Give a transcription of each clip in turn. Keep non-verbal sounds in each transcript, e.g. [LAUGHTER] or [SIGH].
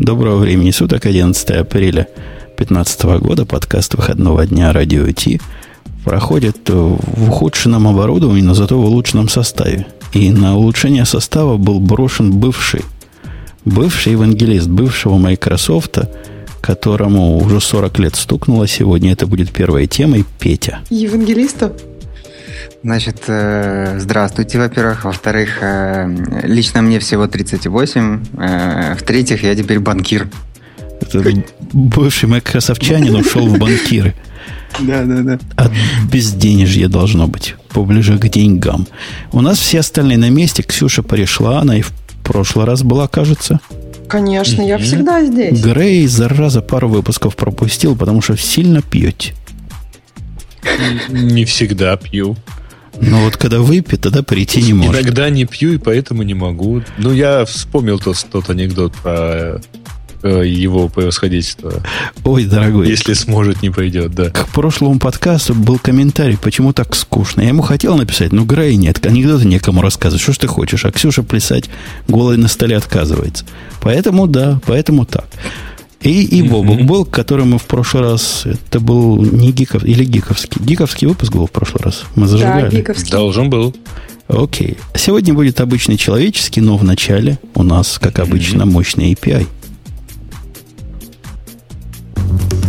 Доброго времени суток, 11 апреля 2015 года, подкаст выходного дня Радио Ти проходит в ухудшенном оборудовании, но зато в улучшенном составе. И на улучшение состава был брошен бывший, бывший евангелист бывшего Microsoft, которому уже 40 лет стукнуло сегодня. Это будет первая тема, и Петя. Евангелиста? Значит, э, здравствуйте, во-первых. Во-вторых, э, лично мне всего 38. Э, в-третьих, я теперь банкир. Это бывший майкрософтчанин ушел в банкиры. Да, да, да. От безденежья должно быть. Поближе к деньгам. У нас все остальные на месте. Ксюша пришла. Она и в прошлый раз была, кажется. Конечно, я всегда здесь. Грей, зараза, пару выпусков пропустил, потому что сильно пьете. Не всегда пью. Но вот когда выпьет, тогда прийти не может. Иногда не пью, и поэтому не могу. Ну, я вспомнил тот, тот анекдот про э, его превосходительство. Ой, дорогой. Если сможет, не пойдет, да. К прошлому подкасту был комментарий, почему так скучно. Я ему хотел написать, но Грей нет, анекдоты некому рассказывать. Что ж ты хочешь? А Ксюша плясать голой на столе отказывается. Поэтому да, поэтому так. И, и Бобук был, который мы в прошлый раз... Это был не гиков... Или гиковский. Гиковский выпуск был в прошлый раз. Мы зажигали. Да, гиковский. Должен был. Окей. Сегодня будет обычный человеческий, но в начале у нас, как обычно, мощный API.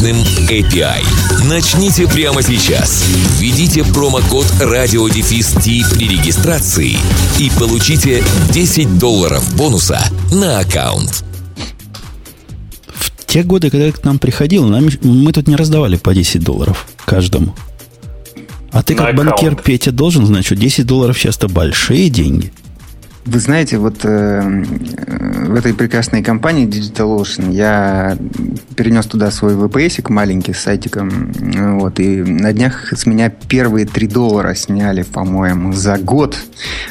мощным API. Начните прямо сейчас. Введите промокод RadioDefist при регистрации и получите 10 долларов бонуса на аккаунт. В те годы, когда я к нам приходил, нам, мы тут не раздавали по 10 долларов каждому. А ты На как банкир аккаунт. Петя должен знать, что 10 долларов часто большие деньги. Вы знаете, вот э, в этой прекрасной компании DigitalOcean я перенес туда свой VPS маленький с сайтиком. Вот, и на днях с меня первые 3 доллара сняли, по-моему, за год.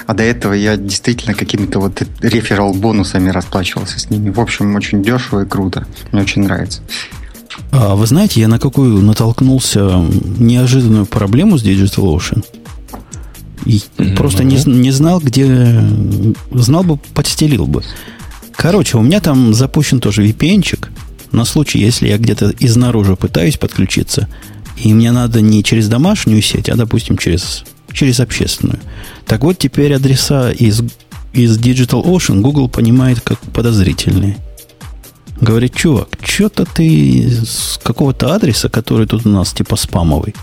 А до этого я действительно какими-то вот реферал бонусами расплачивался с ними. В общем, очень дешево и круто. Мне очень нравится. А вы знаете, я на какую натолкнулся неожиданную проблему с DigitalOcean? И просто не, з- не знал, где... Знал бы, подстелил бы. Короче, у меня там запущен тоже VPN-чик на случай, если я где-то изнаружи пытаюсь подключиться, и мне надо не через домашнюю сеть, а, допустим, через, через общественную. Так вот, теперь адреса из, из DigitalOcean Google понимает как подозрительные. Говорит, чувак, что-то ты с какого-то адреса, который тут у нас типа спамовый.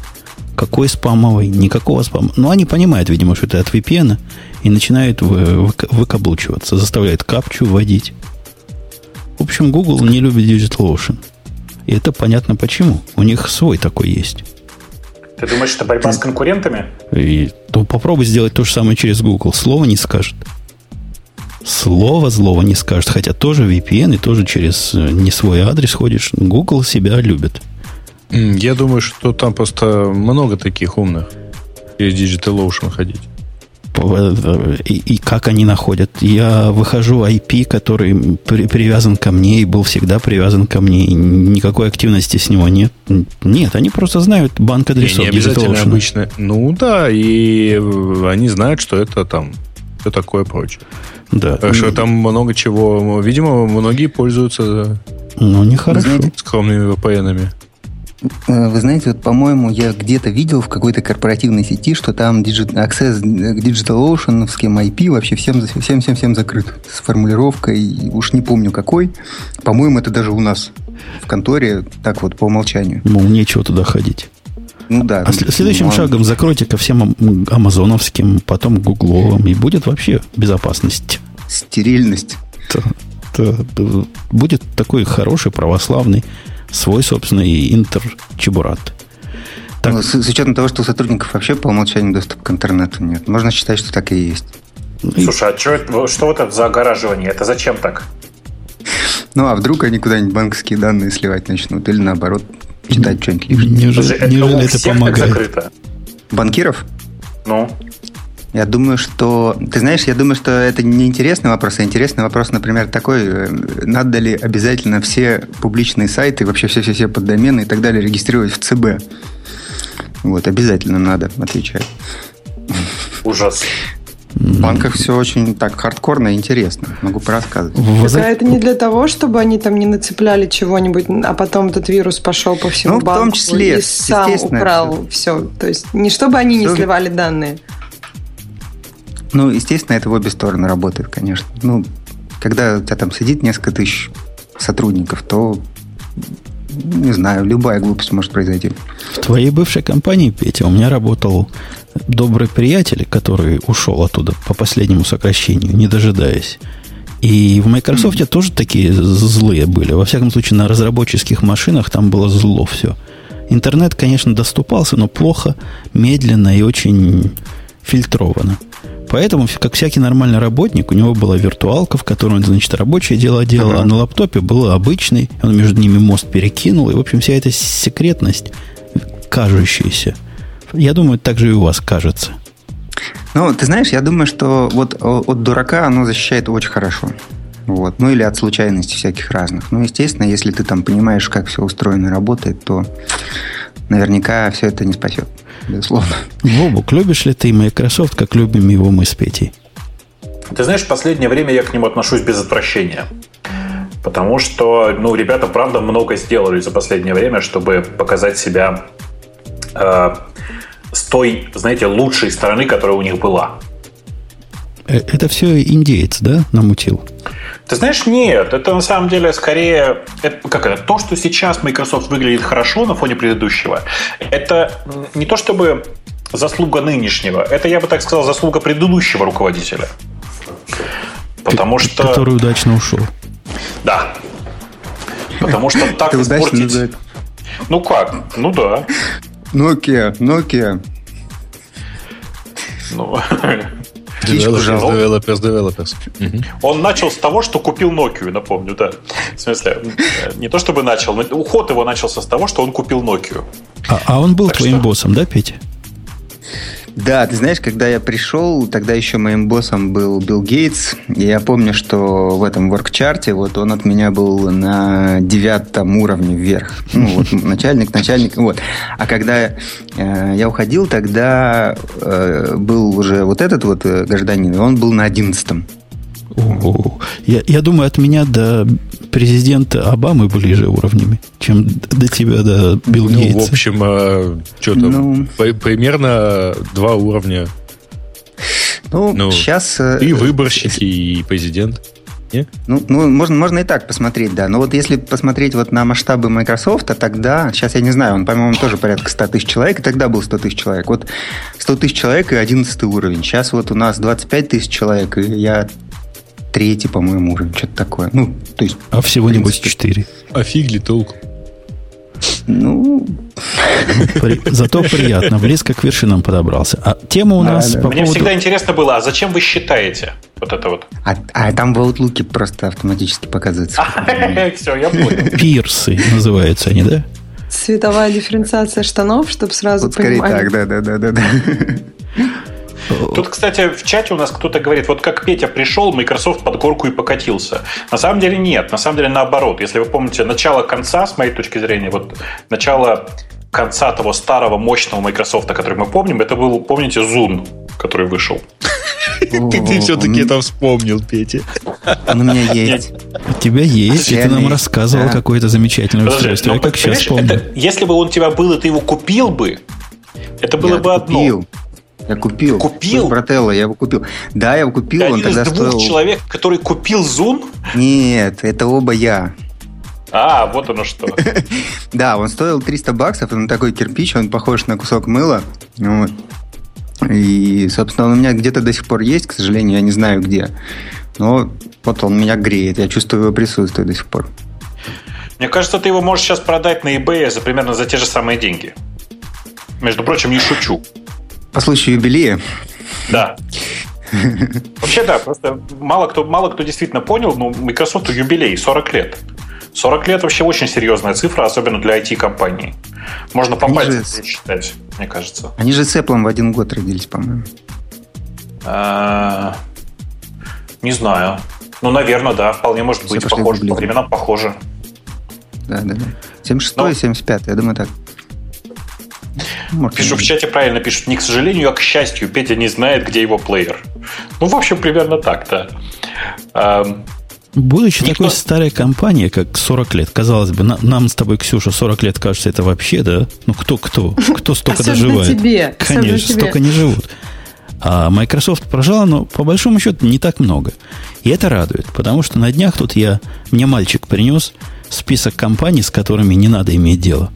Какой спамовый? Никакого спама. Но они понимают, видимо, что это от VPN и начинают вы- выка- выкаблучиваться, заставляют капчу вводить. В общем, Google не любит DigitalOcean. И это понятно почему. У них свой такой есть. Ты думаешь, это борьба с конкурентами? И то попробуй сделать то же самое через Google. Слово не скажет. Слово злого не скажет. Хотя тоже VPN и тоже через э, не свой адрес ходишь. Google себя любит. Я думаю, что там просто много таких умных. Через DigitalOcean ходить. П- И, и как они находят? Я выхожу IP, который при- привязан ко мне и был всегда привязан ко мне. и никакой активности с него нет. Нет, они просто знают банк Не, адресов. не обязательно DigitalOcean. обычно. Ну да, и э, они знают, что это там все такое прочее. Да. Так что там много чего. Видимо, многие пользуются Ну, нехорошо. скромными VPN-ами. Э, Вы знаете, вот, по-моему, я где-то видел в какой-то корпоративной сети, что там дigi- access к DigitalOcean, IP вообще всем, всем, всем, всем закрыт. С формулировкой, уж не помню какой. По-моему, это даже у нас в конторе так вот по умолчанию. Мол, нечего туда ходить. Ну да. А след- следующим Ну, шагом закройте ко всем ам- амазоновским, потом гугловым, и будет вообще безопасность. Стерильность. То- то- то будет такой хороший, православный, свой собственный интерчебурат. Так. Ну, с, с учетом того, что у сотрудников вообще по умолчанию доступ к интернету нет. Можно считать, что так и есть. И- Слушай, а чё это- что это за огораживание? Это зачем так? Ну, а вдруг они куда-нибудь банковские данные сливать начнут? Или наоборот, читать что-нибудь лишнее? Неужели, неужели это помогает? закрыто. Банкиров? Ну, Я думаю, что... Ты знаешь, я думаю, что это не интересный вопрос, а интересный вопрос, например, такой, э, надо ли обязательно все публичные сайты, вообще все-все-все поддомены и так далее регистрировать в ЦБ? Вот, обязательно надо, отвечаю. ужас. В банках все очень так хардкорно и интересно. Могу порассказывать. Так, а это не для того, чтобы они там не нацепляли чего-нибудь, а потом этот вирус пошел по всему Ну, в том числе, и сам украл все. То есть не чтобы они не Всё- сливали данные. Ну, естественно, это в обе стороны работает, конечно. Ну, когда у тебя там сидит несколько тысяч сотрудников, то, не знаю, любая глупость может произойти. В твоей бывшей компании, Петя, у меня работал добрый приятель, который ушел оттуда по последнему сокращению, не дожидаясь. И в Microsoft тоже такие злые были. Во всяком случае, на разработческих машинах там было зло все. Интернет, конечно, доступался, но плохо, медленно и очень фильтрованно. Поэтому, как всякий нормальный работник, у него была виртуалка, в которой он, значит, рабочее дело делал, а на лаптопе был обычный, он между ними мост перекинул, и, в общем, вся эта секретность, кажущаяся, я думаю, так же и у вас кажется. Ну, ты знаешь, я думаю, что вот о- от дурака оно защищает очень хорошо. Вот. Ну, или от случайностей всяких разных. Ну, естественно, если ты там понимаешь, как все устроено и работает, то наверняка все это не спасет. Безусловно. Бобук, любишь ли ты Microsoft, как любим его мы с Петей? Ты знаешь, в последнее время я к нему отношусь без отвращения. Потому что, ну, ребята, правда, много сделали за последнее время, чтобы показать себя э, с той, знаете, лучшей стороны, которая у них была. Э, Это все индеец, да, намутил? Ты знаешь, нет, это на самом деле скорее это, как это, то, что сейчас Microsoft выглядит хорошо на фоне предыдущего, это не то чтобы заслуга нынешнего, это, я бы так сказал, заслуга предыдущего руководителя. Потому что... Который удачно ушел. Да. Потому что так Ты удачно испортить... Ну как? Ну да. Nokia, Nokia. Ну, Птичку [LAUGHS] Developers, developers, developers. Он начал с того, что купил Nokia, напомню, да. В смысле, э, не то чтобы начал, но уход его начался с того, что он купил Nokia. А, а он был Так твоим что? боссом, да, Петя? Да, ты знаешь, когда я пришел, тогда еще моим боссом был Билл Гейтс. И я помню, что в этом воркчарте вот он от меня был на девятом уровне вверх. Ну, [LAUGHS] вот начальник, начальник. Вот. А когда э, я уходил, тогда э, был уже вот этот вот э, гражданин, и он был на одиннадцатом. Я, я думаю, от меня до президента Обамы ближе уровнями, чем до тебя, до Билл Ну, в Гейтса. общем, что там, Ну. при- примерно два уровня. Ну, Ну, сейчас... И выборщики, и президент. Не? Ну, ну можно, можно и так посмотреть, да. Но вот если посмотреть вот на масштабы Microsoft, тогда, сейчас я не знаю, он, по-моему, тоже порядка 100 тысяч человек, и тогда был 100 тысяч человек. Вот 100 тысяч человек и 11 уровень. Сейчас вот у нас 25 тысяч человек, и я третий, по-моему, уровень, что-то такое. Ну, то есть, А всего, в небось, принципе, 4. А фиг ли толку? ну, При- Зато приятно, близко к вершинам подобрался. А тема у Да, нас да. по Мне поводу... всегда интересно было, а зачем вы считаете вот это вот? а, а там в Outlook просто автоматически показывается. [LAUGHS] Все, я понял. Пирсы называются они, да? Цветовая дифференциация штанов, чтобы сразу Вот скорее понимали. так, да, да, да, да, да. Тут, кстати, в чате у нас кто-то говорит, вот как Петя пришел, Microsoft под горку и покатился. На самом деле нет, на самом деле наоборот. Если вы помните начало конца, с моей точки зрения, вот начало конца того старого мощного Microsoft, который мы помним, это был, помните, Zoom, который вышел. [LAUGHS] Ты, все-таки это вспомнил, Петя. Он у меня есть. У тебя есть, и ты нам рассказывал какое-то замечательное устройство. Я ну, как сейчас помню. если бы он у тебя был, и ты его купил бы, это было бы одно. Я купил. Купил? Брателло, я его купил. Да, я его купил, Ты он один из тогда двух стоил... человек, который купил Zoom? Нет, это оба я. А, вот оно что. [LAUGHS] Да, он стоил 300 баксов, он такой кирпич, он похож на кусок мыла. Вот. И, собственно, он у меня где-то до сих пор есть, к сожалению, я не знаю где. Но вот он меня греет, я чувствую его присутствие до сих пор. Мне кажется, ты его можешь сейчас продать на eBay за примерно за те же самые деньги. Между прочим, не шучу. По случаю юбилея, Да. Вообще, да, просто мало кто, мало кто действительно понял, но Microsoft юбилей 40 лет. 40 лет вообще очень серьезная цифра, особенно для IT-компаний. Можно по пальцам же... считать, мне кажется. Они же с Apple в один год родились, по-моему. А, не знаю. Ну, наверное, да. Вполне может Все быть похоже. По временам похоже. Да, да, да. 76 Но... 75 я думаю, так. Может, Пишу в чате правильно пишут. Не к сожалению, а к счастью, Петя не знает, где его плеер. Ну, в общем, примерно так, да. Будучи Никто... такой старой компанией, как 40 лет, казалось бы, на, нам с тобой, Ксюша, 40 лет кажется, это вообще, да? Ну, кто, кто? Кто [LAUGHS] столько доживает? тебе. Конечно, столько не живут. А Microsoft прожила, но по большому счету не так много. И это радует, потому что на днях тут я, мне мальчик принес список компаний, с которыми не надо иметь дело.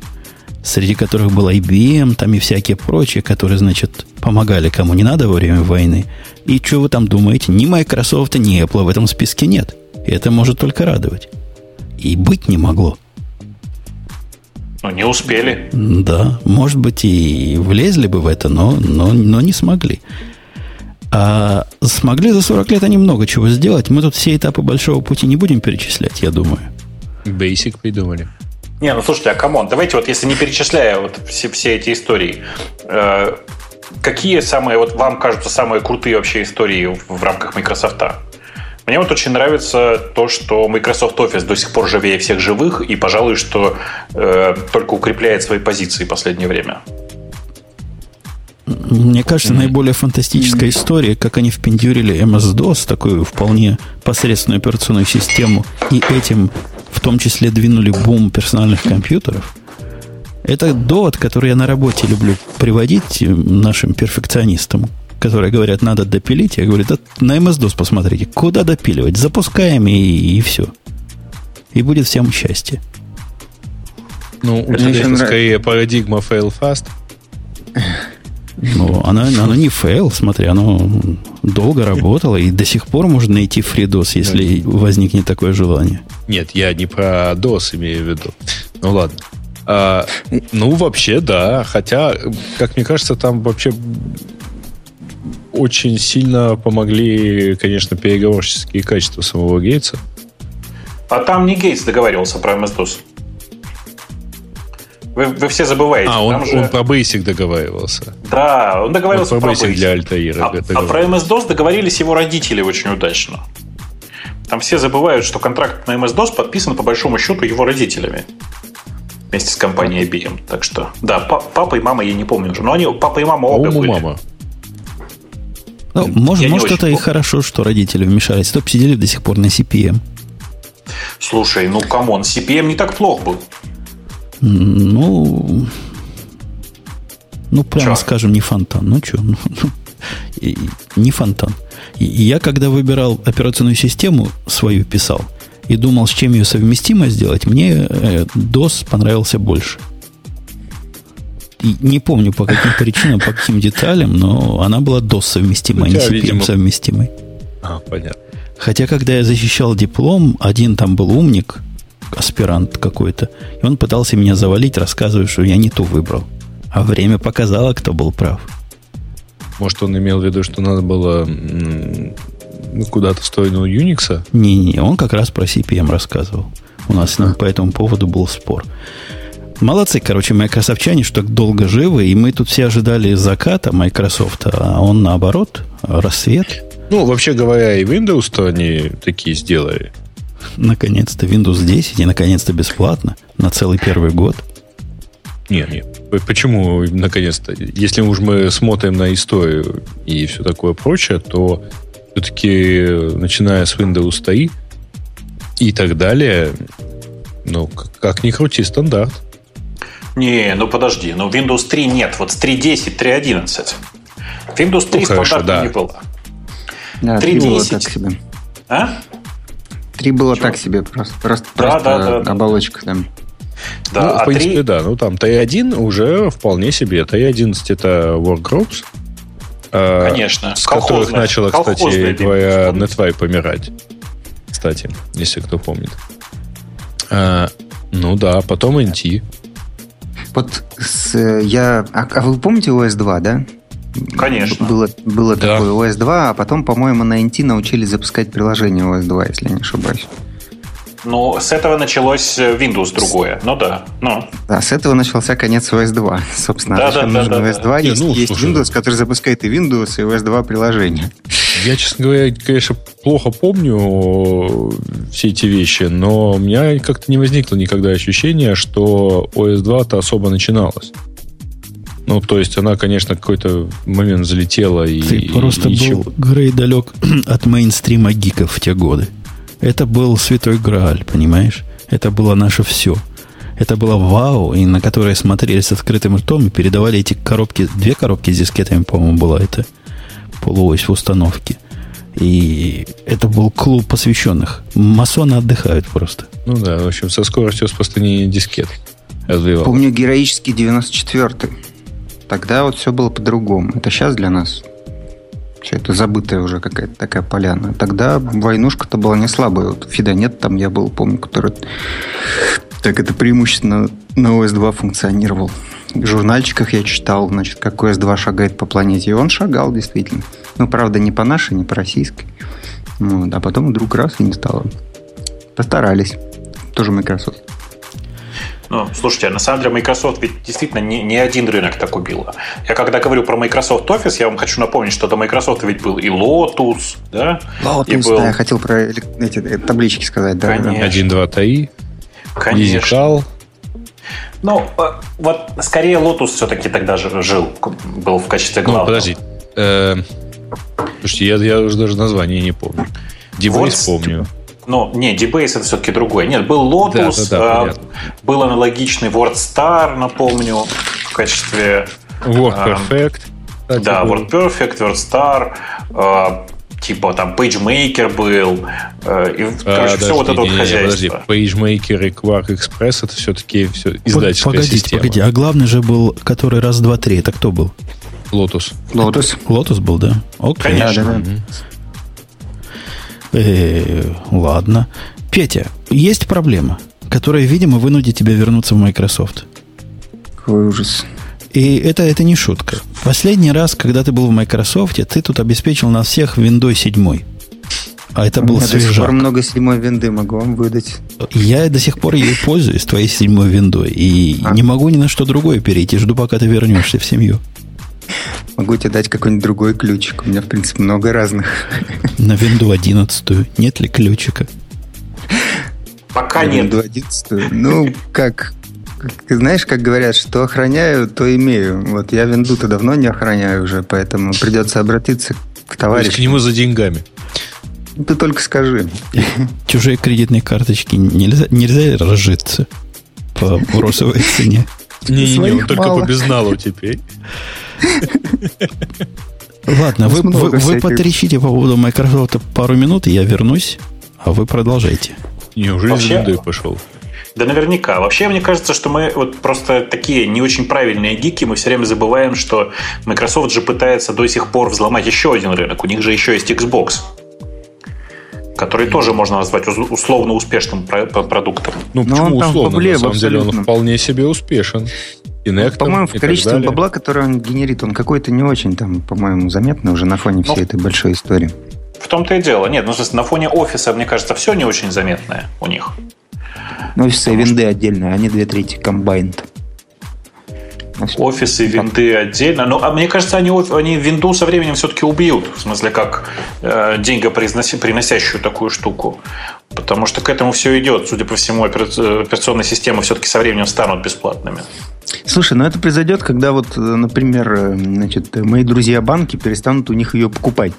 Среди которых был IBM, там и всякие прочие, которые, значит, помогали кому не надо во время войны. И что вы там думаете? Ни Microsoft, ни Apple в этом списке нет. И это может только радовать. И быть не могло. Ну, не успели. Да, может быть, и влезли бы в это, но, но, но не смогли. А смогли за 40 лет они много чего сделать. Мы тут все этапы большого пути не будем перечислять, я думаю. Basic придумали. Не, ну слушайте, а come on, давайте вот, если не перечисляя вот все, все эти истории, э, какие самые, вот вам кажутся самые крутые вообще истории в, в рамках Microsoft? Мне вот очень нравится то, что Microsoft Office до сих пор живее всех живых и, пожалуй, что э, только укрепляет свои позиции в последнее время. Мне кажется, mm-hmm. наиболее фантастическая mm-hmm. история, как они впендюрили MS-DOS, такую вполне посредственную операционную систему, и этим в том числе двинули бум персональных компьютеров. Это довод, который я на работе люблю приводить нашим перфекционистам, которые говорят, надо допилить, я говорю, да на MS-DOS посмотрите, куда допиливать? Запускаем и, и все. И будет всем счастье. Ну, у тебя это скорее парадигма fail fast. Ну, она, она не fail, смотри, оно долго работало, и до сих пор можно найти FreeDOS, если возникнет такое желание. Нет, я не про DOS имею в виду. Ну ладно. А, ну, вообще, да. Хотя, как мне кажется, там вообще очень сильно помогли, конечно, переговорческие качества самого Гейтса. А там не Гейтс договаривался про MS-DOS. Вы, вы все забываете. А, он, же... он про Basic договаривался. Да, он договаривался он про, Basic. Basic для Altair. А, а про MS-DOS договорились его родители очень удачно. Там все забывают, что контракт на MS-DOS подписан по большому счету его родителями. Вместе с компанией IBM. Так что, да, папа и мама, я не помню уже. Но они, папа и мама оба были. мама. Ну, может, может это и хорошо, что родители вмешались. То сидели до сих пор на CPM. Слушай, ну come on, CPM не так плохо был. Ну, ну прямо Чё? скажем, не фонтан. Ну что, ну, ну, не фонтан. И я, когда выбирал операционную систему свою писал и думал, с чем ее совместимо сделать, мне э, DOS понравился больше не помню по каким причинам, по каким деталям, но она была DOS совместимой, а не CPM видимо... совместимой. А, понятно. Хотя, когда я защищал диплом, один там был умник, аспирант какой-то, и он пытался меня завалить, рассказывая, что я не ту выбрал. А время показало, кто был прав. Может, он имел в виду, что надо было ну, куда-то в сторону Unix? Не-не, он как раз про CPM рассказывал. У нас с ним по этому поводу был спор. Молодцы, короче, майкрософтчане, что так долго живы, и мы тут все ожидали заката Microsoft, а он наоборот, рассвет. Ну, вообще говоря, и Windows-то они такие сделали. Наконец-то Windows 10, и наконец-то бесплатно на целый первый год. Нет, нет. Почему наконец-то? Если уж мы смотрим на историю и все такое прочее, то все-таки, начиная с Windows 3 и так далее, ну, как, как ни крути, стандарт. Не, ну подожди, ну Windows 3 нет, вот с 3.10, 3.11. Windows 3 ну, стандартно да. не было. Да, 3 было так себе. А? 3 было Чего? так себе, просто, просто, да, просто да, да, оболочка там. Да, ну, а в принципе, 3... да. Ну, там T1 уже вполне себе. T11 это Workgroups. Конечно. С которых начала, кстати говоря, NetWi помирать. Кстати, если кто помнит. А, ну да, потом NT. Вот с, я... А, а вы помните OS 2, да? Конечно. Было, было Да. такое OS 2, а потом, по-моему, на NT научились запускать приложение OS 2, если я не ошибаюсь. Ну, с этого началось э, Windows другое. Ну да. Ну, Да, с этого начался конец OS 2. Собственно, Да, да, нужен да, да, OS 2, Не, если ну, есть слушай, Windows, который запускает и Windows, и OS 2 приложение. Я, честно говоря, конечно, плохо помню все эти вещи, но у меня как-то не возникло никогда ощущения, что OS 2-то особо начиналась. Ну, то есть она, конечно, какой-то момент залетела и... Ты просто и был, чего- Грей, далек [CLEARS THROAT] от мейнстрима гиков в те годы. Это был святой Грааль, понимаешь? Это было наше все. Это было вау, и на которое смотрели с открытым ртом и передавали эти коробки, две коробки с дискетами, по-моему, была это полуось в установке. И это был клуб посвященных. Масоны отдыхают просто. Ну да, в общем, со скоростью распространения дискет развивалась. Помню героический 94-й. Тогда вот все было по-другому. Это сейчас для нас все это забытая уже какая-то такая поляна. Тогда войнушка-то была не слабая. Вот Фидонет там я был, помню, который так это преимущественно на OS2 функционировал. В журнальчиках я читал, значит, как OS2 шагает по планете. И он шагал, действительно. Ну, правда, не по нашей, не по российской. Вот. А потом вдруг раз и не стало. Постарались. Тоже Microsoft. Ну, слушайте, а на самом деле Microsoft ведь действительно не, не один рынок так убила. Я когда говорю про Microsoft Office, я вам хочу напомнить, что до Microsoft ведь был и Lotus, да? и Lotus, был, да, я хотел про эти э, таблички сказать. Да. Конечно. 1, 2, ТАИ, конечно. Digital. Ну, э, вот скорее Lotus все-таки тогда же жил, был в качестве Ну, главного. подожди. Э, Слушайте, я, я уже даже название не помню. DBase Вот. помню. Ну, не, DBase это все-таки другое. Нет, был Lotus, Да, да, да, а, понятно. был аналогичный WordStar, напомню, в качестве... Word А, Perfect. кстати, Да. WordPerfect, WordStar, э, типа там PageMaker был, э, и, А, короче, все вот это вот не-не-не, Подожди, хозяйство. PageMaker и QuarkXPress это все-таки все издательская Погодите, система. погоди. А главный же был, который раз, два, три. Это кто был? Lotus. Lotus. Lotus был, да? Окей. Конечно. Да, да, да. Э, ладно. Петя, есть проблема, которая, видимо, вынудит тебя вернуться в Microsoft. Какой ужас. И это, это не шутка. Последний раз, когда ты был в Microsoft, ты тут обеспечил нас всех Windows 7. А это У был меня до сих свежак. пор много седьмой винды могу вам выдать. Я до сих пор ей пользуюсь, твоей седьмой виндой. И А. не могу ни на что другое перейти. Жду, пока ты вернешься в семью. Могу тебе дать какой-нибудь другой ключик. У меня, в принципе, много разных. На винду 11. Нет ли ключика? Пока На нет. Windows 11. Ну, как... Знаешь, как говорят, что охраняю, то имею. Вот я винду-то давно не охраняю уже, поэтому придется обратиться к То есть к товарищу. нему за деньгами. Ты только скажи. Чужие кредитные карточки нельзя, нельзя разжиться по бросовой цене. Не-не-не, только мало. по безналу теперь. Ладно, вы, вы, вы потрещите по поводу Microsoft пару минут, и я вернусь, а вы продолжайте. Неужели Вообще- за Виндой пошел? Да наверняка. Вообще, мне кажется, что мы вот просто такие не очень правильные гики, мы все время забываем, что Microsoft же пытается до сих пор взломать еще один рынок. У них же еще есть Xbox, который тоже можно назвать условно успешным продуктом. Ну, Но почему там условно? бабле На самом деле он вполне себе успешен. Kinect По-моему, в количестве далее. бабла, которое он генерит, он какой-то не очень там, по-моему, заметный уже на фоне всей Ну, этой большой истории. В том-то и дело. Нет, ну, на фоне офиса, мне кажется, все не очень заметное у них. Ну, офисы и винды отдельно, они две трети комбайнд. Офисы, винды отдельно. Но а мне кажется, они, они винду со временем все-таки убьют. В смысле, как э, деньгоприносящую такую штуку. Потому что к этому все идет. Судя по всему, опера- операционные системы все-таки со временем станут бесплатными. Слушай, ну это произойдет, когда вот, э, например, э, значит, э, мои друзья-банки перестанут у них ее покупать.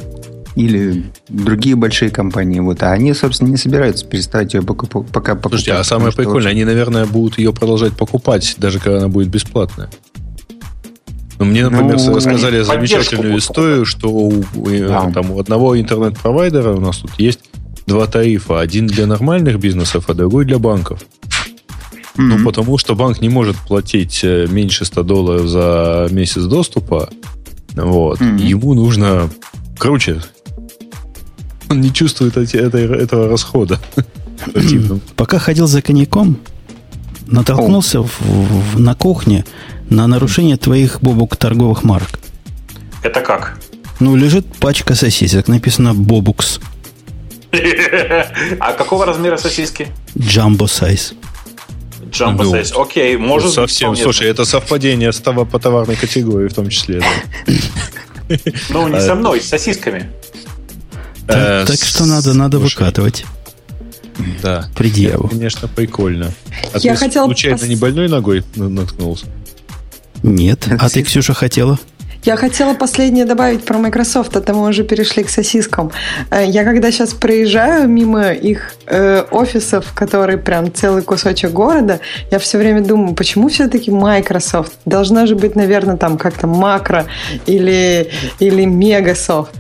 Или другие большие компании. Вот, а они, собственно, не собираются переставать ее покуп- пока покупать. Слушайте, а самое прикольное, они, наверное, будут ее продолжать покупать, даже когда она будет бесплатная. Ну, мне, например, Ну, рассказали замечательную историю, что у, у- Да. там, у одного интернет-провайдера у нас тут есть два тарифа. Один для нормальных бизнесов, а другой для банков. Ну, Мгм. потому что банк не может платить э, меньше 100 долларов за месяц доступа. Вот. Мгм. Ему нужно круче. Он не чувствует эти- этой- этого расхода. Пока ходил за коньяком, натолкнулся в- в- на кухне на нарушение твоих, Бобук, торговых марок. Это как? Ну, лежит пачка сосисок, написано Бобукс. [LAUGHS] А какого размера сосиски? Джамбо сайз. Джамбо Ну, сайз. Окей, может Совсем. Слушай, это совпадение с того- по товарной категории в том числе. Ну, не со мной, с сосисками. Э, Так, так что надо, надо слушай, выкатывать Да. предъяву. Это, конечно, прикольно. А Я ты хотела случайно пос- не больной ногой на- наткнулся? Нет. А ты, Ксюша, хотела? Я хотела последнее добавить про Microsoft, а то мы уже перешли к сосискам. Э, Я когда сейчас проезжаю мимо их э, офисов, которые прям целый кусочек города, я все время думаю, почему все-таки Microsoft? Должна же быть, наверное, там как-то макро или, или Мегасофт.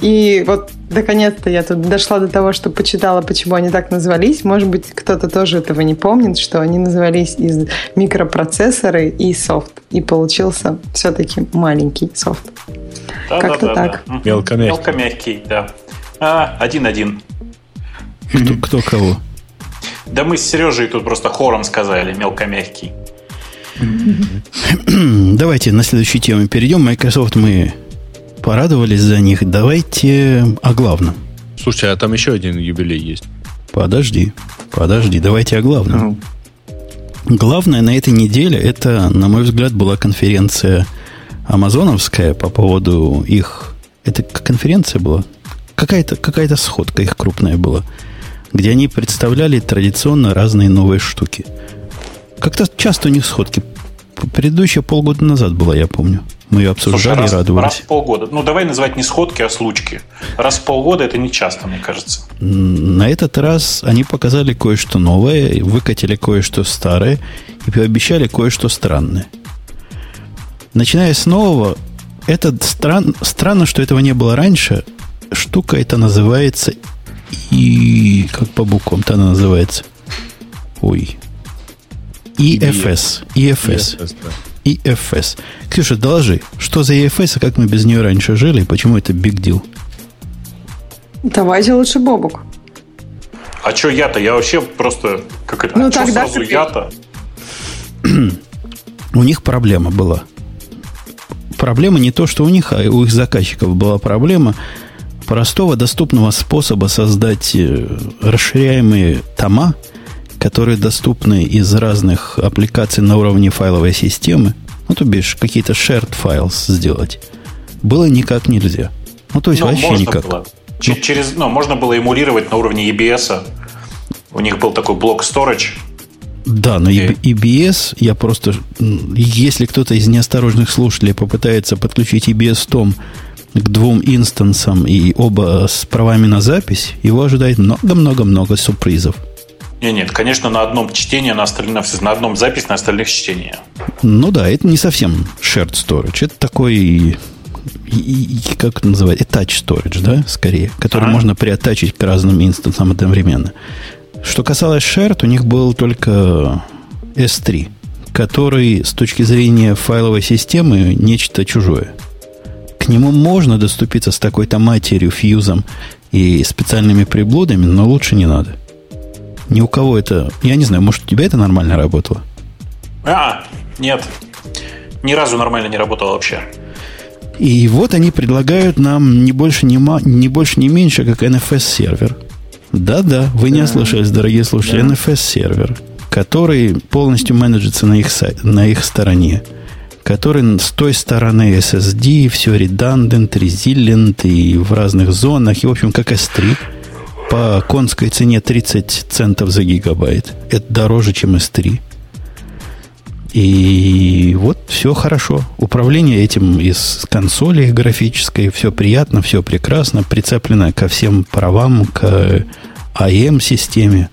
И вот наконец-то я тут дошла до того, что почитала, почему они так назвались. Может быть, кто-то тоже этого не помнит, что они назывались из микропроцессоры и софт. И получился все-таки маленький софт. Да, Как-то да, да, так. да. Мелкомягкий. Мелкомягкий, да. А, один-один. Кто, кто кого? Да мы с Сережей тут просто хором сказали, мелкомягкий. Давайте на следующую тему перейдем. Microsoft мы порадовались за них. Давайте о главном. Слушай, а там еще один юбилей есть. Подожди, подожди, давайте о главном. Ну, Главное на этой неделе, это, на мой взгляд, была конференция амазоновская по поводу их... Это конференция была? Какая-то какая сходка их крупная была, где они представляли традиционно разные новые штуки. Как-то часто у них сходки. Предыдущая полгода назад была, я помню. Мы ее Слушай, обсуждали раз, и раз радовались. в полгода. Ну, давай называть не сходки, а случки. Раз в полгода это не часто, мне кажется. На этот раз они показали кое-что новое, выкатили кое-что старое и пообещали кое-что странное. Начиная с нового, это стран, странно, что этого не было раньше. Штука это называется и как по буквам-то она называется. Ой. EFS. EFS. да. EFS. Ксюша, доложи, что за EFS, а как мы без нее раньше жили, и почему это big deal? Давайте лучше Бобук. А что я-то? Я вообще просто... Как это? Ну, а тогда сразу ты- я-то? [CLEARS THROAT] у них проблема была. Проблема не то, что у них, а и у их заказчиков была проблема простого доступного способа создать э, расширяемые тома, которые доступны из разных аппликаций на уровне файловой системы. Ну, то бишь, какие-то shared files сделать. Было никак нельзя. Ну, то есть Ну, вообще никак. было. Ч- Через, ну, можно было эмулировать на уровне EBS. У них был такой блок storage. Да, но и- EBS, я просто... Если кто-то из неосторожных слушателей попытается подключить EBS том к двум инстансам и оба с правами на запись, его ожидает много-много-много сюрпризов. Нет, нет, конечно, на одном чтении, на остальных, на одном запись, на остальных чтение. Ну да, это не совсем shared storage. Это такой, и- и- как это называется, attach storage, да, скорее, который Ага. можно приоттачить к разным инстансам одновременно. Что касалось shared, у них был только S3, который с точки зрения файловой системы нечто чужое. К нему можно доступиться с такой-то матерью, фьюзом и специальными приблудами, но лучше не надо. Ни у кого это... Я не знаю, может, у тебя это нормально работало? А, нет. Ни разу нормально не работало вообще. И вот они предлагают нам не больше, не, ма- не больше, не меньше, как NFS-сервер. Да-да, вы не ослышались, дорогие слушатели. NFS-сервер, который полностью менеджится на их, сай- на их стороне. Который с той стороны SSD, все redundant, resilient и в разных зонах. И, в общем, как S3. По конской цене 30 центов за гигабайт. Это дороже, чем S3. И вот все хорошо. Управление этим из консоли графической, все приятно, все прекрасно, прицеплено ко всем правам, к АМ-системе.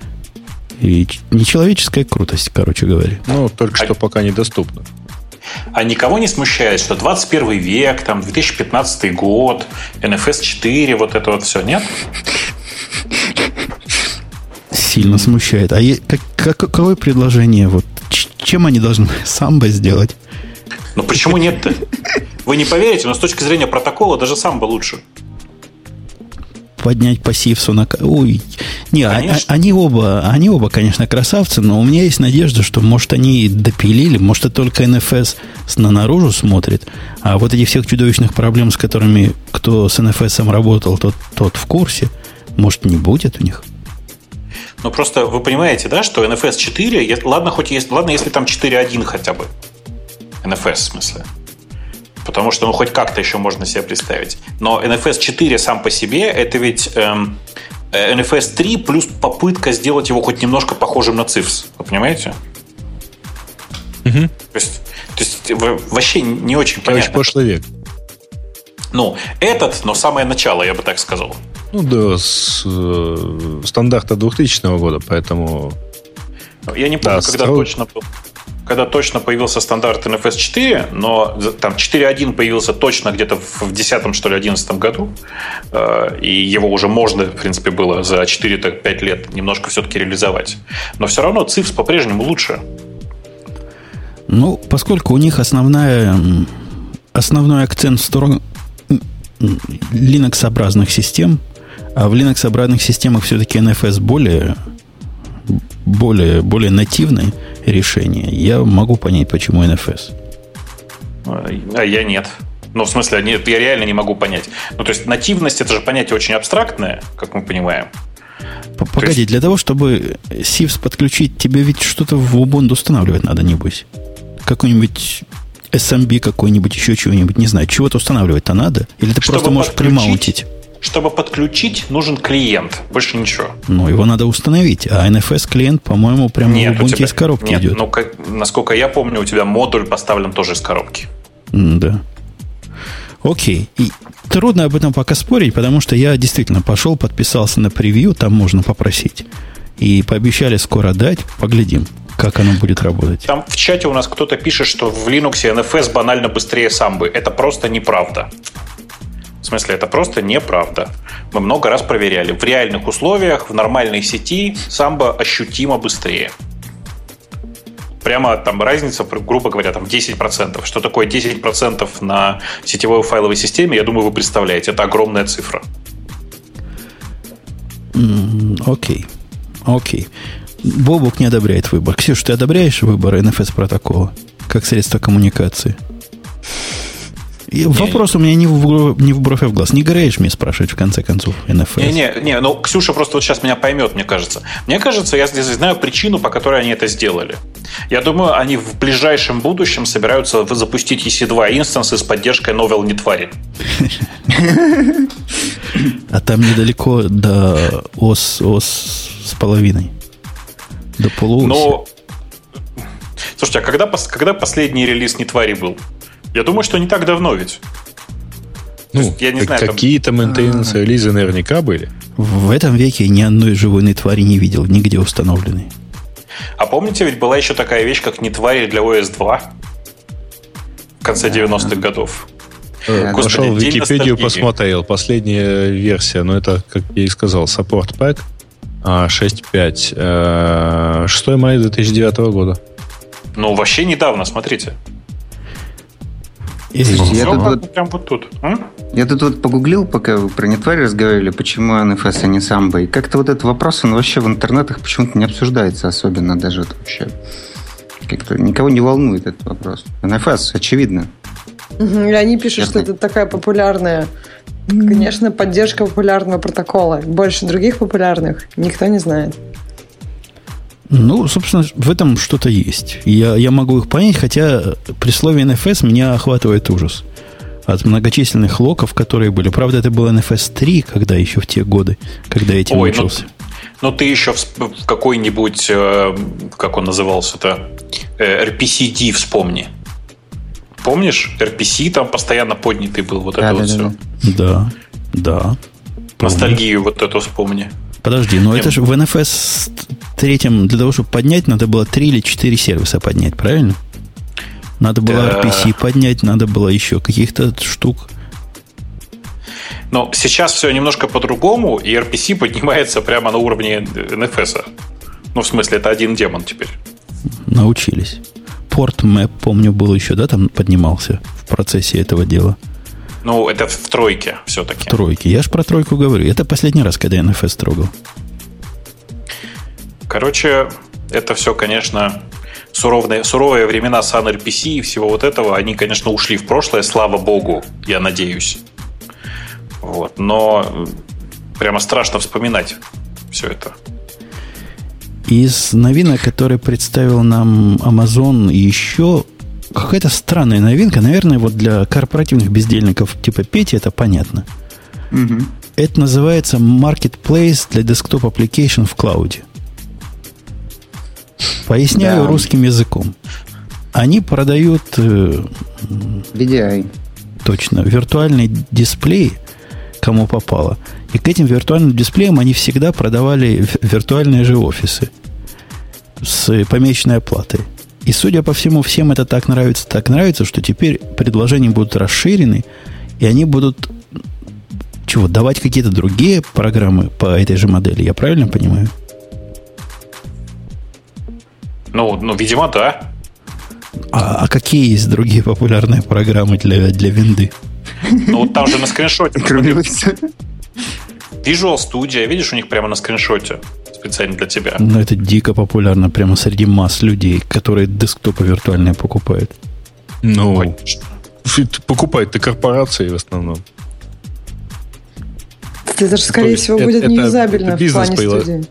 И ч- нечеловеческая крутость, короче говоря. Ну, только что пока недоступно. А никого не смущает, что 21 век, там 2015 год, NFS 4, вот это вот все, нет? Сильно смущает. А е- как- как- какое предложение? Вот чем они должны [LAUGHS] самбо сделать? Ну почему нет-то? Вы не поверите, но с точки зрения протокола даже сам бы лучше. поднять по Сивсу на... Ой, не, а, а, они оба, они оба, конечно, красавцы, но у меня есть надежда, что, может, они допилили, может, это только NFS на наружу смотрит, а вот этих всех чудовищных проблем, с которыми кто с NFS работал, тот, тот в курсе, может, не будет у них. Ну, просто вы понимаете, да, что NFS 4, ладно, хоть есть, ладно, если там 4.1 хотя бы. NFS в смысле. Потому что, ну, хоть как-то еще можно себе представить. Но NFS 4 сам по себе, это ведь эм, э, NFS 3 плюс попытка сделать его хоть немножко похожим на CIFS. Вы понимаете? Угу. То есть, то есть вообще не очень понятно. Очень прошлый век. Ну, этот, но самое начало, я бы так сказал. Ну да, с э, стандарта 2000 года, поэтому... Я не помню, да, когда строй... точно был когда точно появился стандарт NFS 4, но там 4.1 появился точно где-то в 10 что ли, 11 году, э, и его уже можно, в принципе, было за 4-5 лет немножко все-таки реализовать. Но все равно CIFS по-прежнему лучше. Ну, поскольку у них основная, основной акцент в сторону Linux-образных систем, а в Linux-образных системах все-таки NFS более, более, более нативный, решение. Я могу понять, почему NFS. А я нет. Ну, в смысле, нет, я реально не могу понять. Ну, то есть, нативность это же понятие очень абстрактное, как мы понимаем. Погоди, есть... для того, чтобы Sivs подключить, тебе ведь что-то в Ubuntu устанавливать надо, небось. Какой-нибудь SMB какой-нибудь, еще чего-нибудь, не знаю. Чего-то устанавливать-то надо? Или ты чтобы просто можешь примаунтить? Чтобы подключить, нужен клиент. Больше ничего. Ну, его надо установить. А NFS клиент, по-моему, прямо нет, в Ubuntu тебя, из коробки нет, идет. Ну, как, насколько я помню, у тебя модуль поставлен тоже из коробки. да. Окей. И трудно об этом пока спорить, потому что я действительно пошел, подписался на превью, там можно попросить. И пообещали скоро дать. Поглядим, как оно будет работать. Там в чате у нас кто-то пишет, что в Linux NFS банально быстрее самбы. Это просто неправда. В смысле, это просто неправда. Мы много раз проверяли. В реальных условиях, в нормальной сети самбо ощутимо быстрее. Прямо там разница, грубо говоря, там 10%. Что такое 10% на сетевой файловой системе, я думаю, вы представляете. Это огромная цифра. Окей. Окей. Бобук не одобряет выбор. Ксюш, ты одобряешь выбор NFS протокола как средство коммуникации? Не, вопрос у меня не в, не в бровь, а в глаз. Не Грейш мне спрашивать, в конце концов, НФС. Не-не, не, ну Ксюша просто вот сейчас меня поймет, мне кажется. Мне кажется, я здесь знаю причину, по которой они это сделали. Я думаю, они в ближайшем будущем собираются запустить EC2 инстансы с поддержкой новел не твари. А там недалеко до ОС, ОС с половиной. До полуоси. Но... Слушайте, а когда, когда последний релиз не твари был? Я думаю, что не так давно ведь. Ну, я не знаю, какие-то maintenance релизы наверняка были. В этом веке я ни одной живой твари не видел, нигде установленной. А помните, ведь была еще такая вещь, как не твари для OS 2 в конце 90-х годов. Э, Пошел в Википедию, посмотрел. Последняя версия, но ну, это, как я и сказал, Support Pack 6.5. 6 мая 2009 года. Ну, вообще недавно, смотрите. Извините, я тут вот, прям вот тут. А? Я тут вот погуглил, пока вы про нетварь разговаривали, почему NFS, а не самбо. И как-то вот этот вопрос, он вообще в интернетах почему-то не обсуждается особенно даже это вообще. Как-то никого не волнует этот вопрос. NFS, очевидно. И они пишут, Честно. что это такая популярная Конечно, поддержка популярного протокола. Больше других популярных никто не знает. Ну, собственно, в этом что-то есть. Я, я могу их понять, хотя при слове NFS меня охватывает ужас. От многочисленных локов, которые были. Правда, это был NFS 3, когда еще в те годы, когда я этим Ой, ну учился. Ну, ну, ты еще в, какой-нибудь, э, как он назывался-то, э, RPCD вспомни. Помнишь? RPC там постоянно поднятый был, вот да, это да, вот да, все. Да, да. Ностальгию вот эту вспомни. Подожди, но Нет. это же в NFS третьем, для того, чтобы поднять, надо было 3 или 4 сервиса поднять, правильно? Надо было да. RPC поднять, надо было еще каких-то штук. Но сейчас все немножко по-другому, и RPC [LAUGHS] поднимается прямо на уровне NFS. Ну, в смысле, это один демон теперь. Научились. Порт Map, помню, был еще, да, там поднимался в процессе этого дела. Ну, это в тройке все-таки. В тройке. Я же про тройку говорю. Это последний раз, когда я NFS трогал. Короче, это все, конечно, суровые, суровые времена Sun RPC и всего вот этого, они, конечно, ушли в прошлое, слава богу, я надеюсь. Вот. Но прямо страшно вспоминать все это. Из новинок, которые представил нам Amazon, еще какая-то странная новинка. Наверное, вот для корпоративных бездельников типа Пети это понятно. Угу. Это называется Marketplace для Desktop Application в клауде. Поясняю да. русским языком. Они продают... Э, VDI. Точно. Виртуальный дисплей, кому попало. И к этим виртуальным дисплеям они всегда продавали виртуальные же офисы с помеченной оплатой. И, судя по всему, всем это так нравится, так нравится, что теперь предложения будут расширены, и они будут чего, давать какие-то другие программы по этой же модели. Я правильно понимаю? Ну, ну видимо, да. А, а какие есть другие популярные программы для, для винды? Ну, вот там же на скриншоте. [LAUGHS] Visual Studio, видишь, у них прямо на скриншоте специально для тебя. Ну, это дико популярно прямо среди масс людей, которые десктопы виртуальные покупают. Ну, покупают-то корпорации в основном. Это же, скорее это, всего, будет это, неюзабельно это в плане студии.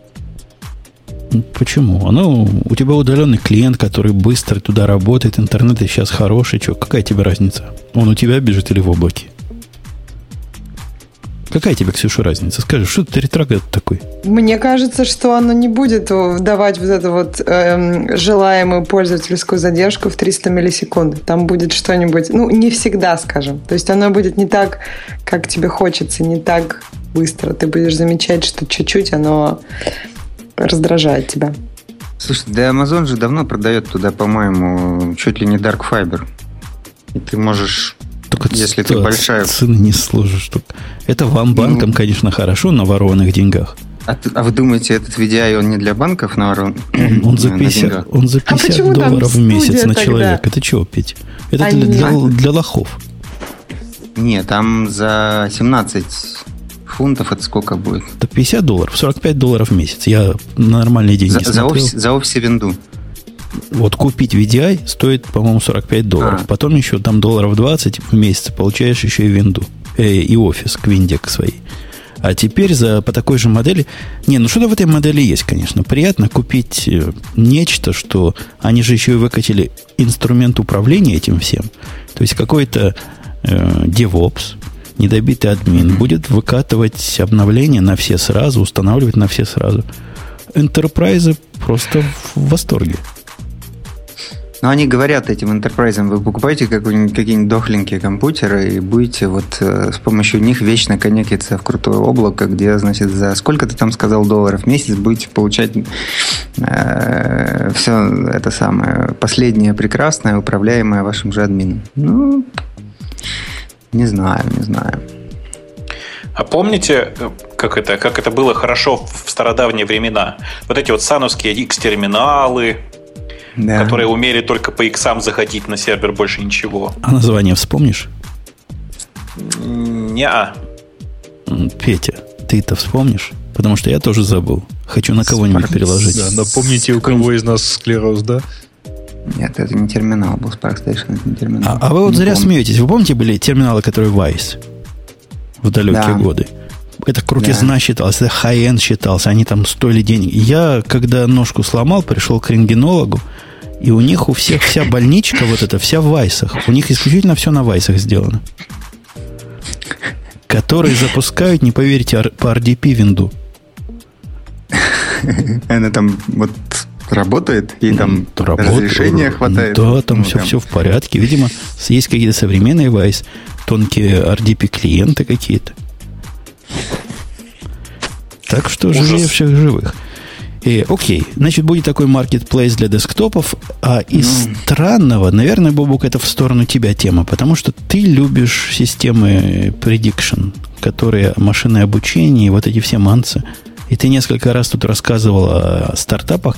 Почему? Оно, у тебя удаленный клиент, который быстро туда работает, интернет сейчас хороший. Что, какая тебе разница? Он у тебя бежит или в облаке? Какая тебе, Ксюша, разница? Скажи, что ты ретроград такой? Мне кажется, что оно не будет давать вот эту вот эм, желаемую пользовательскую задержку в 300 миллисекунд. Там будет что-нибудь, ну, не всегда, скажем. То есть оно будет не так, как тебе хочется, не так быстро. Ты будешь замечать, что чуть-чуть оно раздражает тебя. Слушай, да Amazon же давно продает туда, по-моему, чуть ли не Dark Fiber. И ты можешь, Только если ты большая... Цены не сложишь. Это вам, банкам, ну, конечно, хорошо на ворованных деньгах. А, а вы думаете, этот VDI, он не для банков на ворон... [CLEARS THROAT] он, он за 50, он за 50 а долларов в месяц на тогда? человека. Это чего, Петь? Это а для, для, для лохов. Нет, там за 17 фунтов это сколько будет? Это 50 долларов, 45 долларов в месяц. Я на нормальные деньги за, за, офис, за офисе винду. Вот купить VDI стоит, по-моему, 45 долларов. А. Потом еще там долларов 20 в месяц получаешь еще и винду. Э, и офис к винде к своей. А теперь за, по такой же модели... Не, ну что-то в этой модели есть, конечно. Приятно купить э, нечто, что... Они же еще и выкатили инструмент управления этим всем. То есть какой-то э, DevOps, недобитый админ будет выкатывать обновления на все сразу, устанавливать на все сразу. Enterprise просто в восторге. Но они говорят этим enterprise, вы покупаете какие-нибудь дохленькие компьютеры и будете вот э, с помощью них вечно коннектиться в крутое облако, где, значит, за сколько ты там сказал долларов в месяц будете получать э, все это самое последнее прекрасное, управляемое вашим же админом. Ну, не знаю, не знаю. А помните, как это, как это было хорошо в стародавние времена? Вот эти вот сановские X-терминалы, да. которые умели только по иксам заходить на сервер, больше ничего. А название вспомнишь? Не-а. Петя, ты это вспомнишь? Потому что я тоже забыл. Хочу на кого-нибудь переложить. Да, напомните, у кого из нас склероз, да? Нет, это не терминал был, Spark Station, это не терминал. А, а вы вот не зря помню. смеетесь. Вы помните, были терминалы, которые Vice в далекие да. годы? Это крутизна да. считалось, это high-end считался, они там стоили денег. Я, когда ножку сломал, пришел к рентгенологу, и у них у всех вся больничка вот эта, вся в вайсах. У них исключительно все на вайсах сделано. Которые запускают, не поверите, по RDP винду. Она там вот работает, и там разрешения хватает. Да, там, ну, все, там все в порядке. Видимо, есть какие-то современные Vice, тонкие RDP клиенты какие-то. Так что Ужас. живее всех живых. И, окей, значит, будет такой маркетплейс для десктопов. А из mm. странного, наверное, Бобук, это в сторону тебя тема, потому что ты любишь системы prediction, которые машинное обучение и вот эти все манцы. И ты несколько раз тут рассказывал о стартапах,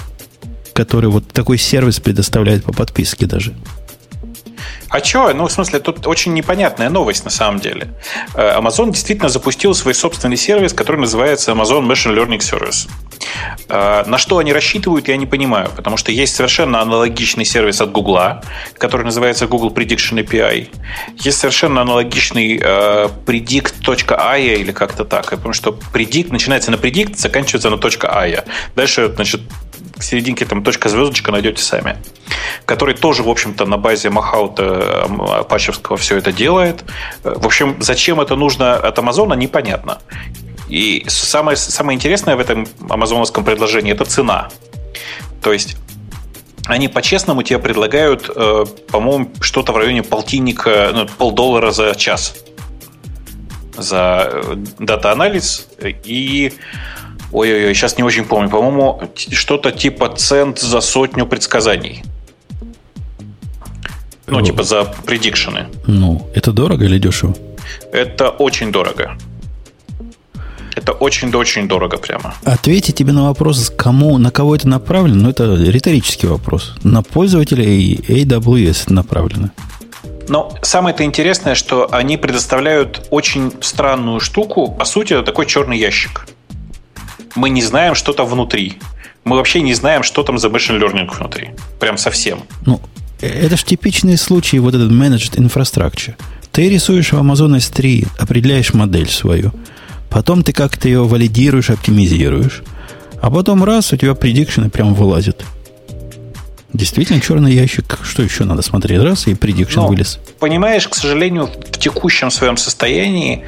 который вот такой сервис предоставляет по подписке даже. А что? Ну, в смысле, тут очень непонятная новость на самом деле. Э, Amazon действительно запустил свой собственный сервис, который называется Amazon Machine Learning Service. Э, на что они рассчитывают, я не понимаю, потому что есть совершенно аналогичный сервис от Google, который называется Google Prediction API. Есть совершенно аналогичный э, predict.aya или как-то так. Помню, что predict начинается на predict, заканчивается на .aya. Дальше, значит, к серединке там точка звездочка найдете сами. Который тоже, в общем-то, на базе Махаута Апачевского все это делает. В общем, зачем это нужно от Амазона, непонятно. И самое, самое интересное в этом амазоновском предложении – это цена. То есть они по-честному тебе предлагают, э, по-моему, что-то в районе полтинника, ну, полдоллара за час за э, дата-анализ. И Ой-ой-ой, сейчас не очень помню. По-моему, что-то типа цент за сотню предсказаний. Ну, типа за предикшены. Ну, это дорого или дешево? Это очень дорого. Это очень-очень дорого прямо. Ответьте тебе на вопрос, кому, на кого это направлено, ну, это риторический вопрос. На пользователей AWS направлено. Но самое-то интересное, что они предоставляют очень странную штуку. По сути, это такой черный ящик мы не знаем, что там внутри. Мы вообще не знаем, что там за machine learning внутри. Прям совсем. Ну, это же типичный случай вот этот managed infrastructure. Ты рисуешь в Amazon S3, определяешь модель свою. Потом ты как-то ее валидируешь, оптимизируешь. А потом раз, у тебя предикшены прям вылазят. Действительно, черный ящик. Что еще надо смотреть? Раз, и предикшн вылез. Понимаешь, к сожалению, в текущем своем состоянии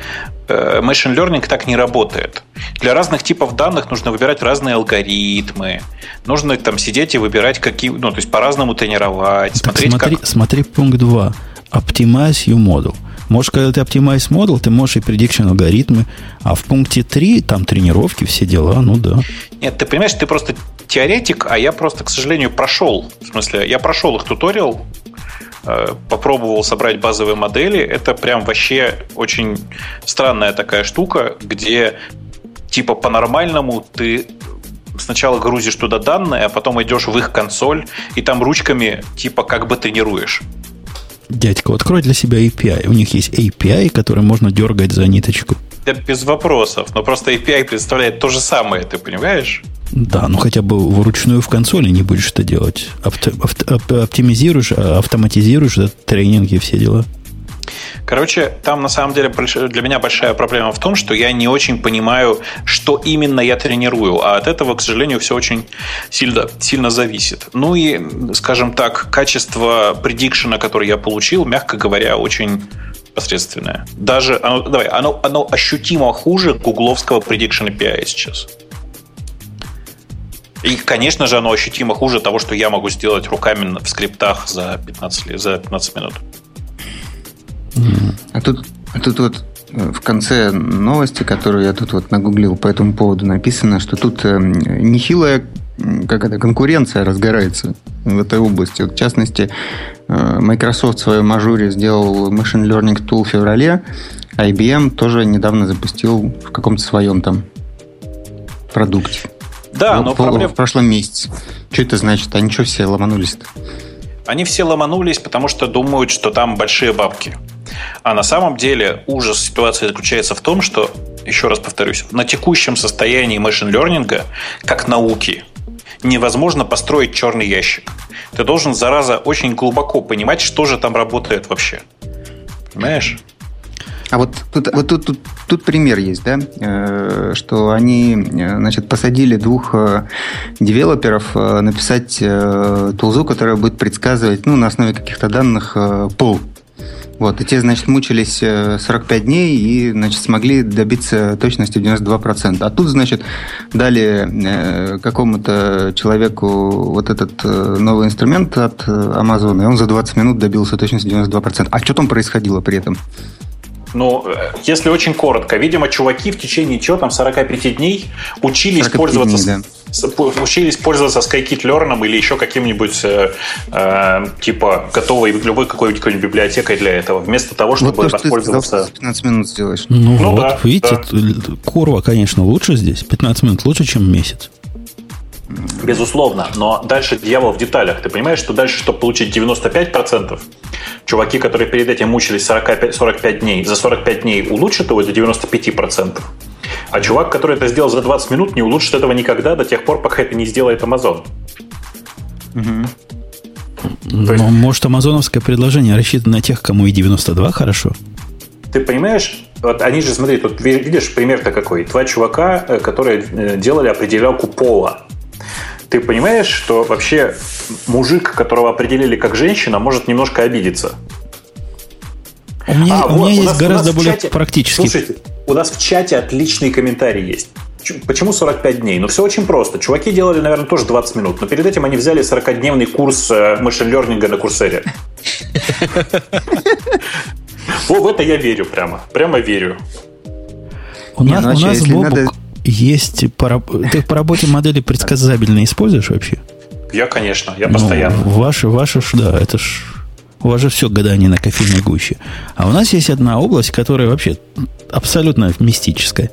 Э, machine learning так не работает. Для разных типов данных нужно выбирать разные алгоритмы. Нужно там сидеть и выбирать какие, ну, то есть по-разному тренировать, так смотреть, смотри, как... смотри пункт 2. Optimize your model. Можешь, когда ты optimize model, ты можешь и prediction алгоритмы, а в пункте 3 там тренировки, все дела, ну да. Нет, ты понимаешь, ты просто теоретик, а я просто, к сожалению, прошел. В смысле, я прошел их туториал, Э, попробовал собрать базовые модели. Это прям вообще очень странная такая штука, где типа по-нормальному ты сначала грузишь туда данные, а потом идешь в их консоль, и там ручками типа как бы тренируешь. Дядька, открой для себя API. У них есть API, который можно дергать за ниточку. Это без вопросов. Но просто API представляет то же самое, ты понимаешь? Да, ну хотя бы вручную в консоли не будешь это делать. Авто, авто, оптимизируешь, а автоматизируешь да, тренинги и все дела. Короче, там на самом деле для меня большая проблема в том, что я не очень понимаю, что именно я тренирую, а от этого, к сожалению, все очень сильно, сильно зависит. Ну и, скажем так, качество предикшена, который я получил, мягко говоря, очень посредственное. Даже, оно, давай, оно, оно ощутимо хуже гугловского prediction API сейчас. И, конечно же, оно ощутимо хуже того, что я могу сделать руками в скриптах за 15, за 15 минут. А тут, а тут вот э, в конце новости, которую я тут вот нагуглил по этому поводу, написано, что тут э, нехилая как это, конкуренция разгорается в этой области. Вот, в частности, э, Microsoft в своем мажоре сделал Machine Learning Tool в феврале, а IBM тоже недавно запустил в каком-то своем там продукте. Да, ну, но проблема... В прошлом месяце. Что это значит? Они что все ломанулись-то? Они все ломанулись, потому что думают, что там большие бабки. А на самом деле ужас ситуации заключается в том, что, еще раз повторюсь, на текущем состоянии машин-лернинга, как науки, невозможно построить черный ящик. Ты должен, зараза, очень глубоко понимать, что же там работает вообще. Понимаешь? А вот тут, вот тут, тут, тут пример есть, да, э, что они, э, значит, посадили двух э, девелоперов написать тулзу, которая будет предсказывать, ну, на основе каких-то данных пол. Вот, и те, значит, мучились 45 дней и, значит, смогли добиться точности в 92%. А тут, значит, дали какому-то человеку вот этот новый инструмент от Amazon, и он за 20 минут добился точности 92%. А что там происходило при этом? Ну, если очень коротко, видимо, чуваки в течение чего там 45 дней учились пользоваться, дней, да. Учились пользоваться Skykit-Learn или еще каким-нибудь э, э, типа готовой любой какой-нибудь библиотекой для этого, вместо того, чтобы вот то, воспользоваться. Ты 15 минут сделаешь. Ну, ну вот, да, видите, да. Курва, конечно, лучше здесь. 15 минут лучше, чем месяц. Безусловно, но дальше дьявол в деталях. Ты понимаешь, что дальше, чтобы получить 95%, чуваки, которые перед этим мучились 45, 45 дней, за 45 дней улучшат его до 95%. А чувак, который это сделал за 20 минут, не улучшит этого никогда до тех пор, пока это не сделает Amazon. Угу. Но, есть... может, амазоновское предложение рассчитано на тех, кому и 92 хорошо? Ты понимаешь, вот они же, смотри, тут видишь пример-то какой. Два чувака, э, которые э, делали определялку пола. Ты понимаешь, что вообще мужик, которого определили как женщина, может немножко обидеться. У меня, а, у меня есть гораздо более чате, практический. Слушайте, у нас в чате отличный комментарий есть. Почему 45 дней? Ну, все очень просто. Чуваки делали, наверное, тоже 20 минут, но перед этим они взяли 40-дневный курс машин-лернинга на курсере. Во, в это я верю прямо. Прямо верю. У нас, у нас Бобук, есть... Ты по работе модели предсказабельно используешь вообще? Я, конечно, я постоянно. Ну, ваши, ваши, да, это ж... У вас же все гадание на кофейной гуще. А у нас есть одна область, которая вообще абсолютно мистическая.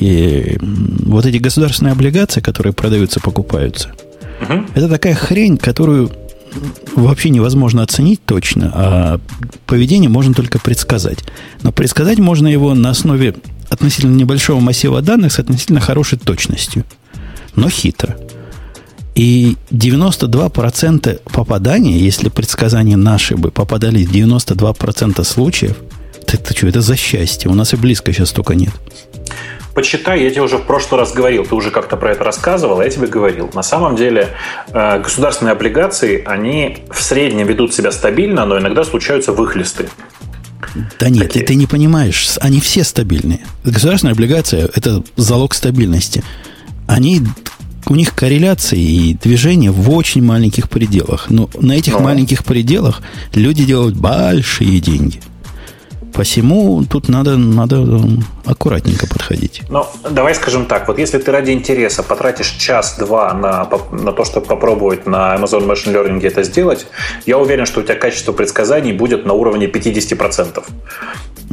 И вот эти государственные облигации, которые продаются, покупаются, угу. это такая хрень, которую вообще невозможно оценить точно, а поведение можно только предсказать. Но предсказать можно его на основе относительно небольшого массива данных с относительно хорошей точностью, но хитро. И 92% попадания, если предсказания наши бы попадали в 92% случаев, это, это что, это за счастье. У нас и близко сейчас столько нет. Почитай, я тебе уже в прошлый раз говорил, ты уже как-то про это рассказывал, а я тебе говорил. На самом деле э, государственные облигации, они в среднем ведут себя стабильно, но иногда случаются выхлесты. Да нет, Такие. ты, ты не понимаешь, они все стабильные. Государственная облигация – это залог стабильности. Они, у них корреляции и движения в очень маленьких пределах. Но на этих но. маленьких пределах люди делают большие деньги – Посему тут надо, надо аккуратненько подходить. Ну, давай скажем так. Вот если ты ради интереса потратишь час-два на, на то, чтобы попробовать на Amazon Machine Learning это сделать, я уверен, что у тебя качество предсказаний будет на уровне 50%.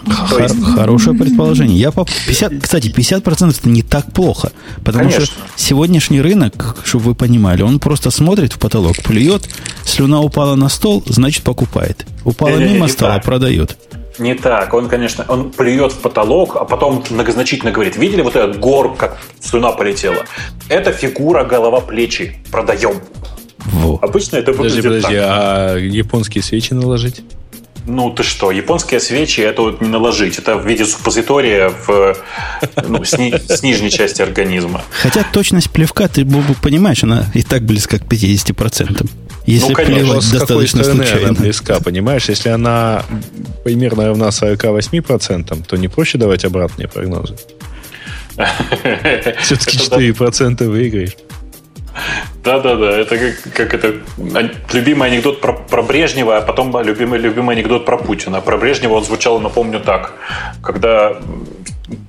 Хор- есть... Хорошее предположение. Я по 50, кстати, 50% это не так плохо. Потому Конечно. что сегодняшний рынок, чтобы вы понимали, он просто смотрит в потолок, плюет, слюна упала на стол, значит покупает. Упала не, мимо не, стола, так. продает. Не так. Он, конечно, он плюет в потолок, а потом многозначительно говорит, видели вот этот гор, как слюна полетела? Это фигура голова-плечи. Продаем. Во. Обычно это выглядит подожди, подожди, так. а японские свечи наложить? Ну ты что, японские свечи это вот не наложить, это в виде суппозитория в, ну, с, ни, с нижней части организма. Хотя точность плевка, ты понимаешь, она и так близка к 50%. Если ну, конечно, плевать с достаточно какой случайно. она близка, понимаешь? Если она примерно равна 48%, то не проще давать обратные прогнозы. [LAUGHS] Все-таки 4% выиграешь. Да-да-да, это как, как это любимый анекдот про, про Брежнева, а потом любимый, любимый анекдот про Путина. Про Брежнева он звучал, напомню, так. Когда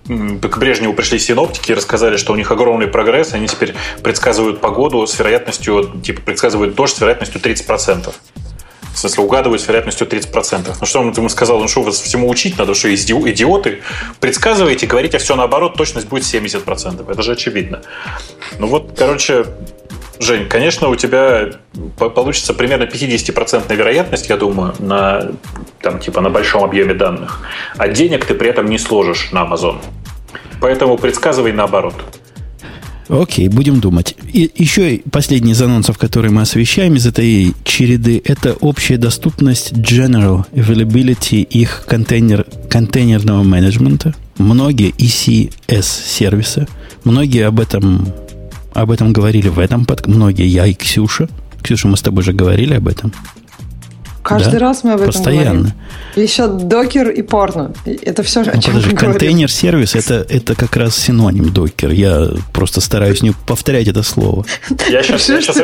к Брежневу пришли синоптики и рассказали, что у них огромный прогресс, они теперь предсказывают погоду с вероятностью, типа предсказывают дождь с вероятностью 30%. В смысле, угадывают с вероятностью 30%. Ну что он ему сказал, ну что вас всему учить надо, что идиоты, предсказываете, говорите все наоборот, точность будет 70%. Это же очевидно. Ну вот, короче, Жень, конечно, у тебя получится примерно 50% вероятность, я думаю, на, там, типа, на большом объеме данных. А денег ты при этом не сложишь на Amazon. Поэтому предсказывай наоборот. Окей, будем думать. И еще последний из анонсов, который мы освещаем из этой череды, это общая доступность General Availability их контейнер, контейнерного менеджмента. Многие ECS сервисы, многие об этом об этом говорили в этом под многие, я и Ксюша. Ксюша, мы с тобой же говорили об этом. Каждый да? раз мы об этом Постоянно. говорим. Еще докер и порно. Это все, ну, о чем подожди, контейнер-сервис это, это как раз синоним докер. Я просто стараюсь не повторять это слово. Я сейчас... Я сейчас...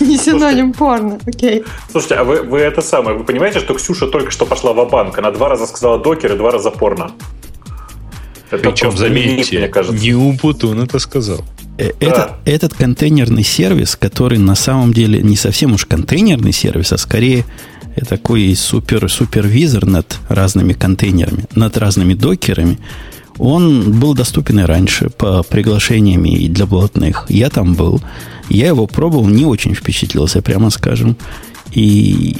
Не синоним порно, окей. Слушайте, а вы, вы это самое, вы понимаете, что Ксюша только что пошла в банк Она два раза сказала докер и два раза порно. Это Причем, заметьте, мне кажется. не Умпутун это сказал. Э, это, да. Этот контейнерный сервис, который на самом деле не совсем уж контейнерный сервис, а скорее такой супер, супервизор над разными контейнерами, над разными докерами, Он был доступен и раньше по приглашениям и для блатных. Я там был. Я его пробовал, не очень впечатлился, прямо скажем. И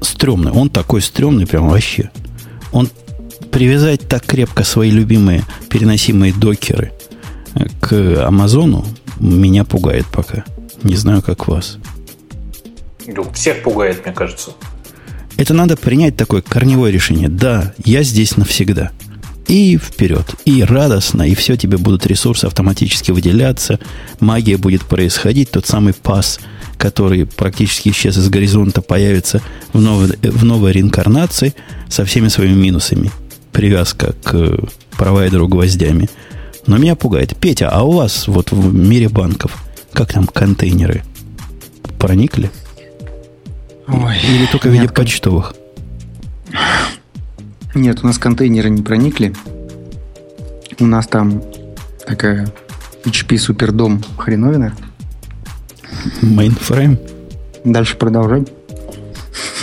стрёмный. Он такой стрёмный прям вообще. Он привязать так крепко свои любимые переносимые докеры к Амазону меня пугает пока. Не знаю, как вас. Ну, всех пугает, мне кажется. Это надо принять такое корневое решение. Да, я здесь навсегда. И вперед. И радостно, и все тебе будут ресурсы автоматически выделяться. Магия будет происходить. Тот самый пас, который практически исчез из горизонта, появится в новой, в новой реинкарнации со всеми своими минусами. Привязка к провайдеру гвоздями. Но меня пугает. Петя, а у вас вот в мире банков, как там контейнеры? Проникли? Ой, Или только в виде почтовых? Нет, у нас контейнеры не проникли. У нас там такая HP супердом хреновина. Мейнфрейм? Дальше продолжать.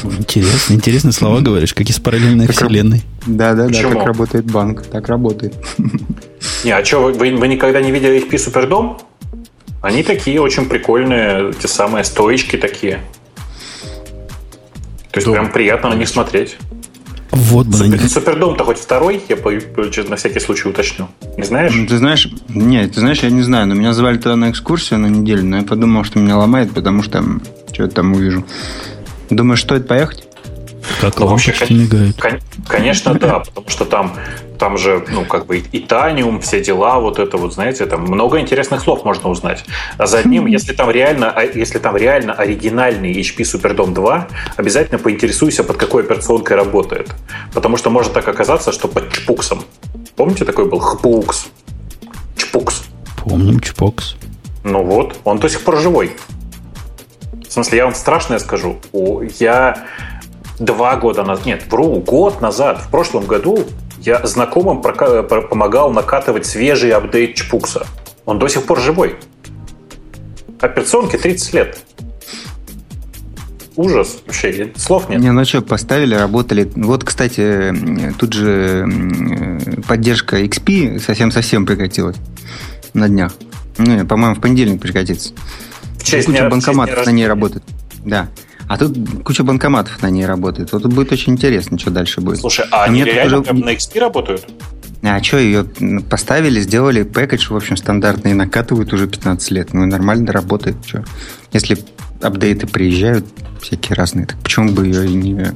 Интересно, интересные слова говоришь, как из параллельной как вселенной. Да, да, да, как работает банк, так работает. Не, а что, вы, вы никогда не видели HP Супердом? Они такие очень прикольные, те самые стоечки такие. То есть Дом. прям приятно на них смотреть. Вот бы Супер, Супердом-то хоть второй, я по, на всякий случай уточню. Не знаешь? Ну, ты знаешь, нет, ты знаешь, я не знаю, но меня звали тогда на экскурсию на неделю, но я подумал, что меня ломает, потому что что я там увижу. Думаешь, стоит поехать? Как ну, вообще, кон- мигает. Кон- конечно, да, [LAUGHS] потому что там, там же, ну, как бы и таниум, все дела, вот это вот, знаете, там много интересных слов можно узнать. А за одним, [LAUGHS] если там реально, а, если там реально оригинальный HP Superdome 2, обязательно поинтересуйся, под какой операционкой работает. Потому что может так оказаться, что под чпуксом. Помните, такой был хпукс? Чпукс. Помним, чпокс. Ну вот, он до сих пор живой. В смысле, я вам страшное скажу. Я два года назад, нет, вру, год назад, в прошлом году я знакомым помогал накатывать свежий апдейт Чпукса. Он до сих пор живой. Операционке 30 лет. Ужас. Вообще, слов нет. Не, ну что, поставили, работали. Вот, кстати, тут же поддержка XP совсем-совсем прекратилась на днях. Ну, по-моему, в понедельник прекратится. В честь Куча банкоматов на ней работает. Да. А тут куча банкоматов на ней работает. Вот будет очень интересно, что дальше будет. Слушай, а, а они реально уже... на XP работают? А что, ее поставили, сделали пэкэдж, в общем, стандартный, и накатывают уже 15 лет. Ну и нормально работает. Что? Если апдейты приезжают всякие разные, так почему бы ее и не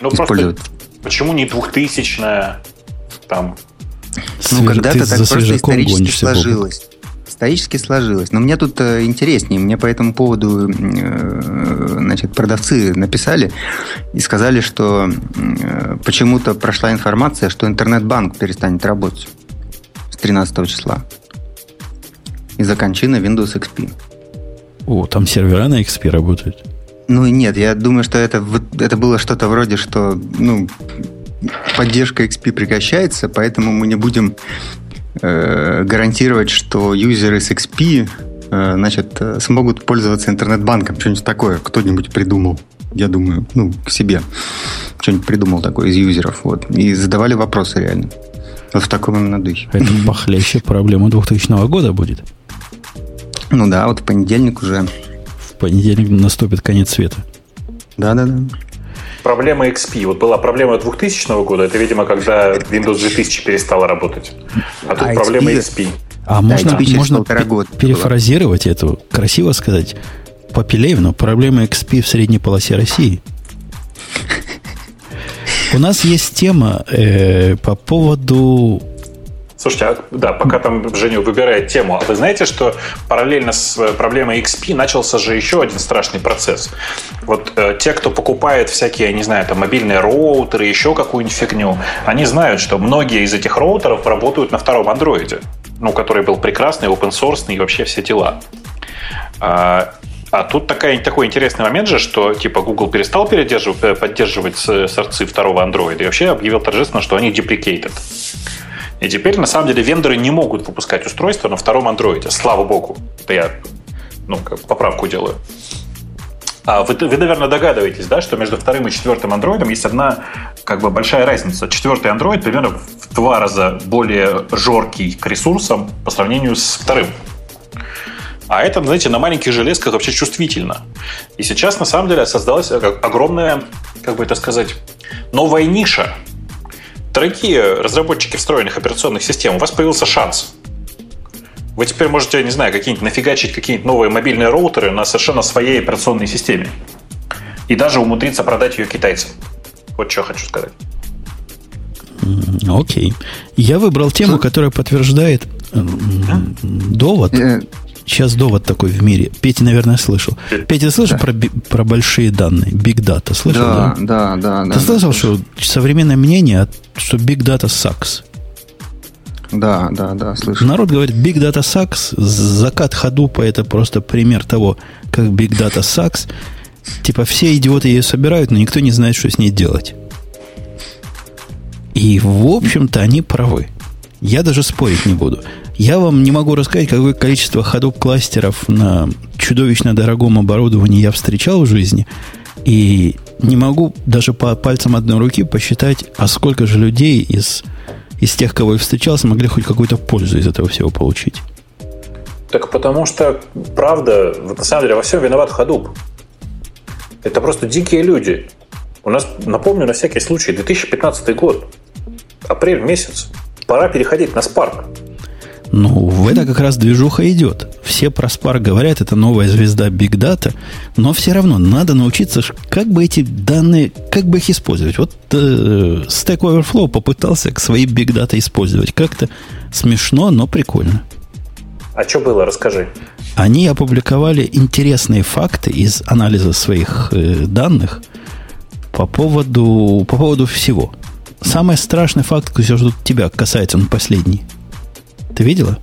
ну, использовать? почему не двухтысячная там? Ну, когда-то так просто исторически сложилось исторически сложилось. Но мне тут э, интереснее. Мне по этому поводу э, значит, продавцы написали и сказали, что э, почему-то прошла информация, что интернет-банк перестанет работать с 13 числа из-за кончины Windows XP. О, там сервера на XP работают? Ну нет, я думаю, что это, это было что-то вроде, что ну, поддержка XP прекращается, поэтому мы не будем Э, гарантировать, что юзеры с XP э, значит, э, смогут пользоваться интернет-банком. Что-нибудь такое кто-нибудь придумал, я думаю, ну, к себе. Что-нибудь придумал такое из юзеров. Вот. И задавали вопросы реально. Вот в таком именно духе. Это [LAUGHS] похлеще проблема 2000 года будет. Ну да, вот в понедельник уже. В понедельник наступит конец света. Да-да-да проблема XP. Вот была проблема 2000 года, это, видимо, когда Windows 2000 перестала работать. А тут а проблема XP. А да, можно, XP можно перефразировать было. эту, красиво сказать, Попелевину, проблема XP в средней полосе России. [LAUGHS] У нас есть тема э, по поводу Слушайте, а, да, пока там Женя выбирает тему, а вы знаете, что параллельно с э, проблемой XP начался же еще один страшный процесс. Вот э, те, кто покупает всякие, я не знаю, там мобильные роутеры, еще какую-нибудь фигню, они знают, что многие из этих роутеров работают на втором андроиде, ну, который был прекрасный, open source и вообще все дела. А, а тут такая, такой интересный момент же, что типа Google перестал э, поддерживать сорцы второго андроида и вообще объявил торжественно, что они deprecated. И теперь, на самом деле, вендоры не могут выпускать устройства на втором андроиде. Слава богу. Это я ну, как поправку делаю. А вы, вы, наверное, догадываетесь, да, что между вторым и четвертым андроидом есть одна как бы большая разница. Четвертый андроид примерно в два раза более жоркий к ресурсам по сравнению с вторым. А это, знаете, на маленьких железках вообще чувствительно. И сейчас, на самом деле, создалась огромная, как бы это сказать, новая ниша. Дорогие разработчики встроенных операционных систем, у вас появился шанс. Вы теперь можете, не знаю, какие-нибудь нафигачить какие-нибудь новые мобильные роутеры на совершенно своей операционной системе. И даже умудриться продать ее китайцам. Вот что хочу сказать. Окей. Okay. Я выбрал тему, которая подтверждает довод. Э, Сейчас довод такой в мире. Петя, наверное, слышал. Петя, ты слышал да. про, про большие данные? Big Data. Слышал, да? Да, да, да. Ты да, слышал, да, что современное мнение, что Big Data sucks? Да, да, да, слышал. Народ говорит, Big Data sucks. Закат Хадупа это просто пример того, как Big Data sucks. Типа все идиоты ее собирают, но никто не знает, что с ней делать. И, в общем-то, они правы. Я даже спорить не буду. Я вам не могу рассказать, какое количество Hadoop кластеров на чудовищно дорогом оборудовании я встречал в жизни. И не могу даже по пальцам одной руки посчитать, а сколько же людей из, из тех, кого я встречал, смогли хоть какую-то пользу из этого всего получить. Так потому что, правда, на самом деле во всем виноват Hadoop. Это просто дикие люди. У нас, напомню, на всякий случай, 2015 год, апрель месяц. Пора переходить на Spark. Ну, в это как раз движуха идет. Все про Spark говорят, это новая звезда Big Data, но все равно надо научиться, как бы эти данные, как бы их использовать. Вот э, Stack Overflow попытался к своей Big Data использовать. Как-то смешно, но прикольно. А что было, расскажи. Они опубликовали интересные факты из анализа своих э, данных по поводу, по поводу всего. Самый страшный факт, что тебя касается, он последний – ты видела?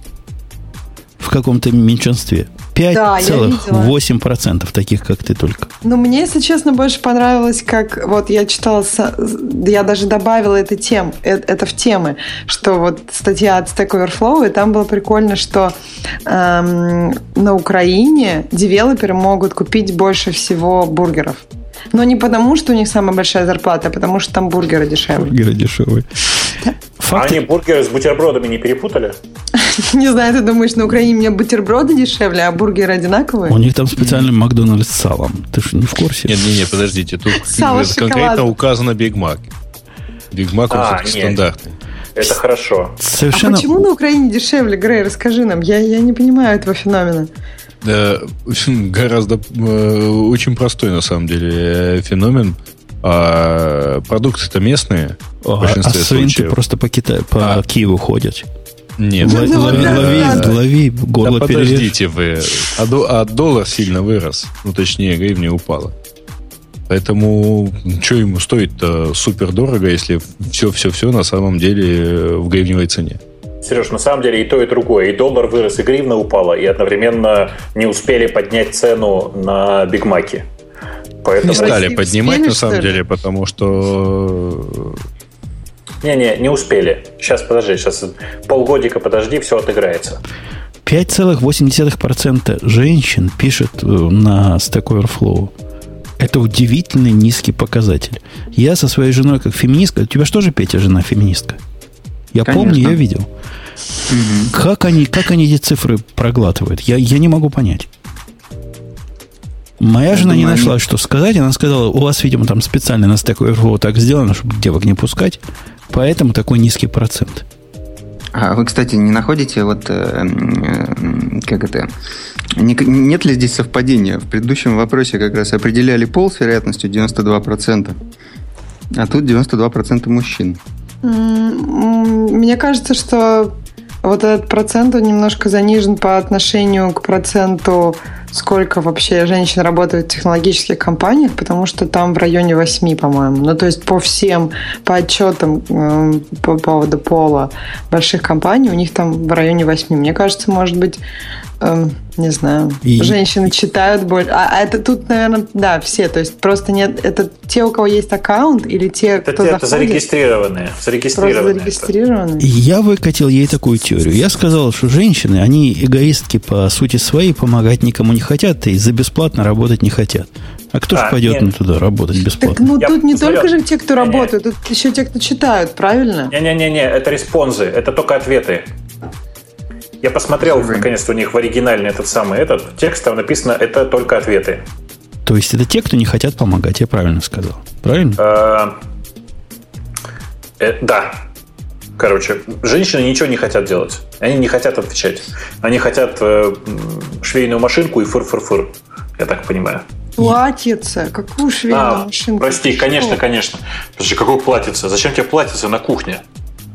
В каком-то меньшинстве. 5,8% да, таких, как ты только. Ну, мне, если честно, больше понравилось, как вот я читала, я даже добавила это, тем, э, это в темы, что вот статья от Stack Overflow, и там было прикольно, что эм, на Украине девелоперы могут купить больше всего бургеров. Но не потому, что у них самая большая зарплата, а потому что там бургеры дешевле. Бургеры дешевые. Факты... А они бургеры с бутербродами не перепутали? [LAUGHS] Не знаю, ты думаешь, на Украине у меня бутерброды дешевле, а бургеры одинаковые? У них там специальный Макдональдс с салом. Ты что, не в курсе? Нет, нет, нет, подождите. Тут [LAUGHS] конкретно указано Биг Мак. Биг Мак он стандартный. Это хорошо. Совершенно... А почему на Украине дешевле, Грей? Расскажи нам. Я, я не понимаю этого феномена. Да, [LAUGHS] гораздо э, очень простой на самом деле э, феномен. А продукты-то местные. А, а свинки просто по Китаю, по а. Киеву ходят. Нет, лови, лови, лови, лови, горло да подождите вы. А, а доллар сильно вырос. Ну, точнее, гривня упала. Поэтому что ему стоит-то супер дорого, если все-все-все на самом деле в гривневой цене? Сереж, на самом деле и то, и другое. И доллар вырос, и гривна упала, и одновременно не успели поднять цену на Бигмаки. Поэтому... Не стали поднимать, на самом деле, потому что... Не-не, не успели. Сейчас, подожди, сейчас полгодика подожди, все отыграется. 5,8% женщин пишет э, на Stack Overflow. Это удивительно низкий показатель. Я со своей женой как феминистка... У тебя что же, Петя, жена феминистка? Я Конечно. помню, я видел. Угу. Как, они, как они эти цифры проглатывают? Я, я не могу понять. Моя жена не нашла, что сказать. Она сказала, у вас, видимо, там специально на Stack Overflow так сделано, чтобы девок не пускать. Поэтому такой низкий процент. А вы, кстати, не находите вот э, э, как это? Не, нет ли здесь совпадения? В предыдущем вопросе как раз определяли пол с вероятностью 92%, а тут 92% мужчин. Мне кажется, что вот этот процент он немножко занижен по отношению к проценту, сколько вообще женщин работают в технологических компаниях, потому что там в районе 8, по-моему. Ну, то есть по всем, по отчетам по поводу пола больших компаний, у них там в районе 8. Мне кажется, может быть, эм, не знаю, и... женщины читают больше. А, а это тут, наверное, да, все. То есть просто нет, это те, у кого есть аккаунт или те, это, кто это заходит? зарегистрированные. Зарегистрированные. Просто зарегистрированные. Я выкатил ей такую теорию. Я сказал, что женщины, они эгоистки по сути своей, помогать никому не хотят и за бесплатно работать не хотят. А кто а, же пойдет на туда работать бесплатно? Так, ну, Я тут не посмотрел. только же те, кто не, работают, тут еще те, кто читают, правильно? Не-не-не, это респонзы, это только ответы. Я посмотрел, наконец-то, у них в оригинальный этот самый этот текст, там написано «это только ответы». То есть это те, кто не хотят помогать, я правильно сказал. Правильно? А, э, да. Короче, женщины ничего не хотят делать. Они не хотят отвечать. Они хотят э, швейную машинку и фыр-фыр-фыр. Я так понимаю. Платьице? Какую швейную а, машинку? Прости, конечно, конечно. Подожди, какое платьице? Зачем тебе платьице на кухне?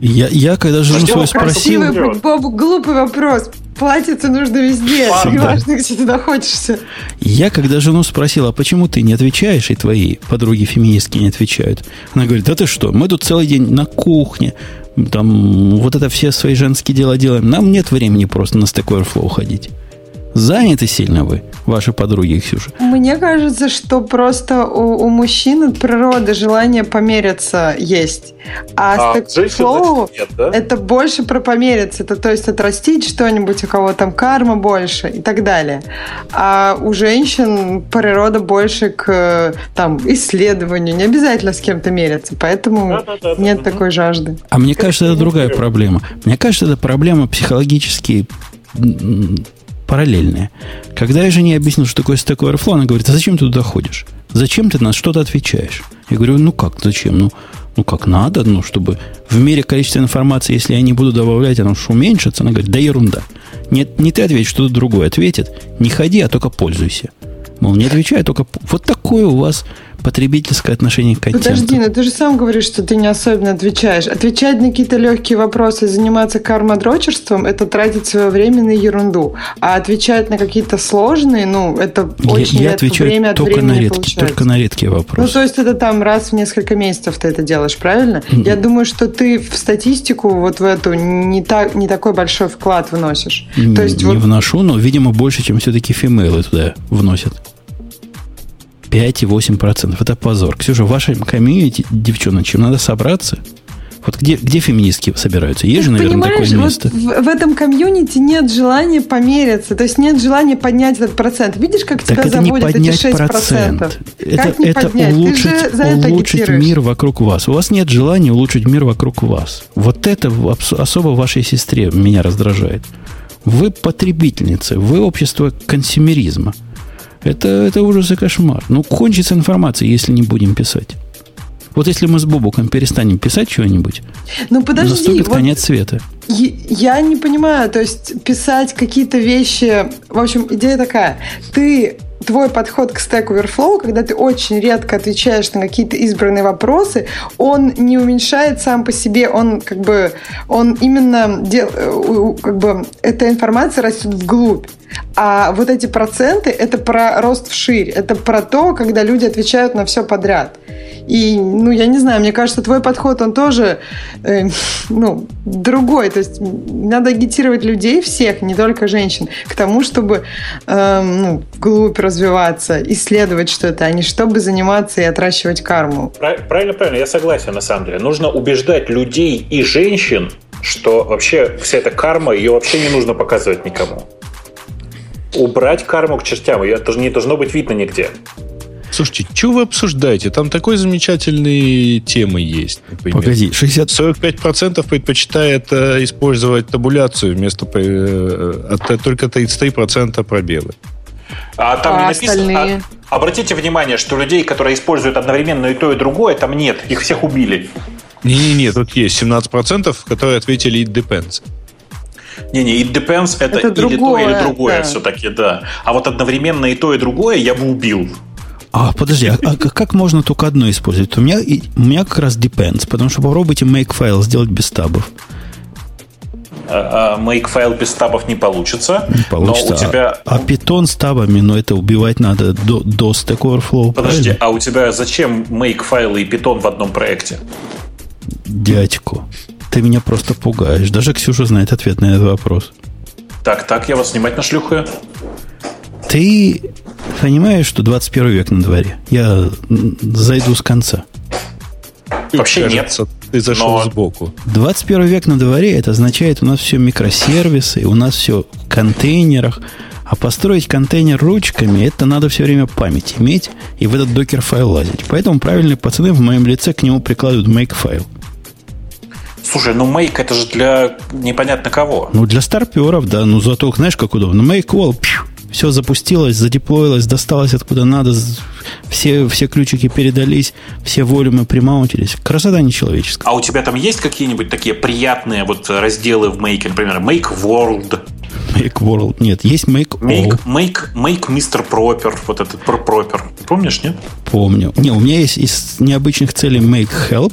Я, я когда жену свою спросил... Бобу, глупый вопрос. Платьице нужно везде, неважно, где ты находишься. Я когда жену спросил, а почему ты не отвечаешь, и твои подруги феминистки не отвечают? Она говорит, да ты что, мы тут целый день на кухне, там вот это все свои женские дела делаем. Нам нет времени просто на Stack Overflow ходить. Заняты сильно вы, ваши подруги, Ксюша? Мне кажется, что просто у, у мужчин от природы желание помериться есть. А, а нет, да? это больше про помериться. Это, то есть отрастить что-нибудь, у кого там карма больше и так далее. А у женщин природа больше к там, исследованию. Не обязательно с кем-то мериться. Поэтому да, да, да, нет да, такой жажды. А мне кажется, это другая проблема. Мне кажется, это проблема психологически параллельные. Когда я жене объяснил, что такое Stack Overflow, она говорит, а зачем ты туда ходишь? Зачем ты на что-то отвечаешь? Я говорю, ну как, зачем? Ну, ну как надо, ну, чтобы в мере количества информации, если я не буду добавлять, оно уж уменьшится. Она говорит, да ерунда. Нет, не ты ответишь, что-то другое ответит. Не ходи, а только пользуйся. Мол, не отвечай, а только... Вот такое у вас потребительское отношение к контенту. Подожди, но ты же сам говоришь, что ты не особенно отвечаешь. Отвечать на какие-то легкие вопросы, заниматься кармодрочерством – это тратить свое время на ерунду. А отвечать на какие-то сложные, ну, это очень я, я отвечаю время от только времени на редкие, Только на редкие вопросы. Ну, то есть это там раз в несколько месяцев ты это делаешь, правильно? Mm-hmm. Я думаю, что ты в статистику вот в эту не, так, не такой большой вклад вносишь. То есть не вот... вношу, но, видимо, больше, чем все-таки фимейлы туда вносят. 5,8%. Это позор. Ксюша, в вашем комьюнити, девчоночек, надо собраться. Вот где, где феминистки собираются? Есть же, наверное, такое место. Вот в, в этом комьюнити нет желания помериться, то есть нет желания поднять этот процент. Видишь, как так тебя это заводят не поднять эти 6%? Процент. Это, как не это поднять? улучшить, это улучшить мир вокруг вас. У вас нет желания улучшить мир вокруг вас. Вот это особо вашей сестре меня раздражает. Вы потребительницы, вы общество консюмеризма. Это, это ужас и кошмар. Ну, кончится информация, если не будем писать. Вот если мы с Бобуком перестанем писать что-нибудь, ну, подожди, наступит вот конец света. Я не понимаю, то есть писать какие-то вещи... В общем, идея такая. Ты твой подход к Stack Overflow, когда ты очень редко отвечаешь на какие-то избранные вопросы, он не уменьшает сам по себе, он как бы, он именно, дел, э, как бы, эта информация растет вглубь. А вот эти проценты – это про рост вширь, это про то, когда люди отвечают на все подряд. И, ну, я не знаю, мне кажется, твой подход, он тоже, э, ну, другой. То есть надо агитировать людей всех, не только женщин, к тому, чтобы, э, ну, вглубь развиваться, исследовать что-то, а не чтобы заниматься и отращивать карму. Правильно, правильно, я согласен, на самом деле. Нужно убеждать людей и женщин, что вообще вся эта карма, ее вообще не нужно показывать никому. Убрать карму к чертям, ее тоже не должно быть видно нигде. Слушайте, что вы обсуждаете? Там такой замечательные темы есть. Например. Погоди, 60... 45% предпочитает э, использовать табуляцию вместо э, а, только 33% пробелы. А там а не написано. А, обратите внимание, что людей, которые используют одновременно и то, и другое, там нет. Их всех убили. Не-не-не, тут есть 17%, которые ответили it depends. Не-не, it depends это, это или другое, то, или другое да. все-таки, да. А вот одновременно и то, и другое я бы убил. А, подожди, а, а как можно только одно использовать? У меня, у меня как раз depends, потому что попробуйте make файл сделать без табов. А, а make файл без табов не получится. Не получится. Но у тебя... А, а Python с табами, но это убивать надо до, до Stack Overflow. Подожди, правильно? а у тебя зачем make файлы и Python в одном проекте? Дядьку, ты меня просто пугаешь. Даже Ксюша знает ответ на этот вопрос. Так, так, я вас внимательно шлюхаю. Ты понимаешь, что 21 век на дворе? Я зайду с конца. Вообще Кажется, нет. Ты зашел но... сбоку. 21 век на дворе, это означает, у нас все микросервисы, у нас все в контейнерах. А построить контейнер ручками, это надо все время память иметь и в этот докер-файл лазить. Поэтому правильные пацаны в моем лице к нему прикладывают make-файл. Слушай, ну make это же для непонятно кого. Ну, для старперов, да. Ну, зато, знаешь, как удобно. Make all, пью, все запустилось, задеплоилось, досталось откуда надо, все, все ключики передались, все волюмы примаунтились. Красота нечеловеческая. А у тебя там есть какие-нибудь такие приятные вот разделы в Make, например, Make World? Make World, нет, есть Make Make, make, make Mr. Proper, вот этот Proper. Помнишь, нет? Помню. Не, у меня есть из необычных целей Make Help.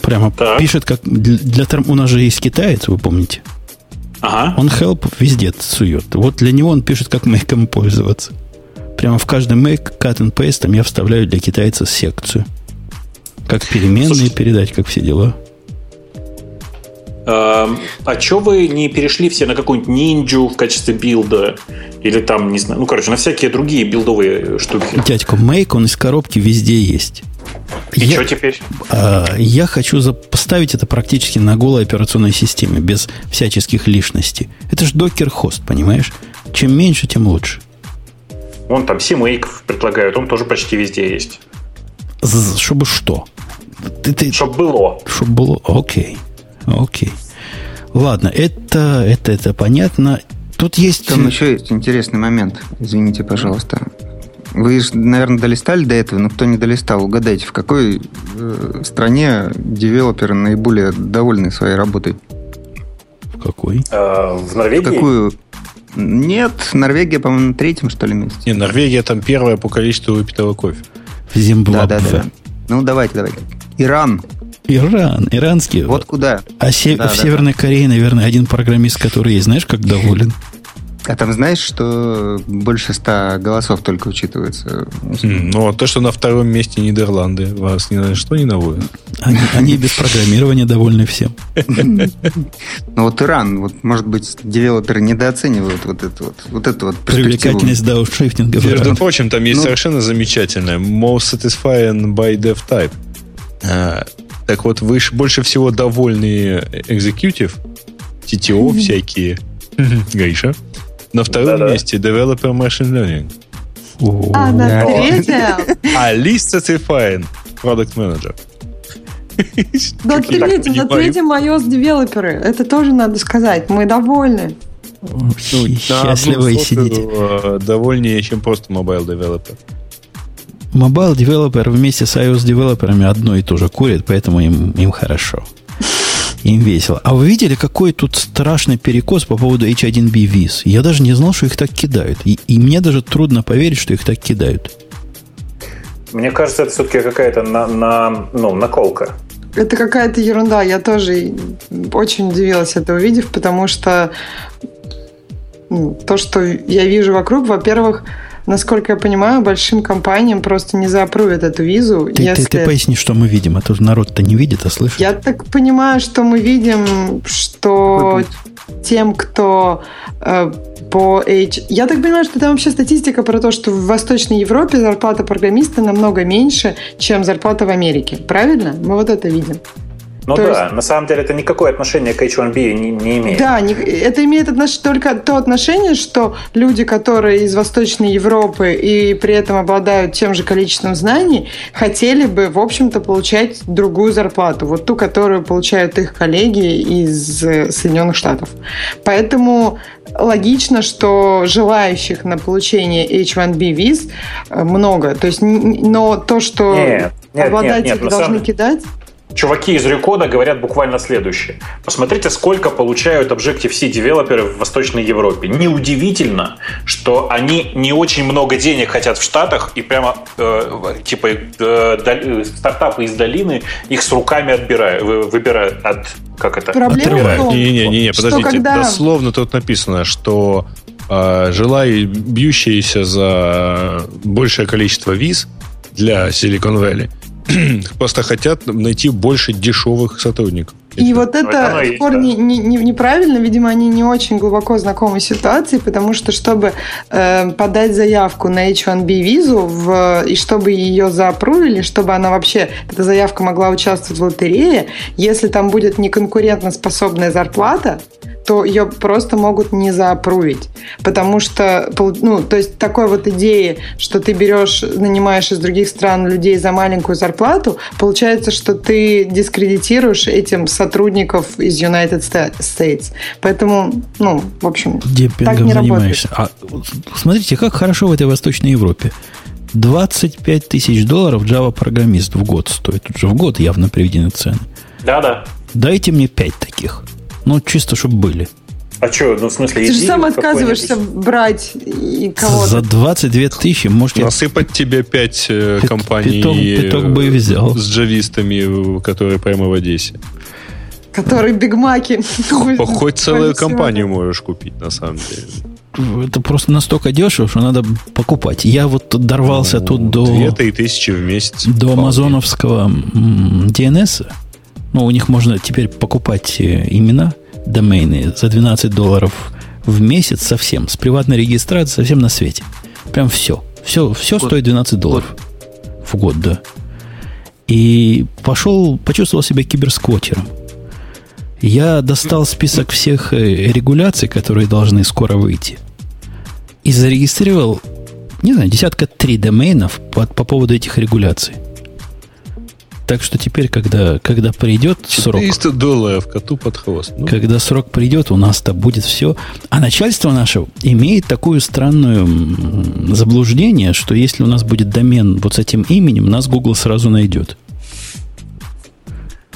Прямо так. пишет, как для, для у нас же есть китаец, вы помните? Ага. Он help везде сует. Вот для него он пишет, как мейком пользоваться. Прямо в каждый make cut and paste там я вставляю для китайца секцию. Как переменные Слушай, передать, как все дела. А, а что вы не перешли все на какую-нибудь ниндзю в качестве билда? Или там, не знаю, ну, короче, на всякие другие билдовые штуки? Дядька, Make, он из коробки везде есть. И я, что теперь? А, я хочу поставить это практически на голой операционной системе, без всяческих лишностей. Это же докер-хост, понимаешь? Чем меньше, тем лучше. Вон там CMake предлагают, он тоже почти везде есть. Чтобы что? Ты, ты... Чтобы было. Чтобы было, окей. Окей. Ладно, это, это, это понятно. Тут есть... Там еще есть интересный момент. Извините, пожалуйста. Вы, наверное, долистали до этого, но кто не долистал, угадайте, в какой э, стране девелоперы наиболее довольны своей работой? В какой? Э, в Норвегии? В какую? Нет, Норвегия, по-моему, на третьем, что ли, месте. Не, Норвегия там первая по количеству выпитого кофе. В Зимбабве. Да, да, да. Ну, давайте, давайте. Иран. Иран, иранский. Вот куда. А се- да, в да, Северной да. Корее, наверное, один программист, который есть, знаешь, как доволен? А там знаешь, что больше ста голосов только учитывается? Ну, а то, что на втором месте Нидерланды, вас ни на что не наводит? Они, они без программирования довольны всем. Ну, вот Иран, вот, может быть, девелоперы недооценивают вот это вот, вот это вот Привлекательность дауншифтинга. Между прочим, там есть ну, совершенно замечательное most satisfying by dev type. А, так вот, вы больше всего довольны экзекьютив, TTO [LAUGHS] всякие, [LAUGHS] Гриша, на втором Да-да. месте Developer Machine Learning. А на третьем? А List Certifying Product Manager. [LAUGHS] На третьем, на третьем iOS девелоперы. Это тоже надо сказать. Мы довольны. Ну, Счастливые сидите. Э, довольнее, чем просто mobile developer. Mobile developer вместе с iOS девелоперами одно и то же курит, поэтому им, им хорошо. Им весело. А вы видели, какой тут страшный перекос по поводу H1B виз? Я даже не знал, что их так кидают. И, и мне даже трудно поверить, что их так кидают. Мне кажется, это все-таки какая-то на, на, ну, наколка. Это какая-то ерунда. Я тоже очень удивилась это увидев, потому что ну, то, что я вижу вокруг, во-первых, насколько я понимаю, большим компаниям просто не заапрувят эту визу. Ты, если... ты, ты поясни, что мы видим, а то народ-то не видит, а слышит. Я так понимаю, что мы видим, что тем, кто э, по H... Я так понимаю, что там вообще статистика про то, что в Восточной Европе зарплата программиста намного меньше, чем зарплата в Америке. Правильно? Мы вот это видим. Ну то да, есть... на самом деле это никакое отношение к H1B не, не имеет. Да, не, это имеет отнош... только то отношение, что люди, которые из Восточной Европы и при этом обладают тем же количеством знаний, хотели бы, в общем-то, получать другую зарплату, вот ту, которую получают их коллеги из э, Соединенных Штатов. Поэтому логично, что желающих на получение H1B виз э, много. То есть, но то, что нет, нет, обладатели нет, нет, должны самом... кидать чуваки из Рюкода говорят буквально следующее. Посмотрите, сколько получают Objective-C девелоперы в Восточной Европе. Неудивительно, что они не очень много денег хотят в Штатах и прямо э, типа э, стартапы из долины их с руками отбирают, выбирают от как это? Проблема Не-не-не, подождите. Когда... Дословно тут написано, что э, желая бьющиеся за большее количество виз для Silicon Valley – [CLEARS THROAT] Просто хотят найти больше дешевых сотрудников. И вот это в корне не, не, неправильно, видимо, они не очень глубоко знакомы с ситуацией, потому что чтобы э, подать заявку на H1B визу в, и чтобы ее заапрувили, чтобы она вообще, эта заявка могла участвовать в лотерее, если там будет неконкурентно способная зарплата, то ее просто могут не заапрувить. Потому что, ну, то есть такой вот идеи, что ты берешь, нанимаешь из других стран людей за маленькую зарплату, получается, что ты дискредитируешь этим сотрудников из United States. Поэтому, ну, в общем, Депингом так не занимаешься. работает. А, смотрите, как хорошо в этой Восточной Европе. 25 тысяч долларов Java-программист в год стоит. Тут же в год явно приведены цены. Да-да. Дайте мне 5 таких. Ну, чисто, чтобы были. А что, ну, в смысле, Ты же сам отказываешься брать и кого-то. За 22 тысячи можете... Насыпать тебе 5 э, компаний пяток, пяток бы и взял. с джавистами, которые прямо в Одессе. Которые бигмаки. Хоть целую компанию можешь купить, на самом деле. Это просто настолько дешево, что надо покупать. Я вот дорвался ну, тут до... Две-три тысячи в месяц. До амазоновского DNS. Ну, у них можно теперь покупать э, имена, домены за 12 долларов в месяц совсем. С приватной регистрацией совсем на свете. Прям все. Все, все год. стоит 12 долларов. Год. В год, да. И пошел, почувствовал себя киберсквотером. Я достал список всех э, регуляций, которые должны скоро выйти. И зарегистрировал, не знаю, десятка три доменов по, по поводу этих регуляций. Так что теперь, когда, когда придет срок... 400 долларов коту под хвост. Ну. Когда срок придет, у нас-то будет все. А начальство наше имеет такую странную заблуждение, что если у нас будет домен вот с этим именем, нас Google сразу найдет.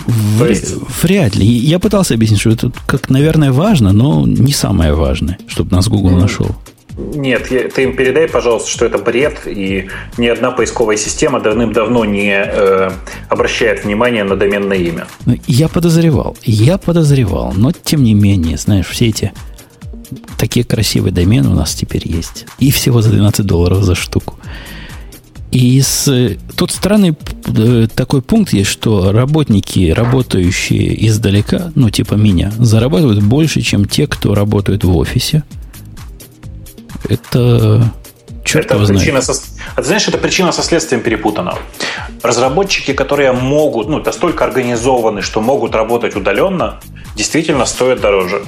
В, есть... Вряд ли. Я пытался объяснить, что это, как, наверное, важно, но не самое важное, чтобы нас Google mm-hmm. нашел. Нет, ты им передай, пожалуйста, что это бред, и ни одна поисковая система давным-давно не э, обращает внимания на доменное имя. Я подозревал, я подозревал, но тем не менее, знаешь, все эти такие красивые домены у нас теперь есть. И всего за 12 долларов за штуку. И с, тут странный э, такой пункт есть, что работники, работающие издалека, ну типа меня, зарабатывают больше, чем те, кто работает в офисе – это черт это причина со... А ты знаешь, это причина со следствием перепутана. Разработчики, которые могут, ну, настолько организованы, что могут работать удаленно, действительно стоят дороже.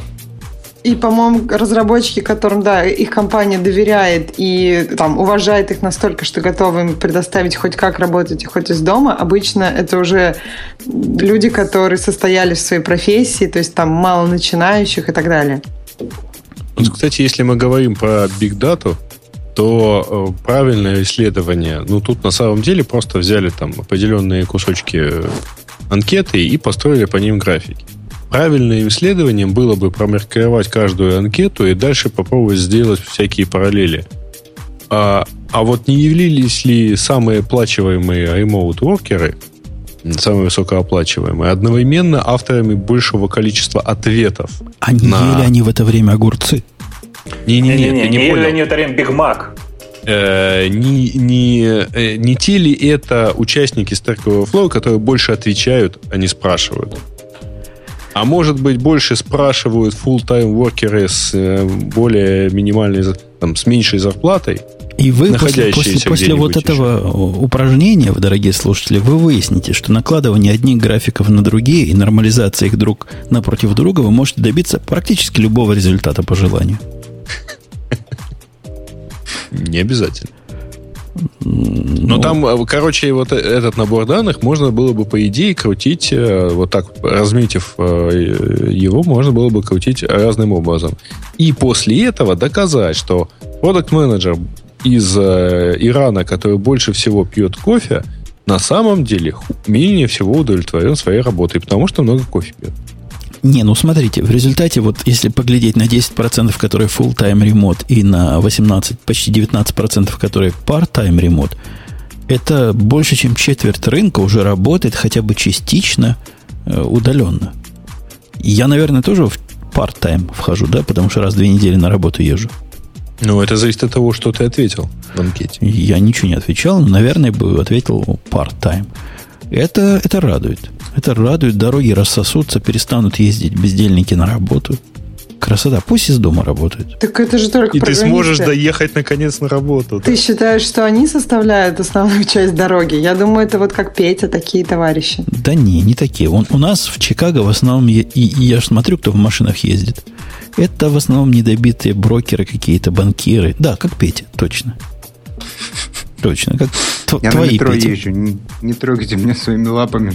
И, по-моему, разработчики, которым, да, их компания доверяет и там уважает их настолько, что готовы им предоставить хоть как работать и хоть из дома, обычно это уже люди, которые состоялись в своей профессии, то есть там мало начинающих и так далее. Вот, кстати, если мы говорим про Data, то э, правильное исследование, ну, тут на самом деле просто взяли там определенные кусочки анкеты и построили по ним графики. Правильным исследованием было бы промаркировать каждую анкету и дальше попробовать сделать всякие параллели. А, а вот не являлись ли самые оплачиваемые remote-воркеры, самые высокооплачиваемые, одновременно авторами большего количества ответов? А не на... ели они в это время огурцы? Не-не-не, не, не ели они в это время Биг Мак. Э, не, не, э, не те ли это участники Stack Overflow, которые больше отвечают, а не спрашивают? А может быть, больше спрашивают full-time воркеры с э, более минимальной, там, с меньшей зарплатой, и вы после, после, после вот этого еще. упражнения, дорогие слушатели, вы выясните, что накладывание одних графиков на другие и нормализация их друг напротив друга вы можете добиться практически любого результата по желанию. Не обязательно. Но ну, там, э, короче, вот этот набор данных можно было бы, по идее, крутить, э, вот так, разметив э, его, можно было бы крутить разным образом. И после этого доказать, что продукт менеджер из Ирана, который больше всего пьет кофе, на самом деле менее всего удовлетворен своей работой, потому что много кофе пьет. Не, ну смотрите, в результате, вот если поглядеть на 10%, которые full-time remote, и на 18, почти 19%, которые part-time remote, это больше, чем четверть рынка уже работает хотя бы частично э, удаленно. Я, наверное, тоже в part-time вхожу, да, потому что раз в две недели на работу езжу. Ну, это зависит от того, что ты ответил в анкете. Я ничего не отвечал, но, наверное, бы ответил part-time. Это, это радует. Это радует, дороги рассосутся, перестанут ездить бездельники на работу. Красота. Пусть из дома работают. Так это же только И ты сможешь доехать наконец на работу. Ты да? считаешь, что они составляют основную часть дороги? Я думаю, это вот как Петя, такие товарищи. Да не, не такие. Он, у нас в Чикаго в основном, и, и я же смотрю, кто в машинах ездит. Это в основном недобитые брокеры какие-то, банкиры. Да, как Петя, точно. Точно, как Я твои, на метро Петя. езжу, не, не трогайте меня своими лапами.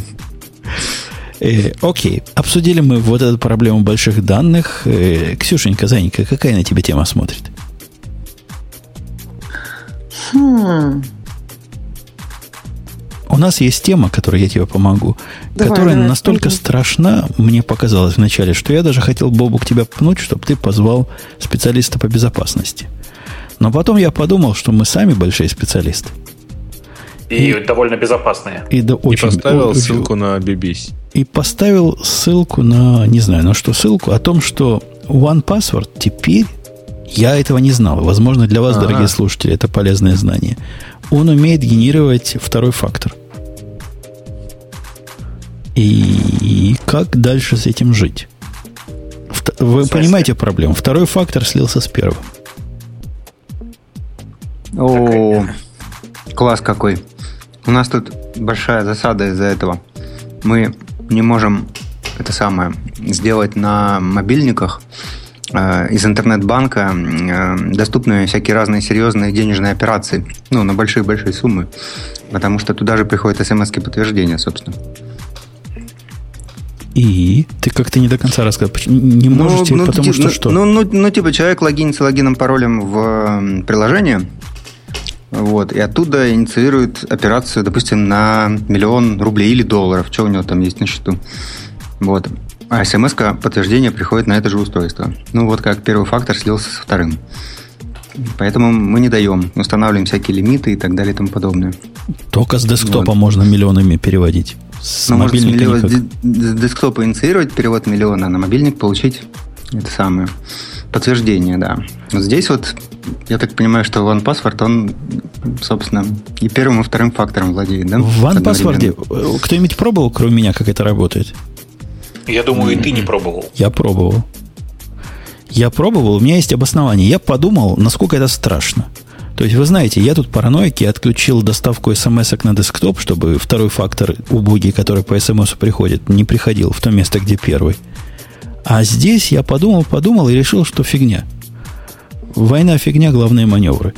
Э, окей, обсудили мы вот эту проблему больших данных. Э, Ксюшенька, Занька, какая на тебе тема смотрит? Хм. У нас есть тема, которой я тебе помогу, давай, которая давай, настолько пойдем. страшна, мне показалось вначале, что я даже хотел Бобу к тебя пнуть, чтобы ты позвал специалиста по безопасности. Но потом я подумал, что мы сами большие специалисты. И, и довольно безопасные. И, да, очень, и поставил очень, ссылку на BBC. И поставил ссылку на, не знаю, на что ссылку, о том, что One Password теперь, я этого не знал, возможно, для вас, А-а-а. дорогие слушатели, это полезное знание, он умеет генерировать второй фактор. И как дальше с этим жить? Вы понимаете проблему? Второй фактор слился с первым. О, класс какой. У нас тут большая засада из-за этого. Мы не можем это самое сделать на мобильниках э, из интернет-банка э, доступны всякие разные серьезные денежные операции, ну, на большие-большие суммы, потому что туда же приходят смс-подтверждения, собственно. И ты как-то не до конца рассказал. Не ну, можете, ну, потому типа, что ну, что? Ну, ну, ну, типа человек логинится логином, паролем в приложение, вот, и оттуда инициирует операцию, допустим, на миллион рублей или долларов, что у него там есть на счету. Вот. А смс подтверждение приходит на это же устройство. Ну, вот как первый фактор слился со вторым. Поэтому мы не даем, устанавливаем всякие лимиты и так далее и тому подобное. Только с десктопа вот. можно миллионами переводить. С ну, можно с, миллион, с десктопа инициировать перевод миллиона, а на мобильник получить это самое подтверждение, да. Вот здесь вот, я так понимаю, что OnePassword, он, собственно, и первым, и вторым фактором владеет, да? В OnePassword э, кто-нибудь пробовал, кроме меня, как это работает? Я думаю, и ты не пробовал. Я пробовал. Я пробовал, у меня есть обоснование. Я подумал, насколько это страшно. То есть, вы знаете, я тут параноик, я отключил доставку смс на десктоп, чтобы второй фактор убогий, который по смс приходит, не приходил в то место, где первый. А здесь я подумал, подумал и решил, что фигня. Война фигня, главные маневры.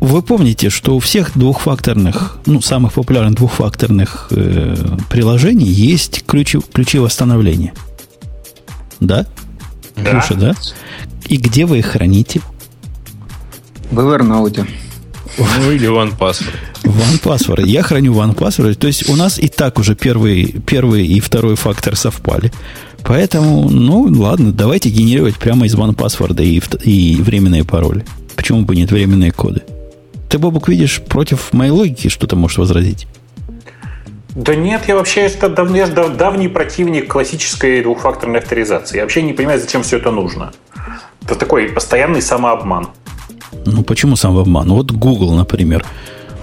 Вы помните, что у всех двухфакторных, ну, самых популярных двухфакторных э, приложений есть ключи, ключи восстановления. Да? Да. Слушай, да? И где вы их храните? В Evernote. Ну, или OnePassword. OnePassword. Я храню OnePassword. То есть у нас и так уже первый, первый и второй фактор совпали. Поэтому, ну, ладно, давайте генерировать прямо из OnePassword и, и временные пароли. Почему бы нет временные коды? Ты, Бобук, видишь, против моей логики что-то можешь возразить? Да нет, я вообще это дав, я давний противник классической двухфакторной авторизации. Я вообще не понимаю, зачем все это нужно. Это такой постоянный самообман. Ну, почему самообман? Вот Google, например.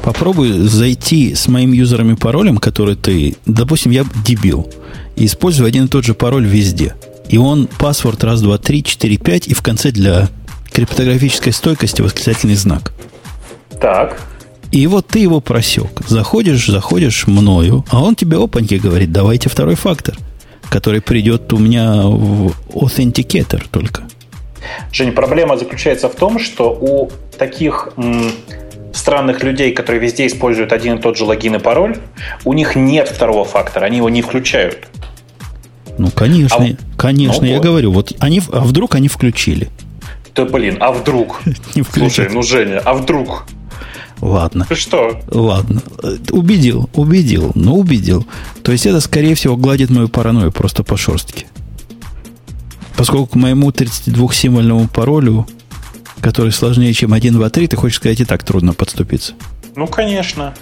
Попробуй зайти с моим юзером и паролем, который ты... Допустим, я дебил. И использую один и тот же пароль везде. И он паспорт раз, два, три, четыре, пять, и в конце для криптографической стойкости восклицательный знак. Так. И вот ты его просек. Заходишь, заходишь мною, а он тебе опаньки говорит, давайте второй фактор, который придет у меня в Authenticator только. Жень, проблема заключается в том, что у таких м, странных людей, которые везде используют один и тот же логин и пароль, у них нет второго фактора, они его не включают. Ну, конечно, а, конечно, ну, я вот. говорю, вот они, а вдруг они включили? Да блин, а вдруг? [LAUGHS] Не Слушай, ну Женя, а вдруг? Ладно. Ты что? Ладно. Убедил, убедил, ну убедил. То есть это, скорее всего, гладит мою паранойю просто по шерстке. Поскольку к моему 32-символьному паролю, который сложнее, чем 1, 2, 3, ты хочешь сказать, и так трудно подступиться. Ну, конечно.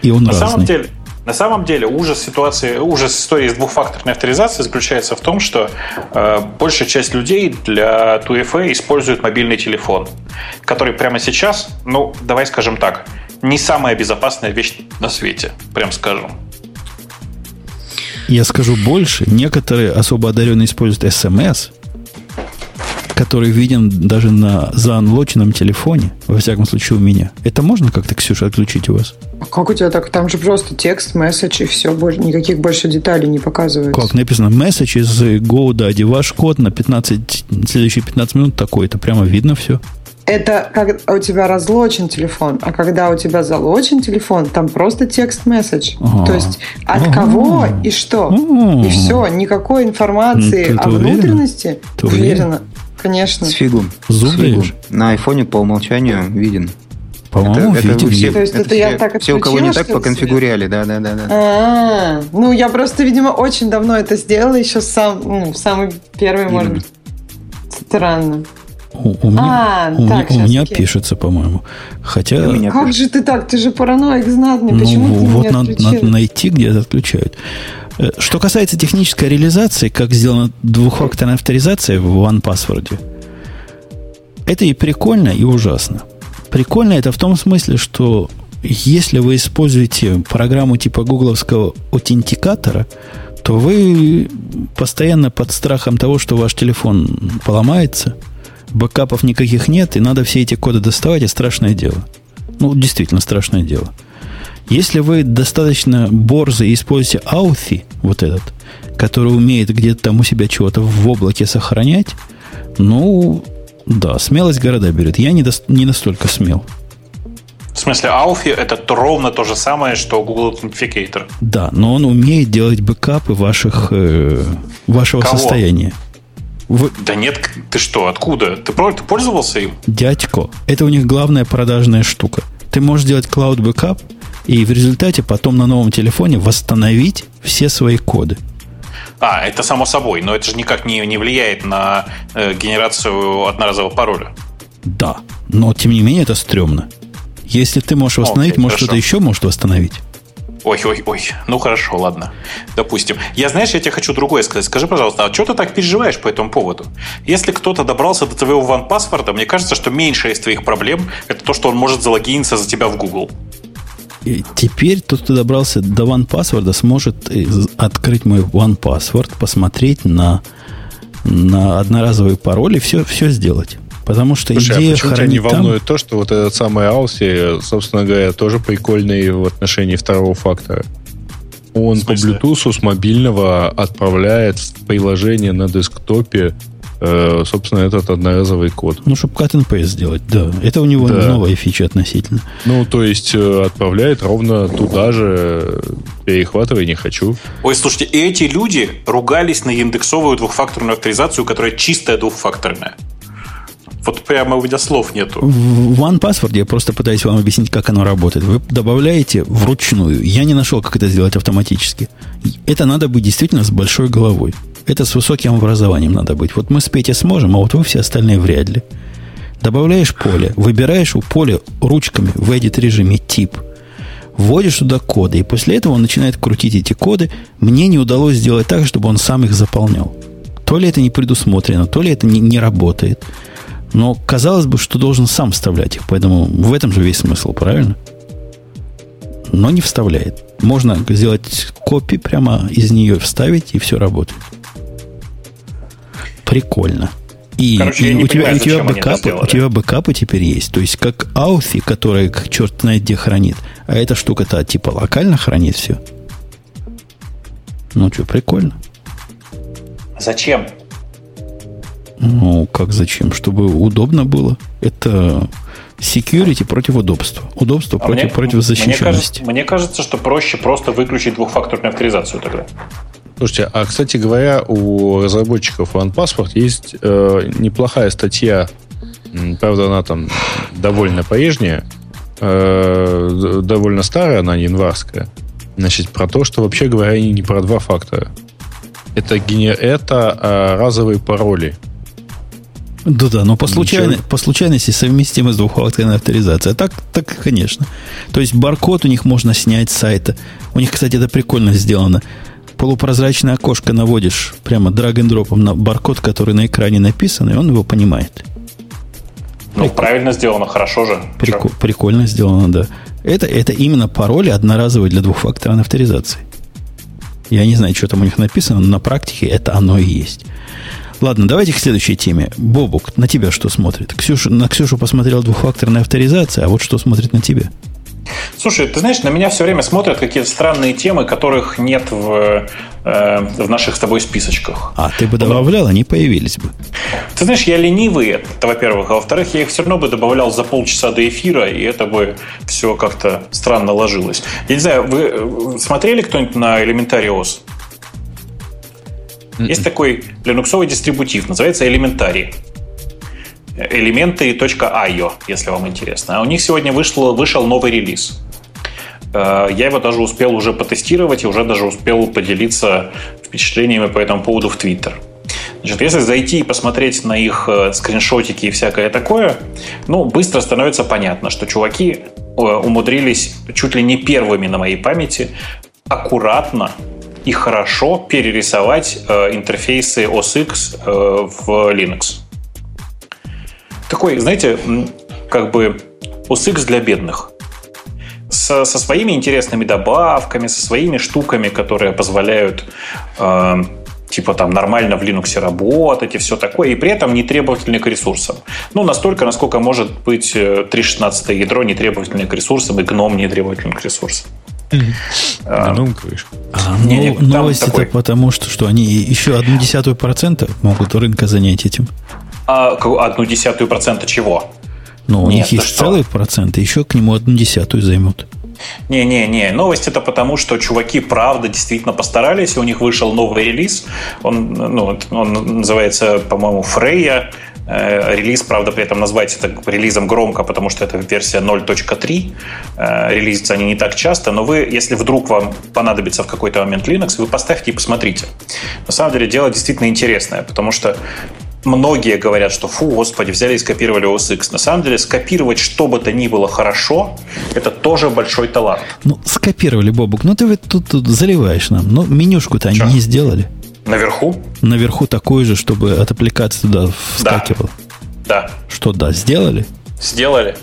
И он На разный. самом деле, на самом деле ужас ситуации, ужас истории с двухфакторной авторизацией заключается в том, что э, большая часть людей для 2FA использует мобильный телефон, который прямо сейчас, ну, давай скажем так, не самая безопасная вещь на свете, прям скажем. Я скажу больше. Некоторые особо одаренные используют SMS, который виден даже на заанлоченном телефоне, во всяком случае у меня. Это можно как-то, Ксюша, отключить у вас? А как у тебя так? Там же просто текст, месседж и все, никаких больше деталей не показывается. Как написано, месседж из GoDaddy, ваш код на 15, следующие 15 минут такой, это прямо видно все. Это когда у тебя разлочен телефон, а когда у тебя залочен телефон, там просто текст-месседж. Ага. То есть от ага. кого и что. Ага. И все, никакой информации ну, ты, ты о уверена? внутренности. Ты уверена? Конечно. С С фигом. На айфоне по умолчанию виден. По-моему, это, это все, То есть это, это я все, так все, у кого не так, поконфигуряли, да, да, да, да. А-а-а. Ну, я просто, видимо, очень давно это сделала, еще сам, ну, самый первый, Именно. может быть. Странно. У, у меня, а, у так, меня, у меня пишется, по-моему. Хотя... Как пишется. же ты так? Ты же параноик знатный. Ну, Почему ты вот надо, надо найти, где это отключают. Э, что касается технической реализации, как сделана двухфакторная авторизация в OnePassword, это и прикольно, и ужасно. Прикольно это в том смысле, что если вы используете программу типа гугловского аутентикатора, то вы постоянно под страхом того, что ваш телефон поломается, бэкапов никаких нет, и надо все эти коды доставать, и страшное дело. Ну, действительно страшное дело. Если вы достаточно борзы используете Authy, вот этот, который умеет где-то там у себя чего-то в облаке сохранять, ну, да, смелость города берет. Я не, до, не настолько смел. В смысле, Authy это ровно то же самое, что Google Authenticator. Да, но он умеет делать бэкапы ваших, э, вашего Кого? состояния. Вы... Да нет, ты что, откуда? Ты, ты пользовался им? Дядько, это у них главная продажная штука. Ты можешь делать cloud backup, и в результате потом на новом телефоне восстановить все свои коды. А, это само собой, но это же никак не, не влияет на э, генерацию одноразового пароля. Да, но тем не менее это стрёмно. Если ты можешь восстановить, Окей, может кто-то еще может восстановить. Ой, ой, ой. Ну хорошо, ладно. Допустим. Я, знаешь, я тебе хочу другое сказать. Скажи, пожалуйста, а что ты так переживаешь по этому поводу? Если кто-то добрался до твоего ван-паспорта, мне кажется, что меньшая из твоих проблем это то, что он может залогиниться за тебя в Google. И теперь тот, кто добрался до OnePassword, сможет открыть мой OnePassword, посмотреть на, на одноразовый пароль и все, все сделать. Потому что Слушай, а идея а почему тебя не волнует то, что вот этот самый Ауси, собственно говоря, тоже прикольный в отношении второго фактора? Он по Bluetooth с мобильного отправляет в приложение на десктопе собственно, этот одноразовый код. Ну, чтобы cut and paste сделать, да. Это у него да. новая фича относительно. Ну, то есть, э, отправляет ровно туда же, перехватывай, не хочу. Ой, слушайте, и эти люди ругались на индексовую двухфакторную авторизацию, которая чистая двухфакторная. Вот прямо у меня слов нету. В OnePassword я просто пытаюсь вам объяснить, как оно работает. Вы добавляете вручную. Я не нашел, как это сделать автоматически. Это надо быть действительно с большой головой. Это с высоким образованием надо быть. Вот мы с Петей сможем, а вот вы все остальные вряд ли. Добавляешь поле, выбираешь у поля ручками в edit режиме тип, вводишь туда коды, и после этого он начинает крутить эти коды. Мне не удалось сделать так, чтобы он сам их заполнял. То ли это не предусмотрено, то ли это не, не работает. Но казалось бы, что должен сам вставлять их, поэтому в этом же весь смысл, правильно? Но не вставляет. Можно сделать копи прямо из нее вставить, и все работает. Прикольно. И, Короче, и у, тебя, понимаю, у, тебя бэкапы, у тебя бэкапы теперь есть. То есть, как Authy, которая как черт знает где хранит. А эта штука-то типа локально хранит все. Ну что, прикольно. Зачем? Ну, как зачем? Чтобы удобно было. Это security против удобства. Удобство а против, мне, против защищенности. Мне кажется, мне кажется, что проще просто выключить двухфакторную авторизацию тогда. Слушайте, а, кстати говоря, у разработчиков OnePassword есть э, неплохая статья, правда, она там довольно прежняя, э, довольно старая, она не январская, значит, про то, что, вообще говоря, не про два фактора. Это, это э, разовые пароли. Да-да, но по, случайно, по случайности совместимы с двухфакторной авторизацией. А так, так, конечно. То есть баркод у них можно снять с сайта. У них, кстати, это прикольно сделано полупрозрачное окошко наводишь прямо драг-н-дропом на баркод, который на экране написан, и он его понимает. Ну, Прик... правильно сделано, хорошо же. Прик... Прикольно сделано, да. Это, это именно пароли одноразовые для двухфакторной авторизации. Я не знаю, что там у них написано, но на практике это оно и есть. Ладно, давайте к следующей теме. Бобук, на тебя что смотрит? Ксюша, на Ксюшу посмотрел двухфакторная авторизация, а вот что смотрит на тебя? Слушай, ты знаешь, на меня все время смотрят какие-то странные темы, которых нет в, э, в наших с тобой списочках. А ты бы добавлял, они появились бы. Ты знаешь, я ленивый, это во-первых. А во-вторых, я их все равно бы добавлял за полчаса до эфира, и это бы все как-то странно ложилось. Я не знаю, вы э, смотрели кто-нибудь на Elementary OS? Есть м-м. такой линуксовый дистрибутив, называется Elementary элементы.io, если вам интересно. А у них сегодня вышло, вышел новый релиз. Э, я его даже успел уже потестировать и уже даже успел поделиться впечатлениями по этому поводу в Твиттер. Значит, если зайти и посмотреть на их э, скриншотики и всякое такое, ну, быстро становится понятно, что чуваки э, умудрились чуть ли не первыми на моей памяти аккуратно и хорошо перерисовать интерфейсы OS X в Linux такой, знаете, как бы OS для бедных. Со, со своими интересными добавками, со своими штуками, которые позволяют э, типа там нормально в Linux работать и все такое, и при этом не требовательны к ресурсам. Ну, настолько, насколько может быть 3.16 э, ядро не требовательное к ресурсам, и гном не требовательный к ресурсам. А, ну, а, не, не, новость это потому, что, что они еще одну десятую процента могут рынка занять этим. А одну десятую процента чего? Ну, у Нет, них есть целый процент, и еще к нему одну десятую займут. Не-не-не, новость это потому, что чуваки правда действительно постарались, и у них вышел новый релиз, он, ну, он называется, по-моему, Фрейя, э, Релиз, правда, при этом назвать это релизом громко, потому что это версия 0.3. Э, релизятся они не так часто, но вы, если вдруг вам понадобится в какой-то момент Linux, вы поставьте и посмотрите. На самом деле дело действительно интересное, потому что многие говорят, что фу, господи, взяли и скопировали OS X. На самом деле, скопировать что бы то ни было хорошо, это тоже большой талант. Ну, скопировали, Бобук. Ну, ты ведь тут, тут заливаешь нам. Ну, менюшку-то они не сделали. Наверху? Наверху такой же, чтобы от аппликации туда вскакивал. Да. да. Что, да, сделали? Сделали.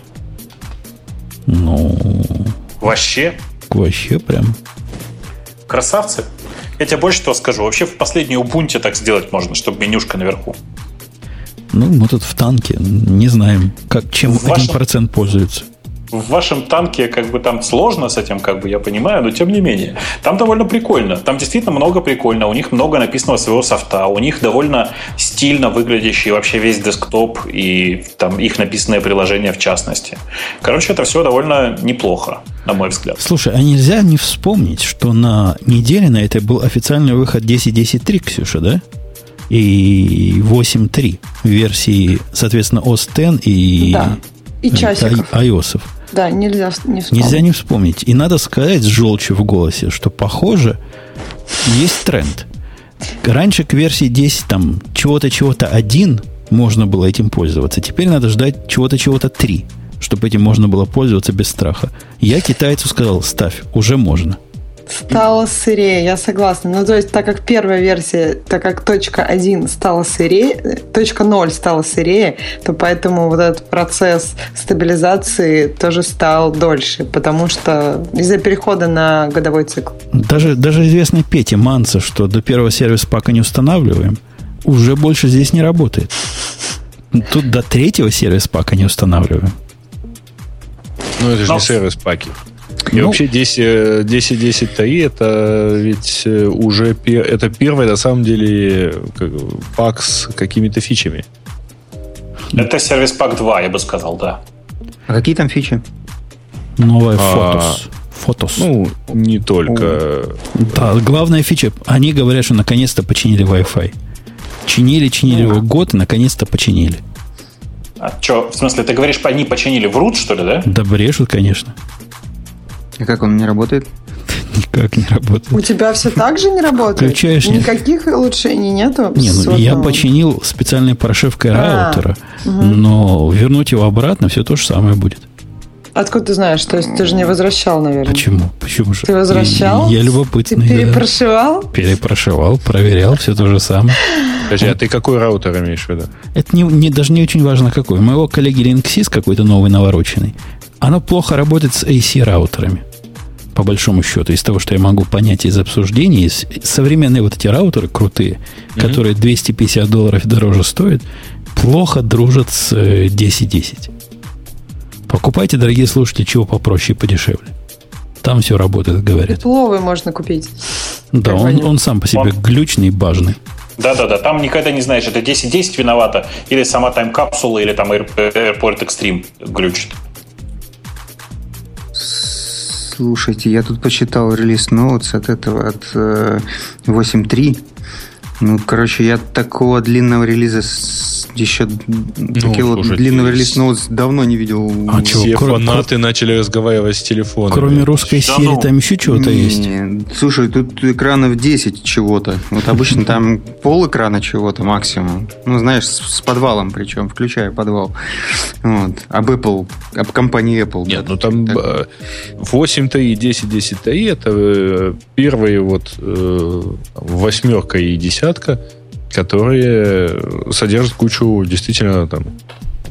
Ну... Вообще? Вообще прям. Красавцы. Я тебе больше того скажу. Вообще в последней Ubuntu так сделать можно, чтобы менюшка наверху. Ну, мы тут в танке не знаем, как, чем в 1% вашем... пользуется в вашем танке как бы там сложно с этим, как бы я понимаю, но тем не менее. Там довольно прикольно. Там действительно много прикольно. У них много написанного своего софта. У них довольно стильно выглядящий вообще весь десктоп и там их написанное приложение в частности. Короче, это все довольно неплохо, на мой взгляд. Слушай, а нельзя не вспомнить, что на неделе на этой был официальный выход 10.10.3, Ксюша, да? И 8.3 версии, соответственно, OS X и, да. и часиков. iOS. Да, нельзя не вспомнить. Нельзя не вспомнить. И надо сказать с желчью в голосе, что, похоже, есть тренд. Раньше к версии 10 там чего-то, чего-то один можно было этим пользоваться. Теперь надо ждать чего-то, чего-то три, чтобы этим можно было пользоваться без страха. Я китайцу сказал, ставь, уже можно стало сырее, я согласна. Ну, то есть, так как первая версия, так как точка 1 стала сырее, точка 0 стала сырее, то поэтому вот этот процесс стабилизации тоже стал дольше, потому что из-за перехода на годовой цикл. Даже, даже известный Пете Манса, что до первого сервиса пока не устанавливаем, уже больше здесь не работает. Тут до третьего сервис пака не устанавливаем. Ну, это же Но... не сервис паки. И ну, вообще 10, 10, 10 TI это ведь э, уже это первый, на самом деле, пак с какими-то фичами. Это сервис пак 2, я бы сказал, да. А какие там фичи? Новая фотос. Фотос. Ну, не только. Да, главная фича. Они говорят, что наконец-то починили Wi-Fi. Чинили, чинили его год, и наконец-то починили. А что, в смысле, ты говоришь, они починили, врут, что ли, да? Да брешут, конечно. И как он не работает? [LAUGHS] Никак не работает. У тебя все так же не работает? Включаешь... Никаких нет. улучшений нету? Не, ну, я починил специальной прошивкой а, раутера, угу. но вернуть его обратно все то же самое будет. Откуда ты знаешь? То есть ты же не возвращал, наверное. Почему? Почему же? Ты возвращал? Я, я любопытный. Ты перепрошивал? Да. Перепрошивал, проверял, все то же самое. Подожди, а ты какой раутер имеешь в виду? Это не, не, даже не очень важно какой. У моего коллеги Linksys какой-то новый навороченный. Оно плохо работает с AC-раутерами. По большому счету, из того, что я могу понять из обсуждений, современные вот эти раутеры крутые, mm-hmm. которые 250 долларов дороже стоят, плохо дружат с 1010. Э, Покупайте, дорогие слушатели, чего попроще и подешевле. Там все работает, говорят. Пловый можно купить. Да, он, он сам по себе он... глючный, бажный. Да-да-да, там никогда не знаешь, это 10-10 виновата, или сама тайм-капсула, или там Airport Extreme глючит. Слушайте, я тут посчитал релиз ноутс от этого, от э, 8.3. Ну, короче, я такого длинного релиза еще ну, такие вот длинного релиз ноутс давно не видел. А Все чего? фанаты начали разговаривать с телефоном. Кроме русской да, серии, ну, там еще чего-то есть. Слушай, тут экранов 10 чего-то. Вот обычно там пол экрана чего-то максимум. Ну, знаешь, с подвалом причем, включая подвал. Вот. Об Apple, об компании Apple. Нет, ну там 8 и 10 10 это э, первые вот э, восьмерка и десятка которые содержат кучу действительно там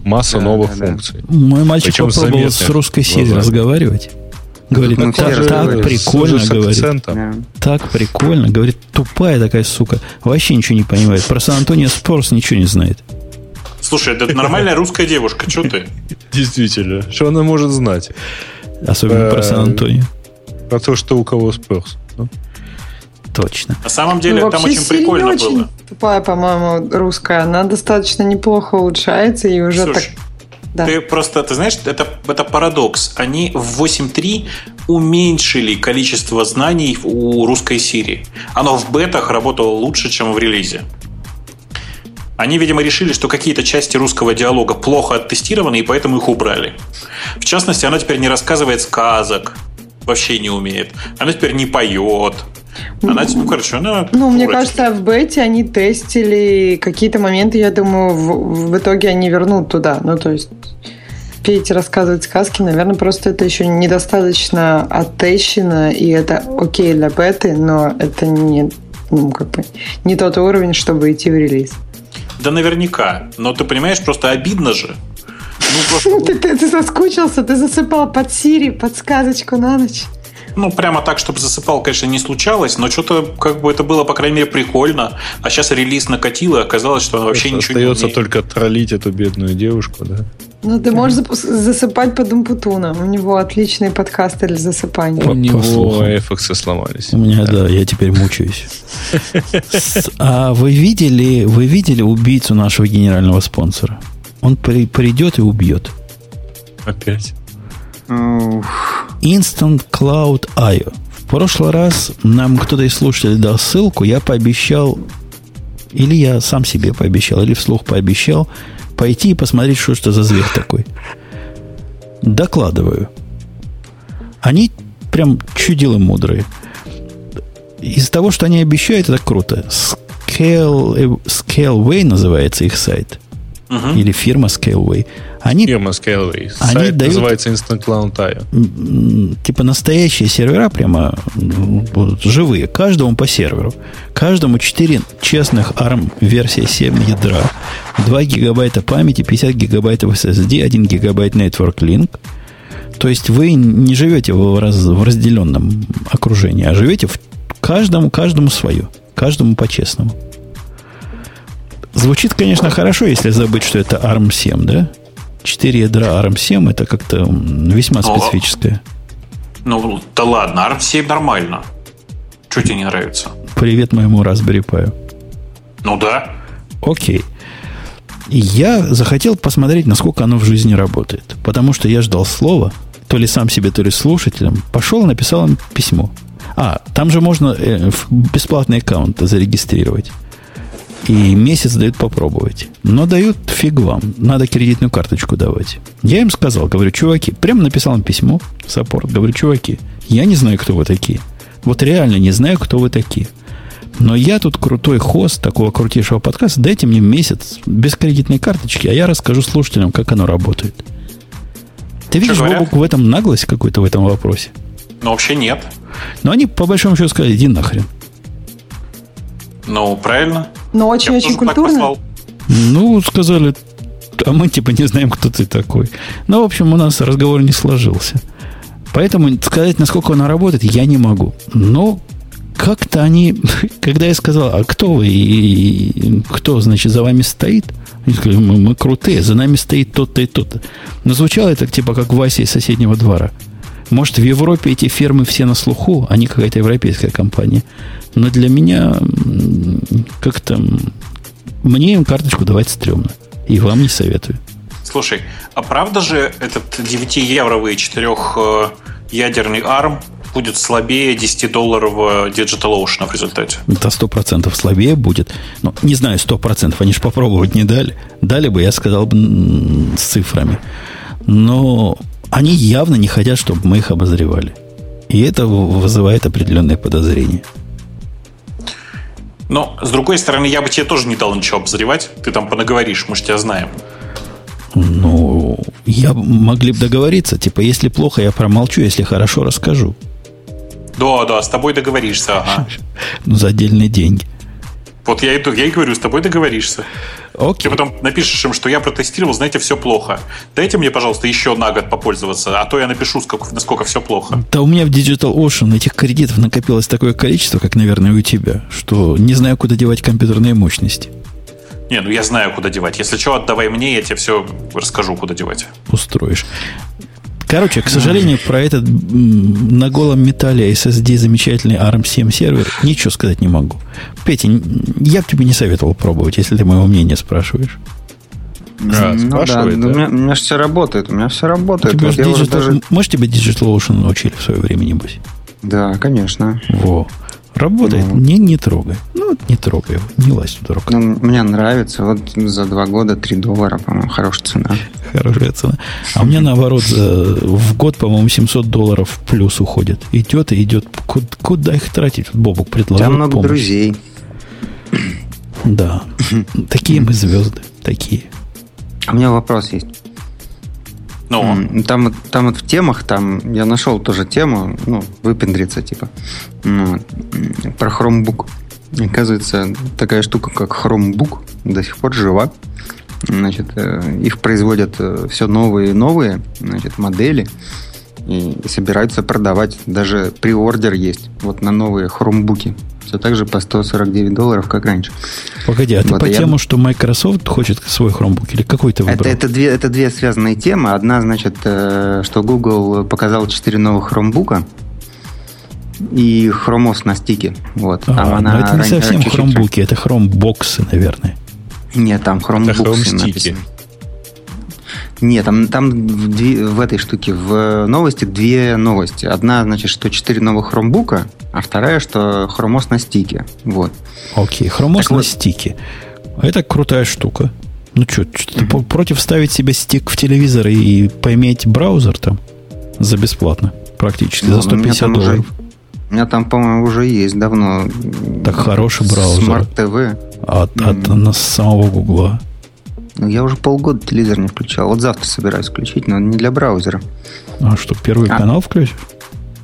масса да, новых да, функций. Мой мальчик Причем попробовал с русской сетью разговаривать. Говорит, ну, так, так прикольно, говорит. Да. Так прикольно. Говорит, тупая такая сука. Вообще ничего не понимает. Про Сан-Антонио Спорс ничего не знает. Слушай, это нормальная русская девушка, что ты? [LAUGHS] Действительно. Что она может знать? Особенно про Сан-Антонио. Про то, что у кого Спорс. Точно. На самом деле, ну, там очень прикольно очень было. Тупая, по-моему, русская. Она достаточно неплохо улучшается и уже Слушай, так. Да. Ты просто, ты знаешь, это, это парадокс. Они в 8.3 уменьшили количество знаний у русской Сирии. Оно в бетах работало лучше, чем в релизе. Они, видимо, решили, что какие-то части русского диалога плохо оттестированы, и поэтому их убрали. В частности, она теперь не рассказывает сказок, вообще не умеет. Она теперь не поет. Она, ну, короче, она... Ну, мне кажется, в бете они тестили какие-то моменты, я думаю, в, в итоге они вернут туда. Ну, то есть петь, рассказывать сказки, наверное, просто это еще недостаточно оттещено, и это окей для беты, но это не, ну, как бы, не тот уровень, чтобы идти в релиз. Да наверняка. Но ты понимаешь, просто обидно же. Ну, просто... ты, ты, ты соскучился, ты засыпал под Сири, под сказочку на ночь. Ну, прямо так, чтобы засыпал, конечно, не случалось, но что-то как бы это было, по крайней мере, прикольно. А сейчас релиз накатил, и оказалось, что она вообще ничего Остается не Остается только троллить эту бедную девушку, да? Ну, ты можешь засыпать под Умпутуна. У него отличные подкасты для засыпания. У него FX сломались. У меня, да, я теперь мучаюсь. [LAUGHS] А вы видели, вы видели убийцу нашего генерального спонсора? Он при, придет и убьет. Опять? Instant Cloud IO. В прошлый раз нам кто-то из слушателей дал ссылку, я пообещал, или я сам себе пообещал, или вслух пообещал, пойти и посмотреть, что это за зверь такой. Докладываю. Они прям чудилы мудрые. Из того, что они обещают, это круто. Scale, Scaleway называется их сайт. Uh-huh. Или фирма Scaleway. Они, Фирма Scaleway. Они Сайт дают, называется Instant Cloud IO. Типа настоящие сервера прямо будут живые. Каждому по серверу. Каждому 4 честных ARM версия 7 ядра. 2 гигабайта памяти, 50 гигабайтов SSD, 1 гигабайт Network Link. То есть вы не живете в, раз, в разделенном окружении, а живете в каждому, каждому свое. Каждому по-честному. Звучит, конечно, хорошо, если забыть, что это ARM7, да? 4 ядра ARM7 это как-то весьма Но, специфическое. Ну, да ладно, ARM7 нормально. Что тебе не нравится? Привет моему Raspberry Pi. Ну да. Окей. Я захотел посмотреть, насколько оно в жизни работает. Потому что я ждал слова, то ли сам себе, то ли слушателям. Пошел и написал им письмо. А, там же можно э, бесплатный аккаунт зарегистрировать. И месяц дают попробовать. Но дают фиг вам. Надо кредитную карточку давать. Я им сказал, говорю, чуваки, прямо написал им письмо, саппорт, говорю, чуваки, я не знаю, кто вы такие. Вот реально не знаю, кто вы такие. Но я тут крутой хост такого крутейшего подкаста. Дайте мне месяц без кредитной карточки, а я расскажу слушателям, как оно работает. Ты видишь, Бобук, в этом наглость какой-то в этом вопросе? Ну, вообще нет. Но они, по большому счету, сказали, иди нахрен. Ну, правильно. Но очень-очень культурно. Ну, сказали, а мы типа не знаем, кто ты такой. Ну, в общем, у нас разговор не сложился. Поэтому сказать, насколько она работает, я не могу. Но как-то они, [LAUGHS] когда я сказал, а кто вы и кто, значит, за вами стоит, они сказали, мы, мы крутые, за нами стоит тот-то и тот-то. Но звучало это типа как Вася из соседнего двора. Может, в Европе эти фирмы все на слуху, они какая-то европейская компания. Но для меня как-то мне им карточку давать стрёмно. И вам не советую. Слушай, а правда же этот 9-евровый 4-ядерный ARM будет слабее 10-долларового DigitalOcean в результате? Это 100% слабее будет. Ну, не знаю, 100%. Они же попробовать не дали. Дали бы, я сказал бы с цифрами. Но они явно не хотят, чтобы мы их обозревали. И это вызывает определенные подозрения. Но, с другой стороны, я бы тебе тоже не дал ничего обозревать. Ты там понаговоришь, мы же тебя знаем. Ну, я могли бы договориться. Типа, если плохо, я промолчу, если хорошо, расскажу. Да, да, с тобой договоришься, ага. [LAUGHS] Ну, за отдельные деньги. Вот я, я и говорю, с тобой договоришься. Окей. Ты потом напишешь им, что я протестировал, знаете, все плохо. Дайте мне, пожалуйста, еще на год попользоваться, а то я напишу, сколько, насколько все плохо. Да у меня в Digital Ocean этих кредитов накопилось такое количество, как, наверное, у тебя, что не знаю, куда девать компьютерные мощности. Не, ну я знаю, куда девать. Если что, отдавай мне, я тебе все расскажу, куда девать. Устроишь. Короче, к сожалению, про этот на голом металле SSD замечательный ARM7 сервер ничего сказать не могу. Петя, я бы тебе не советовал пробовать, если ты моего мнения спрашиваешь. А, ну, да, да. У, меня, у меня же все работает, у меня все работает. Тебе вот Digital, даже... Может, тебе Digital Ocean научили в свое время, небось? Да, конечно. Во. Работает, ну, не, не трогай. Ну, не трогай его, не лазь туда рукой. Ну, мне нравится. Вот за два года 3 доллара, по-моему, хорошая цена. Хорошая цена. А у меня, наоборот, в год, по-моему, 700 долларов плюс уходит. Идет и идет. Куда, их тратить? Бобук предложил Там много помощь. друзей. Да. [LAUGHS] Такие мы звезды. Такие. А у меня вопрос есть. Ну, там, там вот в темах, там я нашел тоже тему, ну, выпендриться, типа, ну, про Chromebook. Оказывается, такая штука, как Chromebook, до сих пор жива. Значит, э, их производят э, все новые и новые значит, модели и собираются продавать. Даже приордер есть вот на новые хромбуки все так же по 149 долларов, как раньше. Погоди, а вот, ты по я... тему, что Microsoft хочет свой Chromebook или какой ты выбрал? Это, это, две, это две связанные темы. Одна, значит, э, что Google показал 4 новых Chromebook и Chromos на стике. Вот. А, там она это не совсем Chromebook, это Chromebox, наверное. Нет, там Chromebooks написано. Нет, там, там в, в этой штуке, в новости две новости. Одна, значит, что 4 новых хромбука, а вторая, что хромос на стике. Вот. Окей, хромос так на вот. стике. Это крутая штука. Ну что, mm-hmm. против ставить себе стик в телевизор и поиметь браузер там за бесплатно? Практически, ну, за 150 долларов. Уже, у меня там, по-моему, уже есть давно. Так хороший браузер. Smart TV. От, mm-hmm. от самого Гугла. Ну, я уже полгода телевизор не включал. Вот завтра собираюсь включить, но не для браузера. А что, первый а? канал включишь?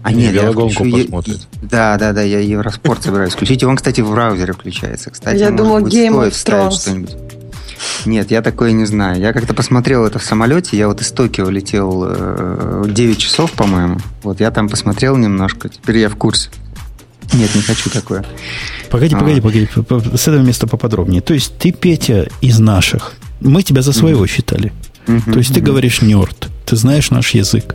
А нет, я включу, посмотрит. Да, да, да, я Евроспорт собираюсь включить. И он, кстати, в браузере включается. Кстати, я думал, Game of Thrones. Нет, я такое не знаю. Я как-то посмотрел это в самолете. Я вот из Токио летел э, 9 часов, по-моему. Вот я там посмотрел немножко. Теперь я в курсе. Нет, не хочу такое. Погоди, а. погоди, погоди. С этого места поподробнее. То есть ты, Петя, из наших. Мы тебя за своего mm-hmm. считали. Mm-hmm. То есть mm-hmm. ты говоришь нерд. Ты знаешь наш язык.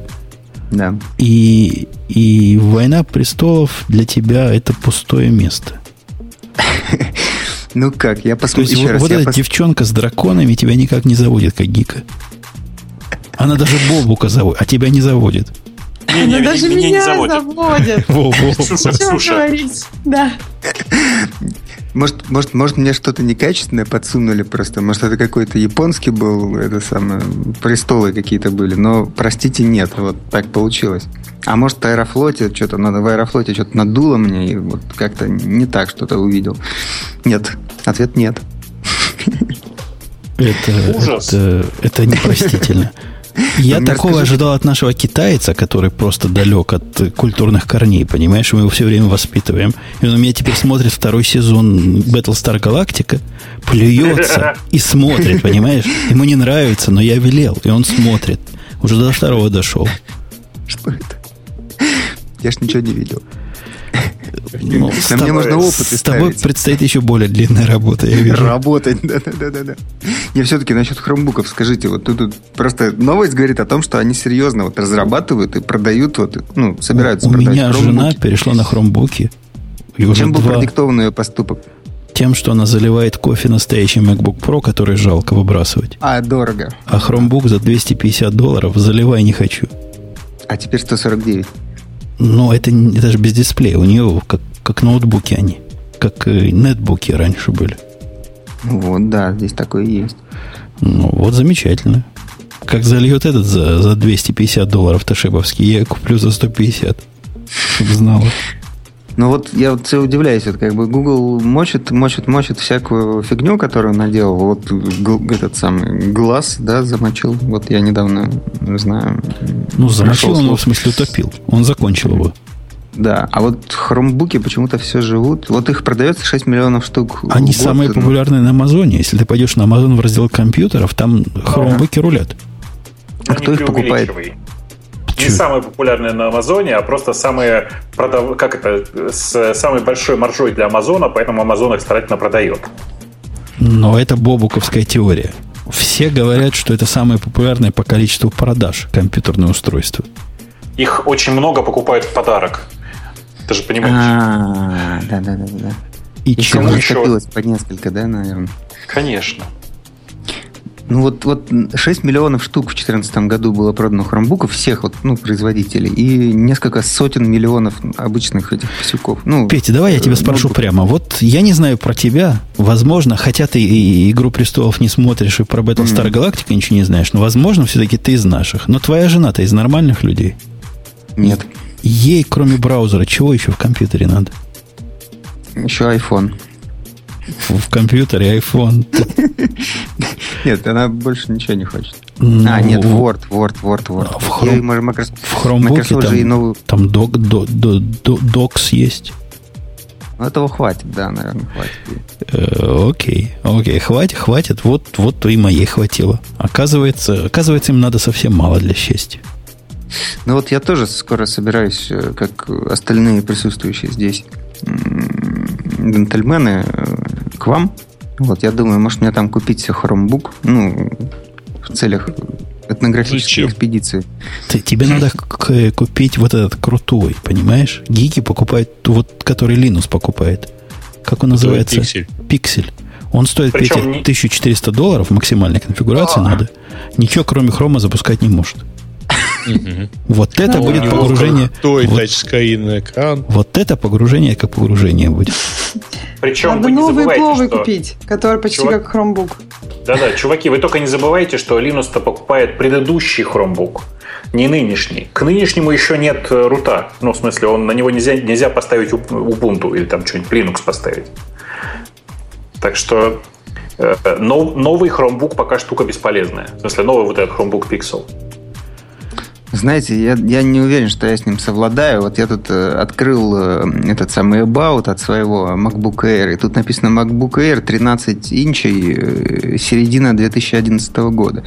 Да. И, и война престолов для тебя это пустое место. Ну как, я посмотрю. То есть вот, эта девчонка с драконами тебя никак не заводит, как гика. Она даже Бобука заводит, а тебя не заводит. Не, не, даже меня, меня не заводит. заводит. Во, во. Слушай, Да. Может, может, может, мне что-то некачественное подсунули просто. Может, это какой-то японский был, это самое, престолы какие-то были. Но, простите, нет. Вот так получилось. А может, в Аэрофлоте что-то надо, в Аэрофлоте что-то надуло мне, и вот как-то не так что-то увидел. Нет. Ответ нет. Это, Ужас. это, это непростительно. [LAUGHS] Я такого скажи... ожидал от нашего китайца, который просто далек от культурных корней, понимаешь? Мы его все время воспитываем. И он у меня теперь смотрит второй сезон Battlestar Galactica, плюется и смотрит, [LAUGHS] понимаешь? Ему не нравится, но я велел, и он смотрит. Уже до второго дошел. Что это? Я ж ничего не видел. Ну, с мне нужно опыт С тобой предстоит еще более длинная работа, я вижу. Работать, да-да-да. Я все-таки насчет хромбуков скажите, вот тут просто новость говорит о том, что они серьезно вот разрабатывают и продают, вот, ну, собираются У меня жена перешла на хромбуки. Чем был продиктован ее поступок? Тем, что она заливает кофе настоящий MacBook Pro, который жалко выбрасывать. А, дорого. А Chromebook за 250 долларов заливай не хочу. А теперь 149. Но это, это же без дисплея. У нее как, как ноутбуки они. Как э, нетбуки раньше были. Вот, да, здесь такое есть. Ну, вот замечательно. Как зальет этот за, за 250 долларов Ташибовский, я куплю за 150. Чтобы знала. Ну вот я вот все удивляюсь, это как бы Google мочит, мочит, мочит всякую фигню, которую он наделал. Вот этот самый глаз, да, замочил. Вот я недавно, знаю... Ну, замочил он его, в смысле, утопил. Он закончил его. Да, а вот хромбуки почему-то все живут. Вот их продается 6 миллионов штук. Они самые популярные на Амазоне. Если ты пойдешь на Амазон в раздел компьютеров, там хромбуки рулят. А кто их покупает? Не самые популярные на Амазоне, а просто самые, продав... как это, с самой большой маржой для Амазона, поэтому Амазон их старательно продает. Но это бобуковская теория. Все говорят, что это самое популярное по количеству продаж компьютерное устройство. Их очень много покупают в подарок. Ты же понимаешь. А, да, да, да, да. И чему еще? по несколько, да, наверное? Конечно. Ну вот, вот 6 миллионов штук в 2014 году было продано хромбуков всех вот, ну, производителей и несколько сотен миллионов обычных этих писюков. Ну, Петя, давай я тебя спрошу ноутбук. прямо. Вот я не знаю про тебя, возможно, хотя ты и «Игру престолов» не смотришь, и про Battlestar mm. Galactica ничего не знаешь, но, возможно, все-таки ты из наших. Но твоя жена-то из нормальных людей? Нет. Ей, кроме браузера, чего еще в компьютере надо? Еще iPhone. В компьютере iPhone. [LAUGHS] Нет, она больше ничего не хочет. Ну, а, нет, Word, Word, Word, Word. В, Chrome, Microsoft, в Chromebook там, новую... там док, до, до, до, Docs есть. Ну, этого хватит, да, наверное, хватит. Э, окей, окей, хватит, хватит. Вот, вот и моей хватило. Оказывается, оказывается, им надо совсем мало для счастья. Ну вот я тоже скоро собираюсь, э, как остальные присутствующие здесь джентльмены, э, к вам вот, я думаю, может мне там купить хромбук, ну, в целях этнографической Зачем? экспедиции. Ты, тебе надо [LAUGHS] купить вот этот крутой, понимаешь? Гики покупают, вот который Linux покупает. Как он называется? Пиксель. Пиксель. Он стоит Причем 5, не... 1400 долларов, максимальной конфигурации А-а-а. надо. Ничего, кроме хрома, запускать не может. Вот это будет погружение. Той тачскрин экран. Вот это погружение, как погружение будет. Причем Надо новый пловый что... купить, который почти Чувак... как Chromebook. Да-да, чуваки, вы только не забывайте, что Linux-то покупает предыдущий Chromebook, не нынешний. К нынешнему еще нет э, рута. Ну, в смысле, он, на него нельзя, нельзя поставить Ubuntu или там что-нибудь Linux поставить. Так что э, новый Chromebook пока штука бесполезная. В смысле, новый вот этот Chromebook Pixel. Знаете, я, я не уверен, что я с ним совладаю. Вот я тут э, открыл э, этот самый About от своего MacBook Air, и тут написано MacBook Air 13 инчей, э, середина 2011 года.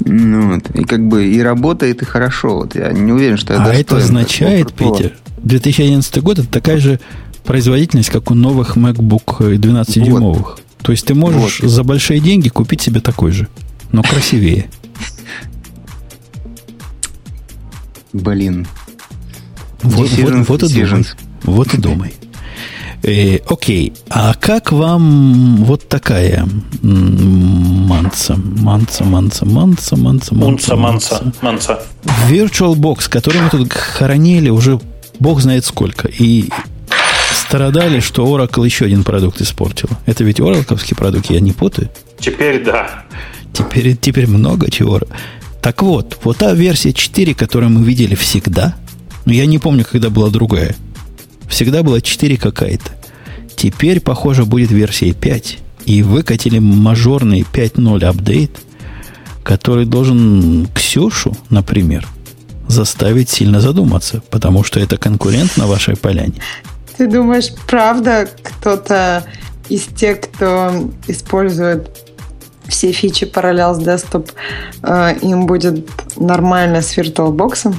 Ну, вот. И как бы и работает, и хорошо. Вот я не уверен, что я А это означает, Питер, 2011 год это такая же производительность, как у новых MacBook 12-дюймовых. Вот. То есть ты можешь вот. за большие деньги купить себе такой же, но красивее. [LAUGHS] Блин. Вот, вот, вот, и думай. Вот и думай. Э, окей, а как вам вот такая манца, манца, манца, манца, манца, манца, манца, манца. VirtualBox, который мы тут хоронили уже бог знает сколько, и страдали, что Oracle еще один продукт испортил. Это ведь Oracle продукт, я не путаю? Теперь да. Теперь, теперь много чего. Так вот, вот та версия 4, которую мы видели всегда, но я не помню, когда была другая. Всегда была 4 какая-то. Теперь, похоже, будет версия 5. И выкатили мажорный 5.0 апдейт, который должен Ксюшу, например, заставить сильно задуматься, потому что это конкурент на вашей поляне. Ты думаешь, правда кто-то из тех, кто использует все фичи Parallels Desktop, э, им будет нормально с VirtualBox?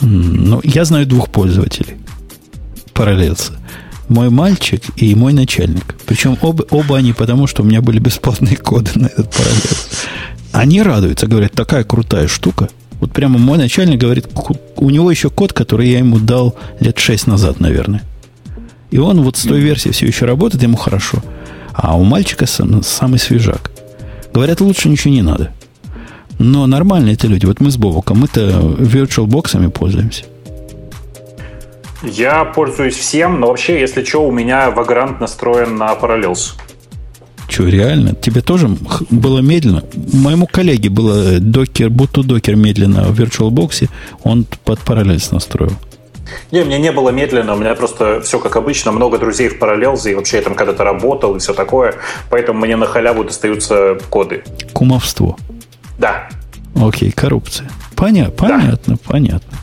Ну, я знаю двух пользователей. Параллелса. Мой мальчик и мой начальник. Причем оба, оба они потому, что у меня были бесплатные коды на этот параллелс. Они радуются, говорят, такая крутая штука. Вот прямо мой начальник говорит, у него еще код, который я ему дал лет шесть назад, наверное. И он вот с той версии все еще работает, ему хорошо. А у мальчика сам, самый свежак. Говорят, лучше ничего не надо. Но нормальные это люди. Вот мы с Бобоком, мы-то virtual пользуемся. Я пользуюсь всем, но вообще, если что, у меня Vagrant настроен на Parallels. Что, реально? Тебе тоже было медленно? Моему коллеге было докер, будто докер медленно в VirtualBox, он под Parallels настроил. Не, мне не было медленно, у меня просто все как обычно, много друзей в Parallels, и вообще я там когда-то работал и все такое, поэтому мне на халяву достаются коды. Кумовство. Да. Окей, коррупция. Понятно, понятно, да. понятно.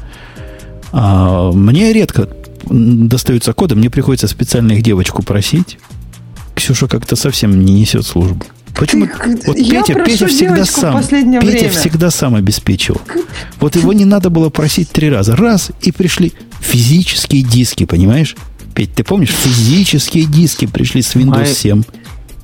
А, мне редко достаются коды, мне приходится специально их девочку просить. Ксюша как-то совсем не несет службу. Почему? Ты, вот Петя, Петя всегда сам. Петя время. всегда сам обеспечивал. Вот его не надо было просить три раза. Раз, и пришли физические диски, понимаешь? Петь, ты помнишь, физические диски пришли с Windows Май, 7.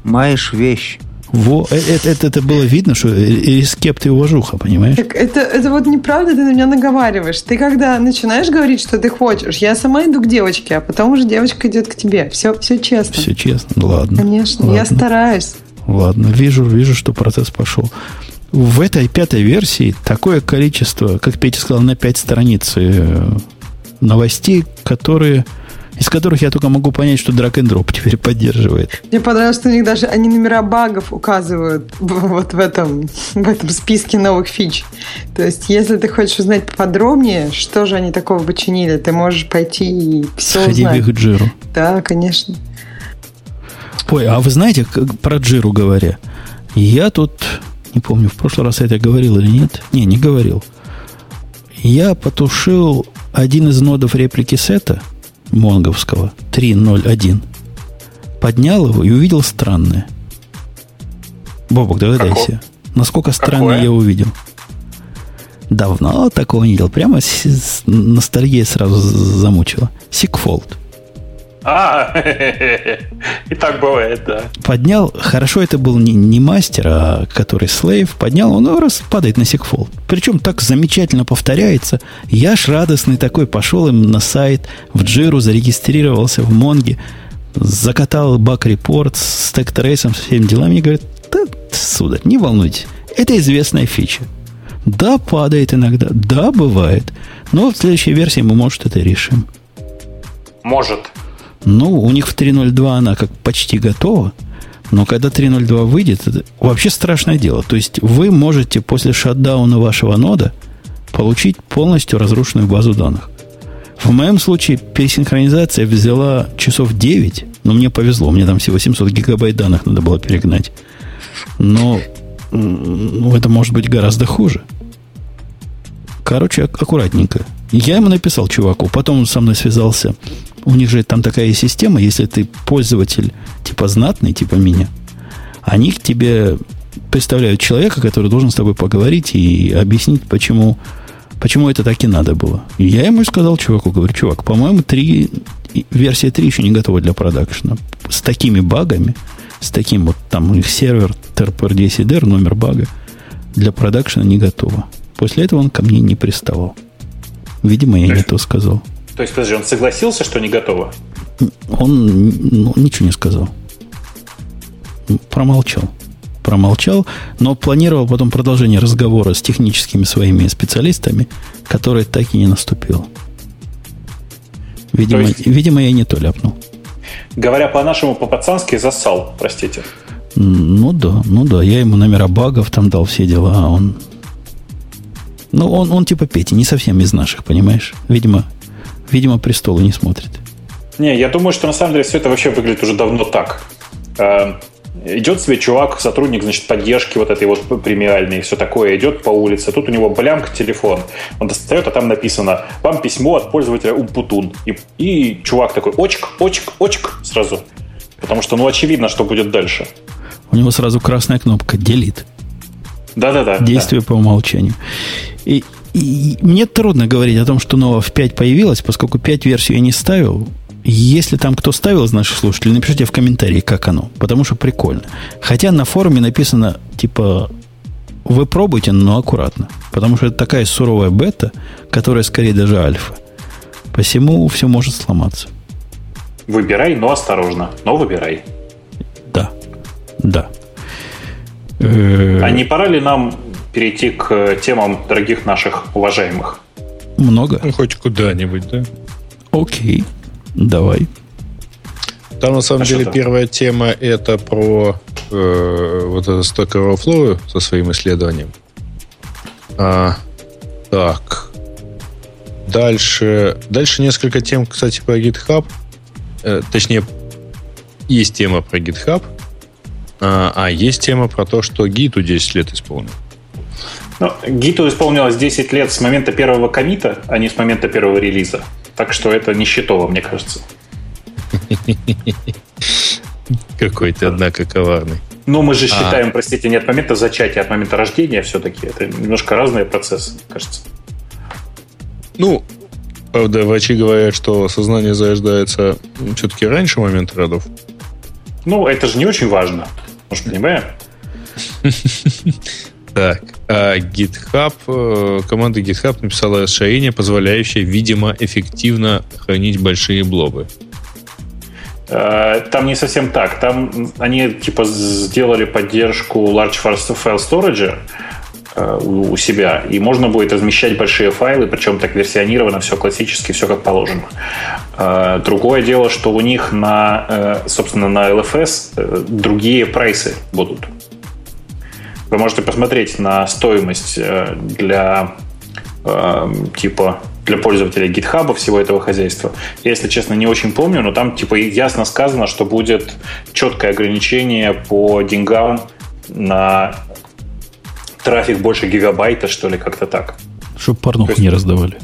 Маешь вещь. Во, это, это, это было видно, что рескепт и уважуха, понимаешь? Так это, это вот неправда, ты на меня наговариваешь. Ты когда начинаешь говорить, что ты хочешь, я сама иду к девочке, а потом уже девочка идет к тебе. Все, все честно. Все честно, ладно. Конечно, ладно. я стараюсь. Ладно, вижу, вижу, что процесс пошел. В этой пятой версии такое количество, как Петя сказал, на пять страниц э, новостей, которые из которых я только могу понять, что and Drop теперь поддерживает. Мне понравилось, что у них даже они номера багов указывают [LAUGHS] вот в этом, в этом списке новых фич. То есть, если ты хочешь узнать подробнее, что же они такого починили, ты можешь пойти и все Сходи узнать. в их джиру. Да, конечно. Ой, а вы знаете, про джиру говоря, я тут, не помню, в прошлый раз я это говорил или нет. Не, не говорил. Я потушил один из нодов реплики сета – монговского 3.0.1, поднял его и увидел странное. Бобок, догадайся. Насколько странное Какое? я увидел. Давно такого не видел. Прямо с, с ностальгия сразу замучила. Segfault. А, [LAUGHS] и так бывает, да. Поднял, хорошо это был не, не мастер, а который slave, поднял, он раз падает на segfault. Причем так замечательно повторяется. Я ж радостный такой пошел им на сайт, в Джиру зарегистрировался, в Монге, закатал bug report stack trace -ом, со всеми делами, и говорит, да, сударь, не волнуйтесь, это известная фича. Да, падает иногда, да, бывает, но в следующей версии мы, может, это решим. Может. Ну, у них в 3.02 она как почти готова. Но когда 3.02 выйдет, это вообще страшное дело. То есть вы можете после шатдауна вашего нода получить полностью разрушенную базу данных. В моем случае пересинхронизация взяла часов 9, но мне повезло, мне там всего 700 гигабайт данных надо было перегнать. Но ну, это может быть гораздо хуже. Короче, аккуратненько. Я ему написал чуваку, потом он со мной связался у них же там такая система, если ты пользователь типа знатный, типа меня, они к тебе представляют человека, который должен с тобой поговорить и объяснить, почему, почему это так и надо было. И я ему сказал чуваку, говорю, чувак, по-моему, 3, версия 3 еще не готова для продакшена. С такими багами, с таким вот там у них сервер TRPR10R, номер бага, для продакшена не готова. После этого он ко мне не приставал. Видимо, я не то сказал. То есть, подожди, он согласился, что не готово? Он ну, ничего не сказал. Промолчал. Промолчал, но планировал потом продолжение разговора с техническими своими специалистами, который так и не наступил. Видимо, есть, видимо я не то ляпнул. Говоря по-нашему, по-пацански, засал, простите. Ну да, ну да, я ему номера багов там дал все дела, а он... Ну, он, он типа Петя, не совсем из наших, понимаешь? Видимо, Видимо, престолы не смотрит. Не, я думаю, что на самом деле все это вообще выглядит уже давно так. Э, идет себе чувак, сотрудник, значит, поддержки вот этой вот премиальной и все такое, идет по улице, тут у него блямк телефон, он достает, а там написано «Вам письмо от пользователя Умпутун». И, и чувак такой «Очк, очк, очк» сразу. Потому что, ну, очевидно, что будет дальше. У него сразу красная кнопка «Делит». Да-да-да. Действие да. по умолчанию. И И мне трудно говорить о том, что нового в 5 появилось, поскольку 5 версию я не ставил. Если там кто ставил из наших слушателей, напишите в комментарии, как оно. Потому что прикольно. Хотя на форуме написано, типа, вы пробуйте, но аккуратно. Потому что это такая суровая бета, которая скорее даже альфа. Посему все может сломаться. Выбирай, но осторожно. Но выбирай. Да. Да. А не пора ли нам перейти к темам дорогих наших уважаемых? Много? Ну, хоть куда-нибудь, да? Окей. Давай. Там, на самом а деле, первая тема это про э, вот это Stack Overflow со своим исследованием. А, так. Дальше, дальше несколько тем, кстати, про GitHub. Э, точнее, есть тема про GitHub, а, а есть тема про то, что гиту 10 лет исполнил. Ну, гиту исполнилось 10 лет с момента первого комита, а не с момента первого релиза. Так что это не счетово, мне кажется. Какой ты, однако, коварный. Ну, мы же а. считаем, простите, не от момента зачатия, а от момента рождения все-таки. Это немножко разные процессы, кажется. Ну, правда, врачи говорят, что сознание зарождается все-таки раньше момента родов. Ну, это же не очень важно. Может, понимаем? Так, GitHub, э, команда GitHub написала расширение, позволяющее, видимо, эффективно хранить большие блобы. Э, там не совсем так. Там они типа сделали поддержку Large File Storage э, у себя, и можно будет размещать большие файлы, причем так версионировано, все классически, все как положено. Другое дело, что у них на, собственно, на LFS другие прайсы будут. Вы можете посмотреть на стоимость для типа для пользователей GitHub всего этого хозяйства. Я, если честно, не очень помню, но там типа ясно сказано, что будет четкое ограничение по деньгам на трафик больше гигабайта, что ли, как-то так. Чтобы порнуху есть, не раздавали.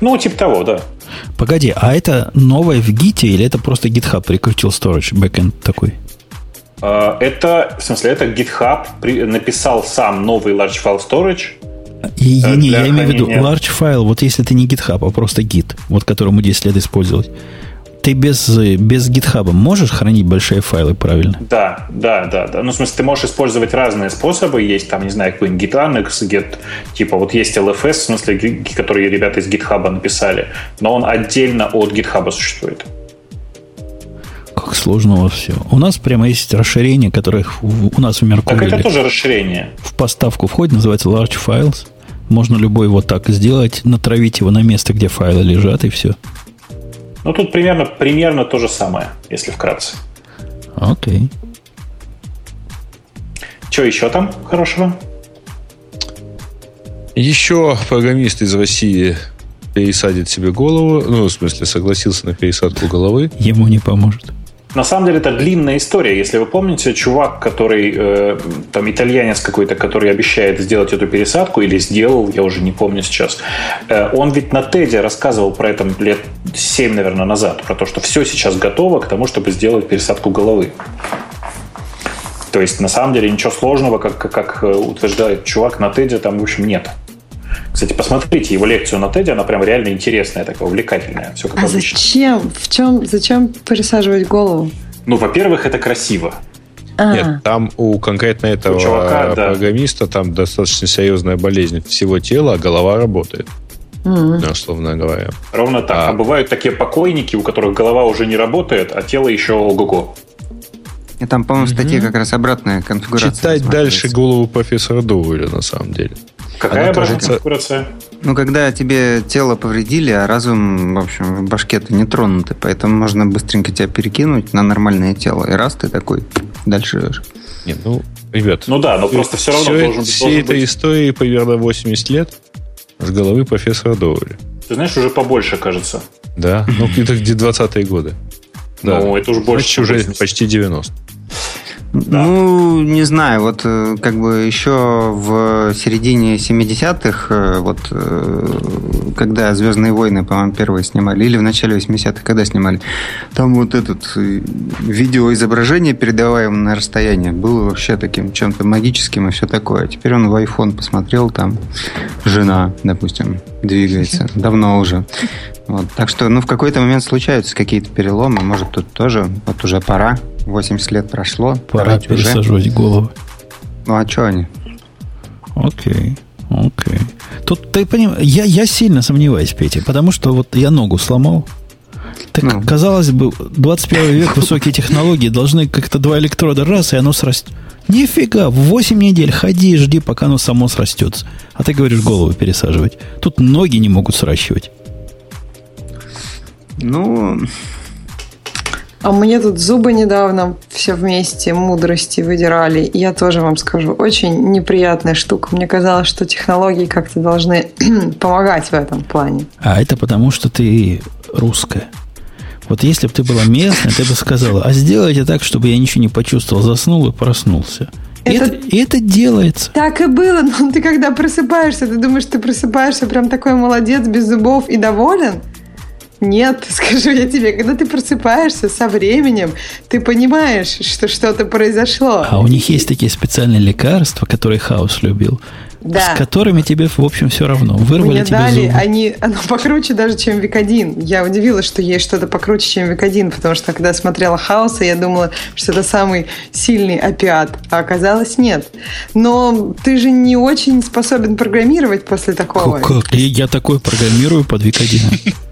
Ну, типа того, да. Погоди, а это новое в гите или это просто GitHub прикрутил storage, backend такой? А, это, в смысле, это GitHub написал сам новый large file storage, и, э, не, я имею в виду large file, вот если ты не GitHub, а просто Git, вот которому 10 лет использовать, ты без, без GitHub можешь хранить большие файлы правильно? Да, да, да, да. Ну, в смысле, ты можешь использовать разные способы. Есть там, не знаю, какой-нибудь GitAnnex, Git, типа вот есть LFS, в смысле, которые ребята из GitHub написали, но он отдельно от GitHub существует. Как сложно у вас все. У нас прямо есть расширение, которое у нас в Меркурии. Так это тоже расширение. В поставку входит, называется Large Files. Можно любой вот так сделать, натравить его на место, где файлы лежат, и все. Ну, тут примерно, примерно то же самое, если вкратце. Окей. Что еще там хорошего? Еще программист из России пересадит себе голову. Ну, в смысле, согласился на пересадку головы. Ему не поможет. На самом деле это длинная история. Если вы помните, чувак, который, э, там, итальянец какой-то, который обещает сделать эту пересадку или сделал, я уже не помню сейчас, э, он ведь на Теде рассказывал про это лет 7, наверное, назад, про то, что все сейчас готово к тому, чтобы сделать пересадку головы. То есть, на самом деле, ничего сложного, как, как утверждает чувак на Теде, там, в общем, нет. Кстати, посмотрите его лекцию на Теде, она прям реально интересная, такая увлекательная. Все как а обычно. зачем? В чем? Зачем пересаживать голову? Ну, во-первых, это красиво. А. Нет, там у конкретно этого у чувака, программиста да. там достаточно серьезная болезнь всего тела, а голова работает. Mm-hmm. условно говоря. Ровно так. А. а бывают такие покойники, у которых голова уже не работает, а тело еще ого-го. И там, по-моему, в статье как раз обратная конфигурация. Читать дальше голову профессора Доуэля, на самом деле. Какая обратная кажется... конфигурация? Ну, когда тебе тело повредили, а разум, в общем, в башке-то не тронуты, поэтому можно быстренько тебя перекинуть на нормальное тело. И раз ты такой, дальше живешь. Нет, ну, ребят. Ну да, но просто все равно все, должен, все должен этой быть... истории примерно 80 лет с головы профессора Доуэля. Ты знаешь, уже побольше, кажется. Да, ну, это где 20-е годы. Да. Ну, это уже больше. Значит, уже почти 90. Ну, не знаю, вот э, как бы еще в середине 70-х, э, вот э, когда «Звездные войны», по-моему, первые снимали, или в начале 80-х, когда снимали, там вот этот видеоизображение, передаваемое на расстояние, было вообще таким чем-то магическим и все такое. Теперь он в iPhone посмотрел, там жена, допустим, двигается, [LAUGHS] давно уже. Вот. Так что, ну, в какой-то момент случаются какие-то переломы, может, тут тоже, вот уже пора 80 лет прошло. Пора пересаживать уже. головы. Ну, а что они? Окей, окей. Тут, ты понимаешь, я, я сильно сомневаюсь, Петя, потому что вот я ногу сломал. Так, ну. казалось бы, 21 век, высокие технологии, должны как-то два электрода раз, и оно срастет. Нифига, в 8 недель ходи и жди, пока оно само срастется. А ты говоришь голову пересаживать. Тут ноги не могут сращивать. Ну, а мне тут зубы недавно все вместе мудрости выдирали. Я тоже вам скажу, очень неприятная штука. Мне казалось, что технологии как-то должны [CLEARS THROAT] помогать в этом плане. А это потому, что ты русская. Вот если бы ты была местная, ты бы сказала, а сделайте так, чтобы я ничего не почувствовал, заснул и проснулся. Это, это, это делается. Так и было, но ты когда просыпаешься, ты думаешь, ты просыпаешься прям такой молодец, без зубов и доволен? Нет, [LAUGHS] скажу я тебе, когда ты просыпаешься со временем, ты понимаешь, что что-то произошло. А у них есть такие специальные лекарства, которые Хаус любил, да. с которыми тебе, в общем, все равно. Вырвали Мне тебе дали, зубы. они, оно покруче даже, чем Викодин. Я удивилась, что есть что-то покруче, чем Викодин, потому что когда смотрела Хауса, я думала, что это самый сильный опиат, а оказалось нет. Но ты же не очень способен программировать после такого. Как? Я такой программирую под Викодином. [LAUGHS]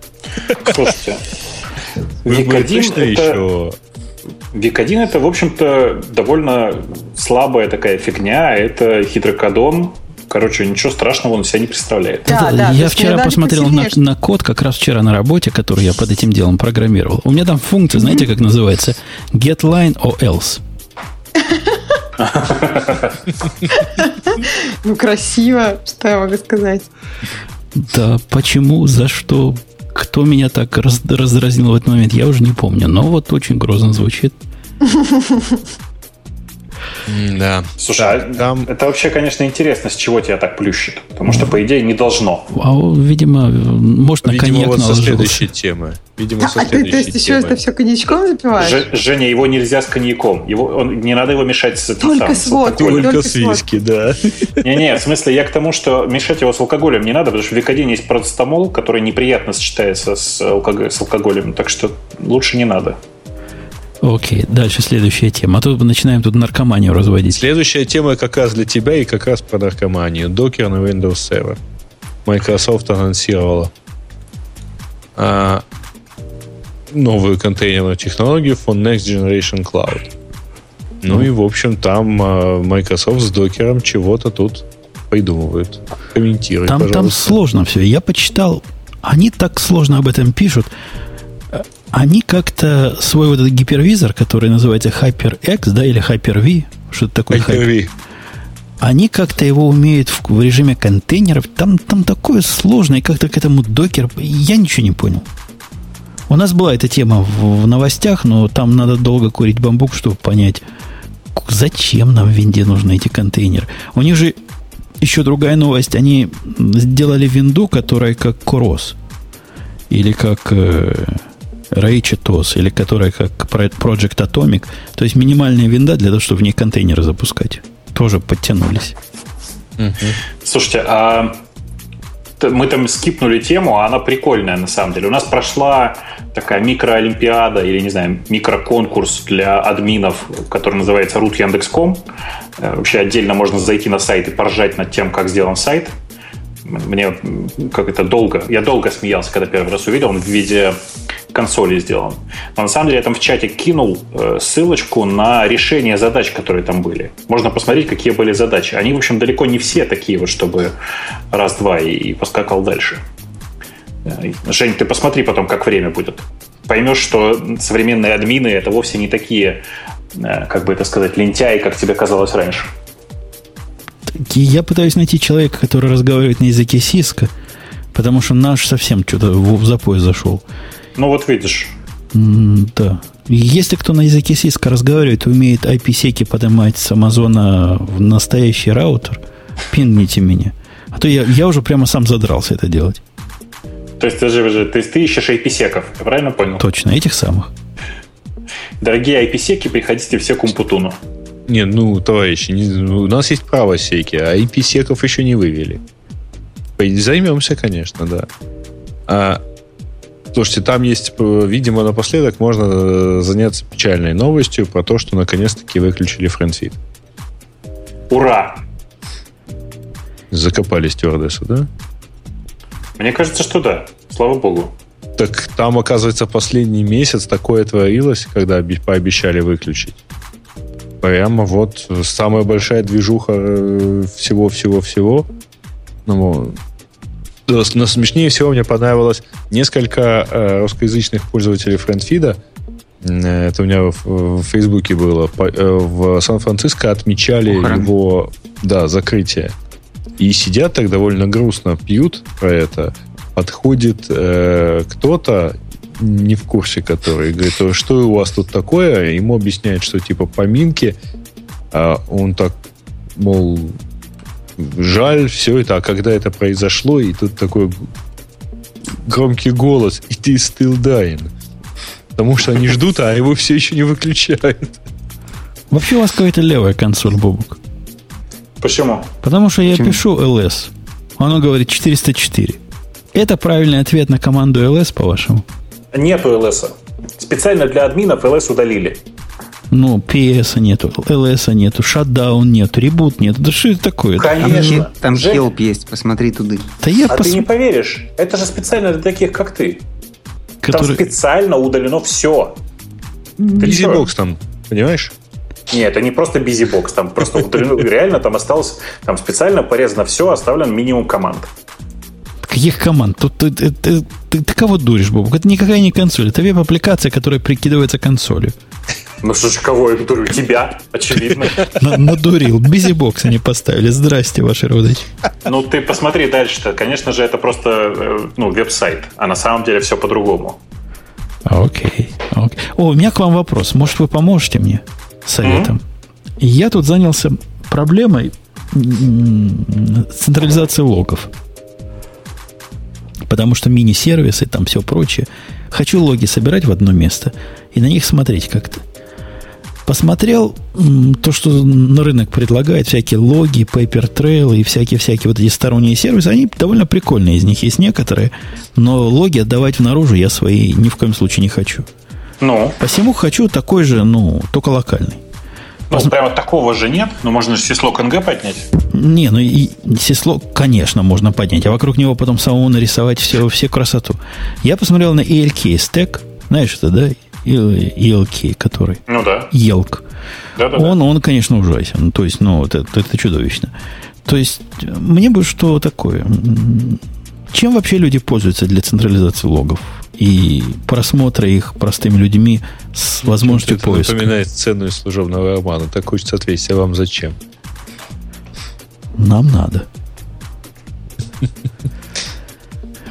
Слушайте, Викодин это... еще Викодин это, в общем-то, довольно слабая такая фигня. Это хитрокодон, Короче, ничего страшного он себя не представляет. Да, да, я вчера посмотрел на, на код, как раз вчера на работе, который я под этим делом программировал. У меня там функция, знаете, как называется? Get line or else. Ну, красиво, что я могу сказать. Да, почему, за что, кто меня так раз, раздразнил в этот момент, я уже не помню. Но вот очень грозно звучит. [LAUGHS] Да. Слушай, а там... это вообще, конечно, интересно, с чего тебя так плющит. Потому что, по идее, не должно. А, видимо, может, на видимо, коньяк вот наложился. со следующей темы. Видимо, а, со а ты, то есть, еще это все коньячком запиваешь? Ж, Женя, его нельзя с коньяком. Его, он, не надо его мешать с Только с водкой. Только, только с виски, да. Не-не, в смысле, я к тому, что мешать его с алкоголем не надо, потому что в Викодине есть процетамол, который неприятно сочетается с, алкоголь, с алкоголем. Так что лучше не надо. Окей, дальше следующая тема. А то начинаем тут наркоманию разводить. Следующая тема как раз для тебя и как раз про наркоманию. Docker на Windows 7. Microsoft анонсировала а, новую контейнерную технологию for Next Generation Cloud. Ну, ну и, в общем, там а, Microsoft с докером чего-то тут придумывают. Комментируй, там, пожалуйста. Там сложно все. Я почитал. Они так сложно об этом пишут они как-то свой вот этот гипервизор, который называется HyperX, да, или Hyper-V, что-то такое. Hyper-V. Они как-то его умеют в, в режиме контейнеров. Там, там такое сложное, как-то к этому докер. Я ничего не понял. У нас была эта тема в, в новостях, но там надо долго курить бамбук, чтобы понять, зачем нам в винде нужны эти контейнеры. У них же еще другая новость. Они сделали винду, которая как Кросс. Или как... Э, Rage TOS, или которая как Project Atomic, то есть минимальная винда для того, чтобы в ней контейнеры запускать. Тоже подтянулись. Слушайте, а мы там скипнули тему, а она прикольная на самом деле. У нас прошла такая микроолимпиада или, не знаю, микроконкурс для админов, который называется root Яндекс.ком. Э, вообще отдельно можно зайти на сайт и поржать над тем, как сделан сайт. Мне как это долго, я долго смеялся, когда первый раз увидел, он в виде консоли сделан. Но на самом деле я там в чате кинул э, ссылочку на решение задач, которые там были. Можно посмотреть, какие были задачи. Они, в общем, далеко не все такие вот, чтобы раз-два и, и поскакал дальше. Э, Жень, ты посмотри потом, как время будет. Поймешь, что современные админы это вовсе не такие, э, как бы это сказать, лентяи, как тебе казалось раньше. Я пытаюсь найти человека, который разговаривает на языке Сиска, потому что наш совсем что-то в запой зашел. Ну вот видишь. да. Если кто на языке Cisco разговаривает и умеет IP-секи поднимать с Амазона в настоящий раутер, пингните меня. А то я, я уже прямо сам задрался это делать. То есть, даже, же, то есть ты ищешь IP-секов, я правильно понял? Точно, этих самых. Дорогие IPsec -и, приходите все к Умпутуну. Не, ну, товарищи, не, у нас есть правосеки, а IPsec -ов еще не вывели. Займемся, конечно, да. А, слушайте, там есть, видимо, напоследок можно заняться печальной новостью про то, что наконец-таки выключили FriendFeed. Ура! Закопали стюардессу, да? Мне кажется, что да. Слава богу. Так там, оказывается, последний месяц такое творилось, когда пообещали выключить. Прямо вот самая большая движуха всего-всего-всего. Ну, но смешнее всего мне понравилось несколько э, русскоязычных пользователей френдфида. Э, это у меня в, в Фейсбуке было. По, э, в Сан-Франциско отмечали Охрана. его да, закрытие. И сидят так довольно грустно, пьют про это. Подходит э, кто-то, не в курсе который, говорит, «А что у вас тут такое? Ему объясняют, что типа поминки. А он так, мол, жаль, все это. А когда это произошло, и тут такой громкий голос, и ты still dying. Потому что они ждут, а его все еще не выключают. Вообще у вас какая-то левая консоль, Бобук. Почему? Потому что я Почему? пишу ls. Оно говорит 404. Это правильный ответ на команду ls, по-вашему? Нету ls. Специально для админов ls удалили. Ну, PS нету, LS нету, шатдаун нету, ребут нету. Да что это такое? Конечно. Там, там help есть, посмотри туда. Да я а пос... ты не поверишь, это же специально для таких, как ты. Который... Там специально удалено все. BusyBox там, понимаешь? Нет, это не просто BusyBox, там просто удалено, [LAUGHS] реально там осталось, там специально порезано все, оставлен минимум команд. Каких команд? Тут ты, ты, ты, ты, ты кого дуришь, Бобук? Это никакая не консоль. Это веб-аппликация, которая прикидывается консолью. Ну что ж, кого я дурю? Тебя, очевидно. [LAUGHS] Надурил. BusyBox они поставили. Здрасте, ваши родичи. Ну, ты посмотри дальше-то. Конечно же, это просто э, ну, веб-сайт. А на самом деле все по-другому. Окей. окей. О, у меня к вам вопрос. Может, вы поможете мне советом? Mm-hmm. Я тут занялся проблемой централизации логов. Потому что мини-сервисы, там все прочее. Хочу логи собирать в одно место и на них смотреть как-то. Посмотрел то, что на рынок предлагает, всякие логи, Paper Trail и всякие-всякие вот эти сторонние сервисы, они довольно прикольные, из них есть некоторые, но логи отдавать наружу я свои ни в коем случае не хочу. Ну? Посему хочу такой же, ну, только локальный. Ну, Пос... прямо такого же нет, но можно же сислок НГ поднять. Не, ну и сислок, конечно, можно поднять, а вокруг него потом самому нарисовать все, все красоту. Я посмотрел на ELK стек, знаешь это, да? ELK, который. Ну да. Елк. Да, да, он, да. он, конечно, ужасен. То есть, ну, это, это чудовищно. То есть, мне бы что такое? Чем вообще люди пользуются для централизации логов? И просмотра их простыми людьми с возможностью это поиска. напоминает из служебного романа. Так хочется ответить, а вам зачем? Нам надо.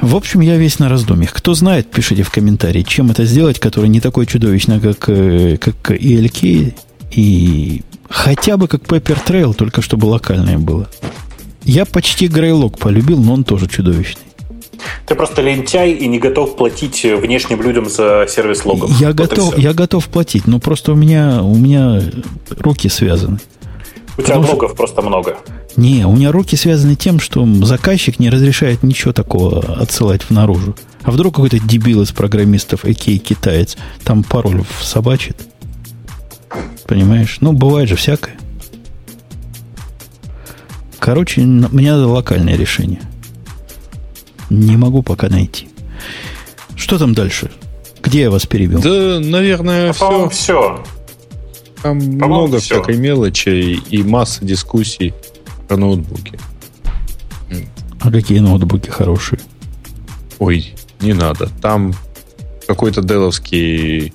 В общем, я весь на раздумьях. Кто знает, пишите в комментарии, чем это сделать, которое не такое чудовищно, как, э, как ELK, и хотя бы как Pepper Trail, только чтобы локальное было. Я почти Грейлок полюбил, но он тоже чудовищный. Ты просто лентяй и не готов платить внешним людям за сервис логов. Я, вот готов, я готов платить, но просто у меня, у меня руки связаны. У тебя логов что... просто много. Не, у меня руки связаны тем, что заказчик не разрешает ничего такого отсылать в наружу. А вдруг какой-то дебил из программистов, окей, китаец, там пароль собачит. Понимаешь? Ну, бывает же всякое. Короче, мне надо локальное решение. Не могу пока найти. Что там дальше? Где я вас перебил? Да, наверное, все. все. Там много все. всякой мелочи и масса дискуссий про ноутбуки. А какие ноутбуки хорошие? Ой, не надо. Там какой-то деловский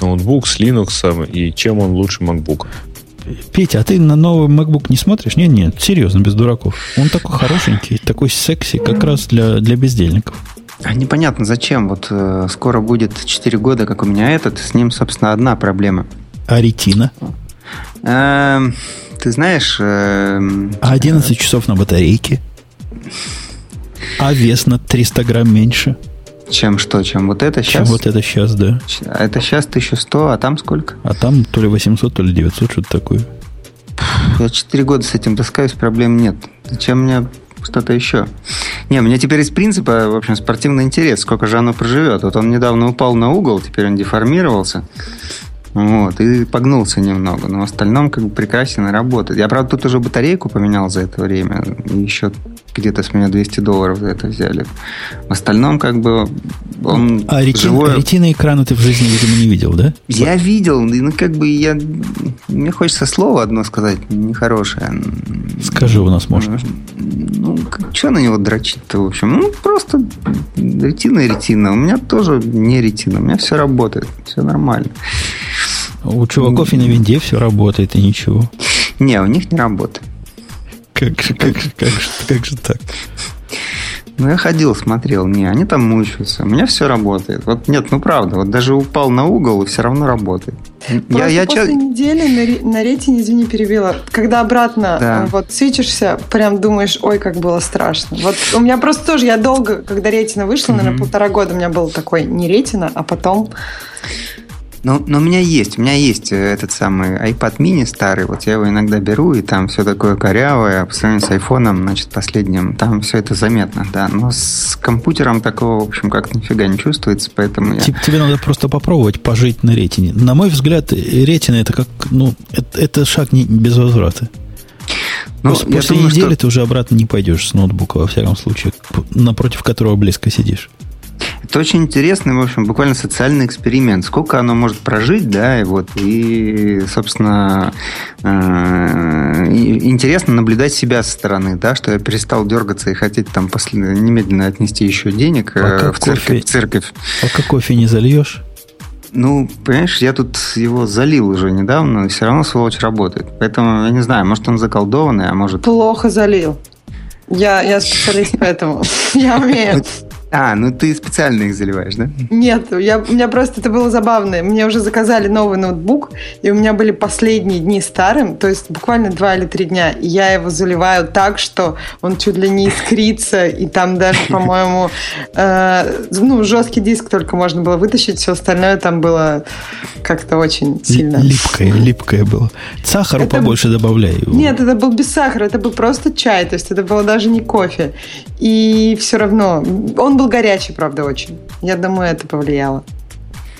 ноутбук с Linux, и чем он лучше MacBook. Петя, а ты на новый MacBook не смотришь? Нет, нет, серьезно, без дураков. Он такой хорошенький, такой секси, как раз для, для бездельников. А непонятно зачем. Вот э, скоро будет 4 года, как у меня этот. С ним, собственно, одна проблема. А ретина? Э, ты знаешь... Э, а 11 часов на батарейке? А вес на 300 грамм меньше? Чем что? Чем вот это сейчас? Чем вот это сейчас, да. Это сейчас 1100, а там сколько? А там то ли 800, то ли 900, что-то такое. Я 4 года с этим таскаюсь, проблем нет. Зачем мне что-то еще? Не, у меня теперь из принципа, в общем, спортивный интерес, сколько же оно проживет. Вот он недавно упал на угол, теперь он деформировался. Вот, и погнулся немного. Но в остальном как бы прекрасно работает. Я, правда, тут уже батарейку поменял за это время. Еще где-то с меня 200 долларов за это взяли. В остальном как бы он А ретин, живой... ретина экрана ты в жизни, видимо, не видел, да? Я видел, ну как бы я... Мне хочется слово одно сказать, нехорошее. Скажи у нас, может. Ну, что на него дрочить-то, в общем? Ну, просто ретина и ретина. У меня тоже не ретина, у меня все работает, все нормально. У чуваков и на винде все работает, и ничего. Не, у них не работает. Как же, как же, как же, как же так? Ну, я ходил, смотрел. Не, они там мучаются. У меня все работает. Вот нет, ну правда. Вот даже упал на угол, и все равно работает. Просто я, я после ча... недели на, на рете, извини, перебила. Когда обратно да. вот свечишься, прям думаешь, ой, как было страшно. Вот у меня просто тоже, я долго, когда ретина вышла, mm-hmm. наверное, полтора года у меня был такой не ретина, а потом но, но у меня есть, у меня есть э, этот самый iPad mini старый, вот я его иногда беру, и там все такое корявое, по сравнению с айфоном, значит, последним, там все это заметно, да. Но с компьютером такого, в общем, как нифига не чувствуется, поэтому я... Тебе надо просто попробовать пожить на ретине. На мой взгляд, ретина это как, ну, это, это шаг не, без возврата. Ну, после после думаю, недели что... ты уже обратно не пойдешь с ноутбука, во всяком случае, напротив которого близко сидишь. Это очень интересный, в общем, буквально социальный эксперимент. Сколько оно может прожить, да, и вот, и, собственно, э, интересно наблюдать себя со стороны, да, что я перестал дергаться и хотеть там после, немедленно отнести еще денег а э, в, церковь, кофе, в церковь. А как кофе не зальешь? Ну, понимаешь, я тут его залил уже недавно, но все равно сволочь работает. Поэтому, я не знаю, может, он заколдованный, а может... Плохо залил. Я, я специалист поэтому. [LAUGHS] Я умею. А, ну ты специально их заливаешь, да? Нет, я, у меня просто это было забавно. Мне уже заказали новый ноутбук, и у меня были последние дни старым, то есть буквально два или три дня. И я его заливаю так, что он чуть ли не искрится, и там даже, по-моему, э, ну, жесткий диск только можно было вытащить, все остальное там было как-то очень сильно. Липкое, липкое было. Сахару это... побольше добавляй. Нет, это был без сахара, это был просто чай, то есть это было даже не кофе. И все равно он был был горячий, правда, очень. Я думаю, это повлияло.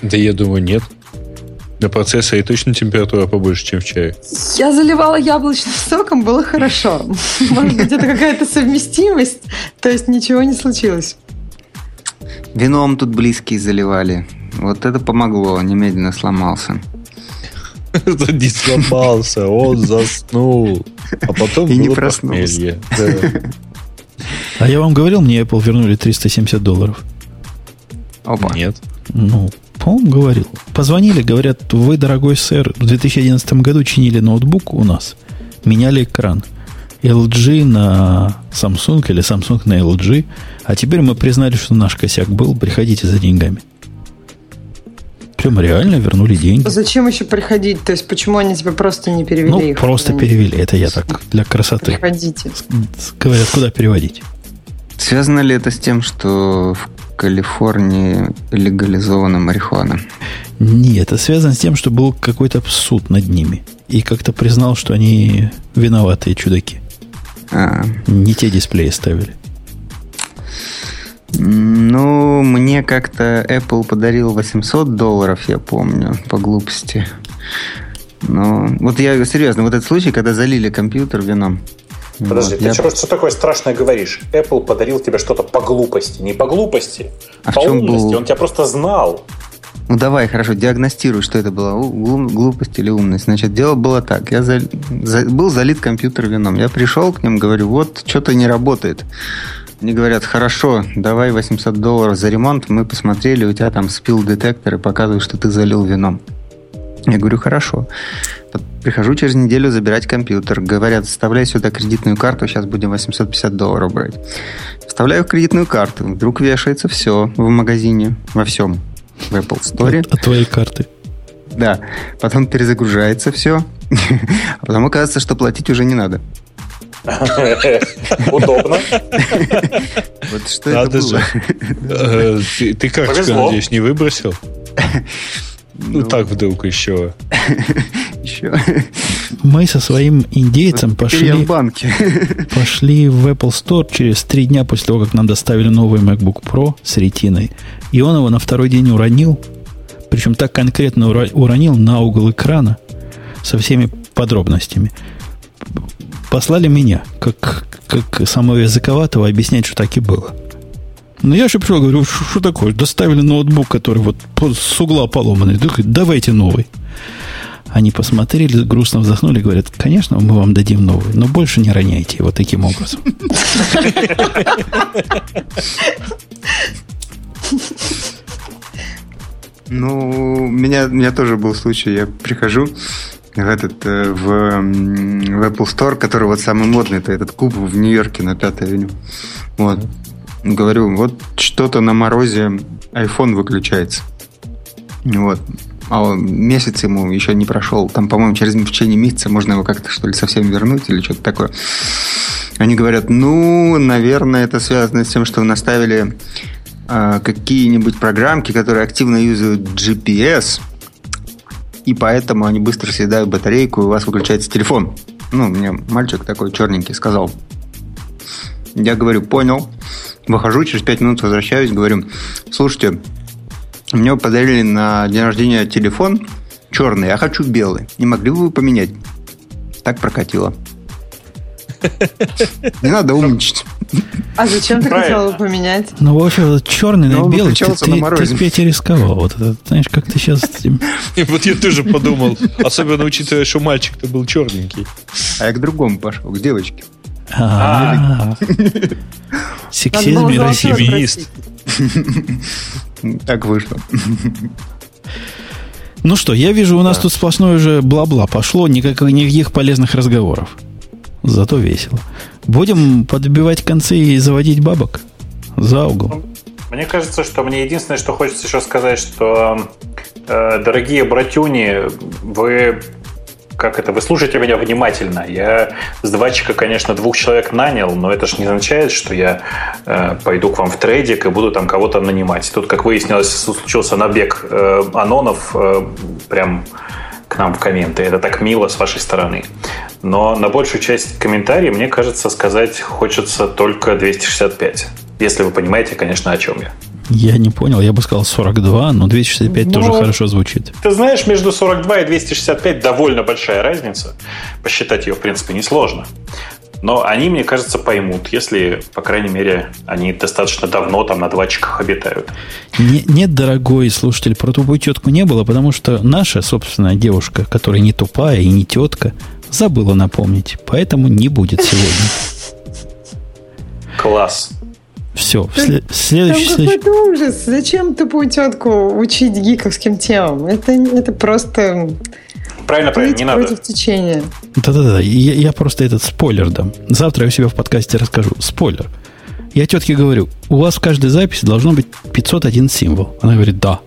Да я думаю, нет. На процессоре точно температура побольше, чем в чае. Я заливала яблочным соком, было хорошо. [LAUGHS] Может быть, это какая-то совместимость, то есть ничего не случилось. Вином тут близкие заливали. Вот это помогло, немедленно сломался. [LAUGHS] Не сломался, он заснул. А потом И не проснулся. [LAUGHS] А я вам говорил, мне Apple вернули 370 долларов. Опа. Нет. Ну, по-моему, говорил. Позвонили, говорят, вы, дорогой сэр, в 2011 году чинили ноутбук у нас, меняли экран. LG на Samsung или Samsung на LG, а теперь мы признали, что наш косяк был, приходите за деньгами. Прям реально вернули деньги. Зачем еще приходить? То есть, почему они тебе просто не перевели ну, их? просто перевели. Это я так, для красоты. Приходите. Говорят, куда переводить? Связано ли это с тем, что в Калифорнии легализована марихуана? Нет, это связано с тем, что был какой-то суд над ними. И как-то признал, что они виноватые чудаки. А. Не те дисплеи ставили. Ну, мне как-то Apple подарил 800 долларов, я помню, по глупости. Ну, вот я серьезно, вот этот случай, когда залили компьютер вином. Подожди, вот, ты я... что, что такое страшное говоришь? Apple подарил тебе что-то по глупости. Не по глупости, а по умности. Был... Он тебя просто знал. Ну давай, хорошо, диагностируй, что это было, глупость или умность. Значит, дело было так. Я за... За... был залит компьютер вином. Я пришел к ним, говорю, вот, что-то не работает. Они говорят, хорошо, давай 800 долларов за ремонт. Мы посмотрели, у тебя там спил детектор и показывает, что ты залил вином. Я говорю, хорошо. Прихожу через неделю забирать компьютер. Говорят, вставляй сюда кредитную карту, сейчас будем 850 долларов брать. Вставляю кредитную карту. Вдруг вешается все в магазине, во всем. В Apple Store. От, от твоей карты. Да. Потом перезагружается все. [LAUGHS] А потом оказывается, что платить уже не надо. [LAUGHS] Удобно. Вот что это было. Э, ты карточку, надеюсь, не выбросил? Ну, ну так вдруг еще. Еще. Мы со своим индейцем пошли, в банке. пошли в Apple Store через три дня после того, как нам доставили новый MacBook Pro с ретиной. И он его на второй день уронил. Причем так конкретно уронил на угол экрана со всеми подробностями. Послали меня, как, как самого языковатого, объяснять, что так и было. Ну, я же пришел, говорю, что такое? Доставили ноутбук, который вот с угла поломанный. Давайте новый. Они посмотрели, грустно вздохнули, говорят, конечно, мы вам дадим новый, но больше не роняйте его таким образом. Ну, у меня, у меня тоже был случай. Я прихожу в этот э, в, в Apple Store, который вот самый модный, это этот куб в Нью-Йорке на 5 авеню. Вот. Говорю, вот что-то на морозе iPhone выключается. Вот. А месяц ему еще не прошел. Там, по-моему, через в течение месяца можно его как-то, что ли, совсем вернуть или что-то такое. Они говорят, ну, наверное, это связано с тем, что наставили э, какие-нибудь программки, которые активно юзают GPS, и поэтому они быстро съедают батарейку, и у вас выключается телефон. Ну, мне мальчик такой черненький сказал. Я говорю, понял. Выхожу, через 5 минут возвращаюсь, говорю, слушайте, мне подарили на день рождения телефон черный, я хочу белый. Не могли бы вы поменять? Так прокатило. [LAUGHS] Не надо умничать. А зачем ты хотел его поменять? Ну, в общем, черный на белый, ты, ты, ты, рисковал. Вот это, знаешь, как ты сейчас... [LAUGHS] Вот я тоже подумал. Особенно учитывая, что мальчик-то был черненький. А я к другому пошел, к девочке. А. [LAUGHS] Сексизм и расизм. Так вышло. Ну что, я вижу, у нас тут сплошное уже бла-бла пошло, никаких полезных разговоров. Зато весело. Будем подбивать концы и заводить бабок за угол. Мне кажется, что мне единственное, что хочется еще сказать, что, э, дорогие братюни, вы как это, вы слушаете меня внимательно. Я с двачика, конечно, двух человек нанял, но это же не означает, что я э, пойду к вам в трейдик и буду там кого-то нанимать. Тут, как выяснилось, случился набег э, анонов э, прям к нам в комменты. Это так мило с вашей стороны. Но на большую часть комментариев, мне кажется, сказать хочется только 265. Если вы понимаете, конечно, о чем я. Я не понял, я бы сказал 42, но 265 ну, тоже хорошо звучит. Ты знаешь, между 42 и 265 довольно большая разница. Посчитать ее, в принципе, несложно. Но они, мне кажется, поймут, если, по крайней мере, они достаточно давно там на двачках обитают. Не, нет, дорогой слушатель, про тупую тетку не было, потому что наша собственная девушка, которая не тупая и не тетка, забыла напомнить. Поэтому не будет сегодня. Класс. Все, в след... следующий... Там какой-то ужас. Зачем тупую тетку учить гиковским темам? Это, это просто... Правильно, правильно, не против надо. течения. Да-да-да, я, я просто этот спойлер дам. Завтра я у себя в подкасте расскажу. Спойлер. Я тетке говорю, у вас в каждой записи должно быть 501 символ. Она говорит, да.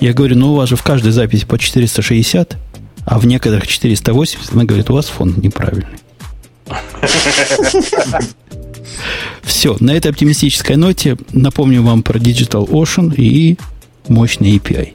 Я говорю, ну у вас же в каждой записи по 460, а в некоторых 480. Она говорит, у вас фонд неправильный. Все, на этой оптимистической ноте напомню вам про Digital Ocean и мощный API.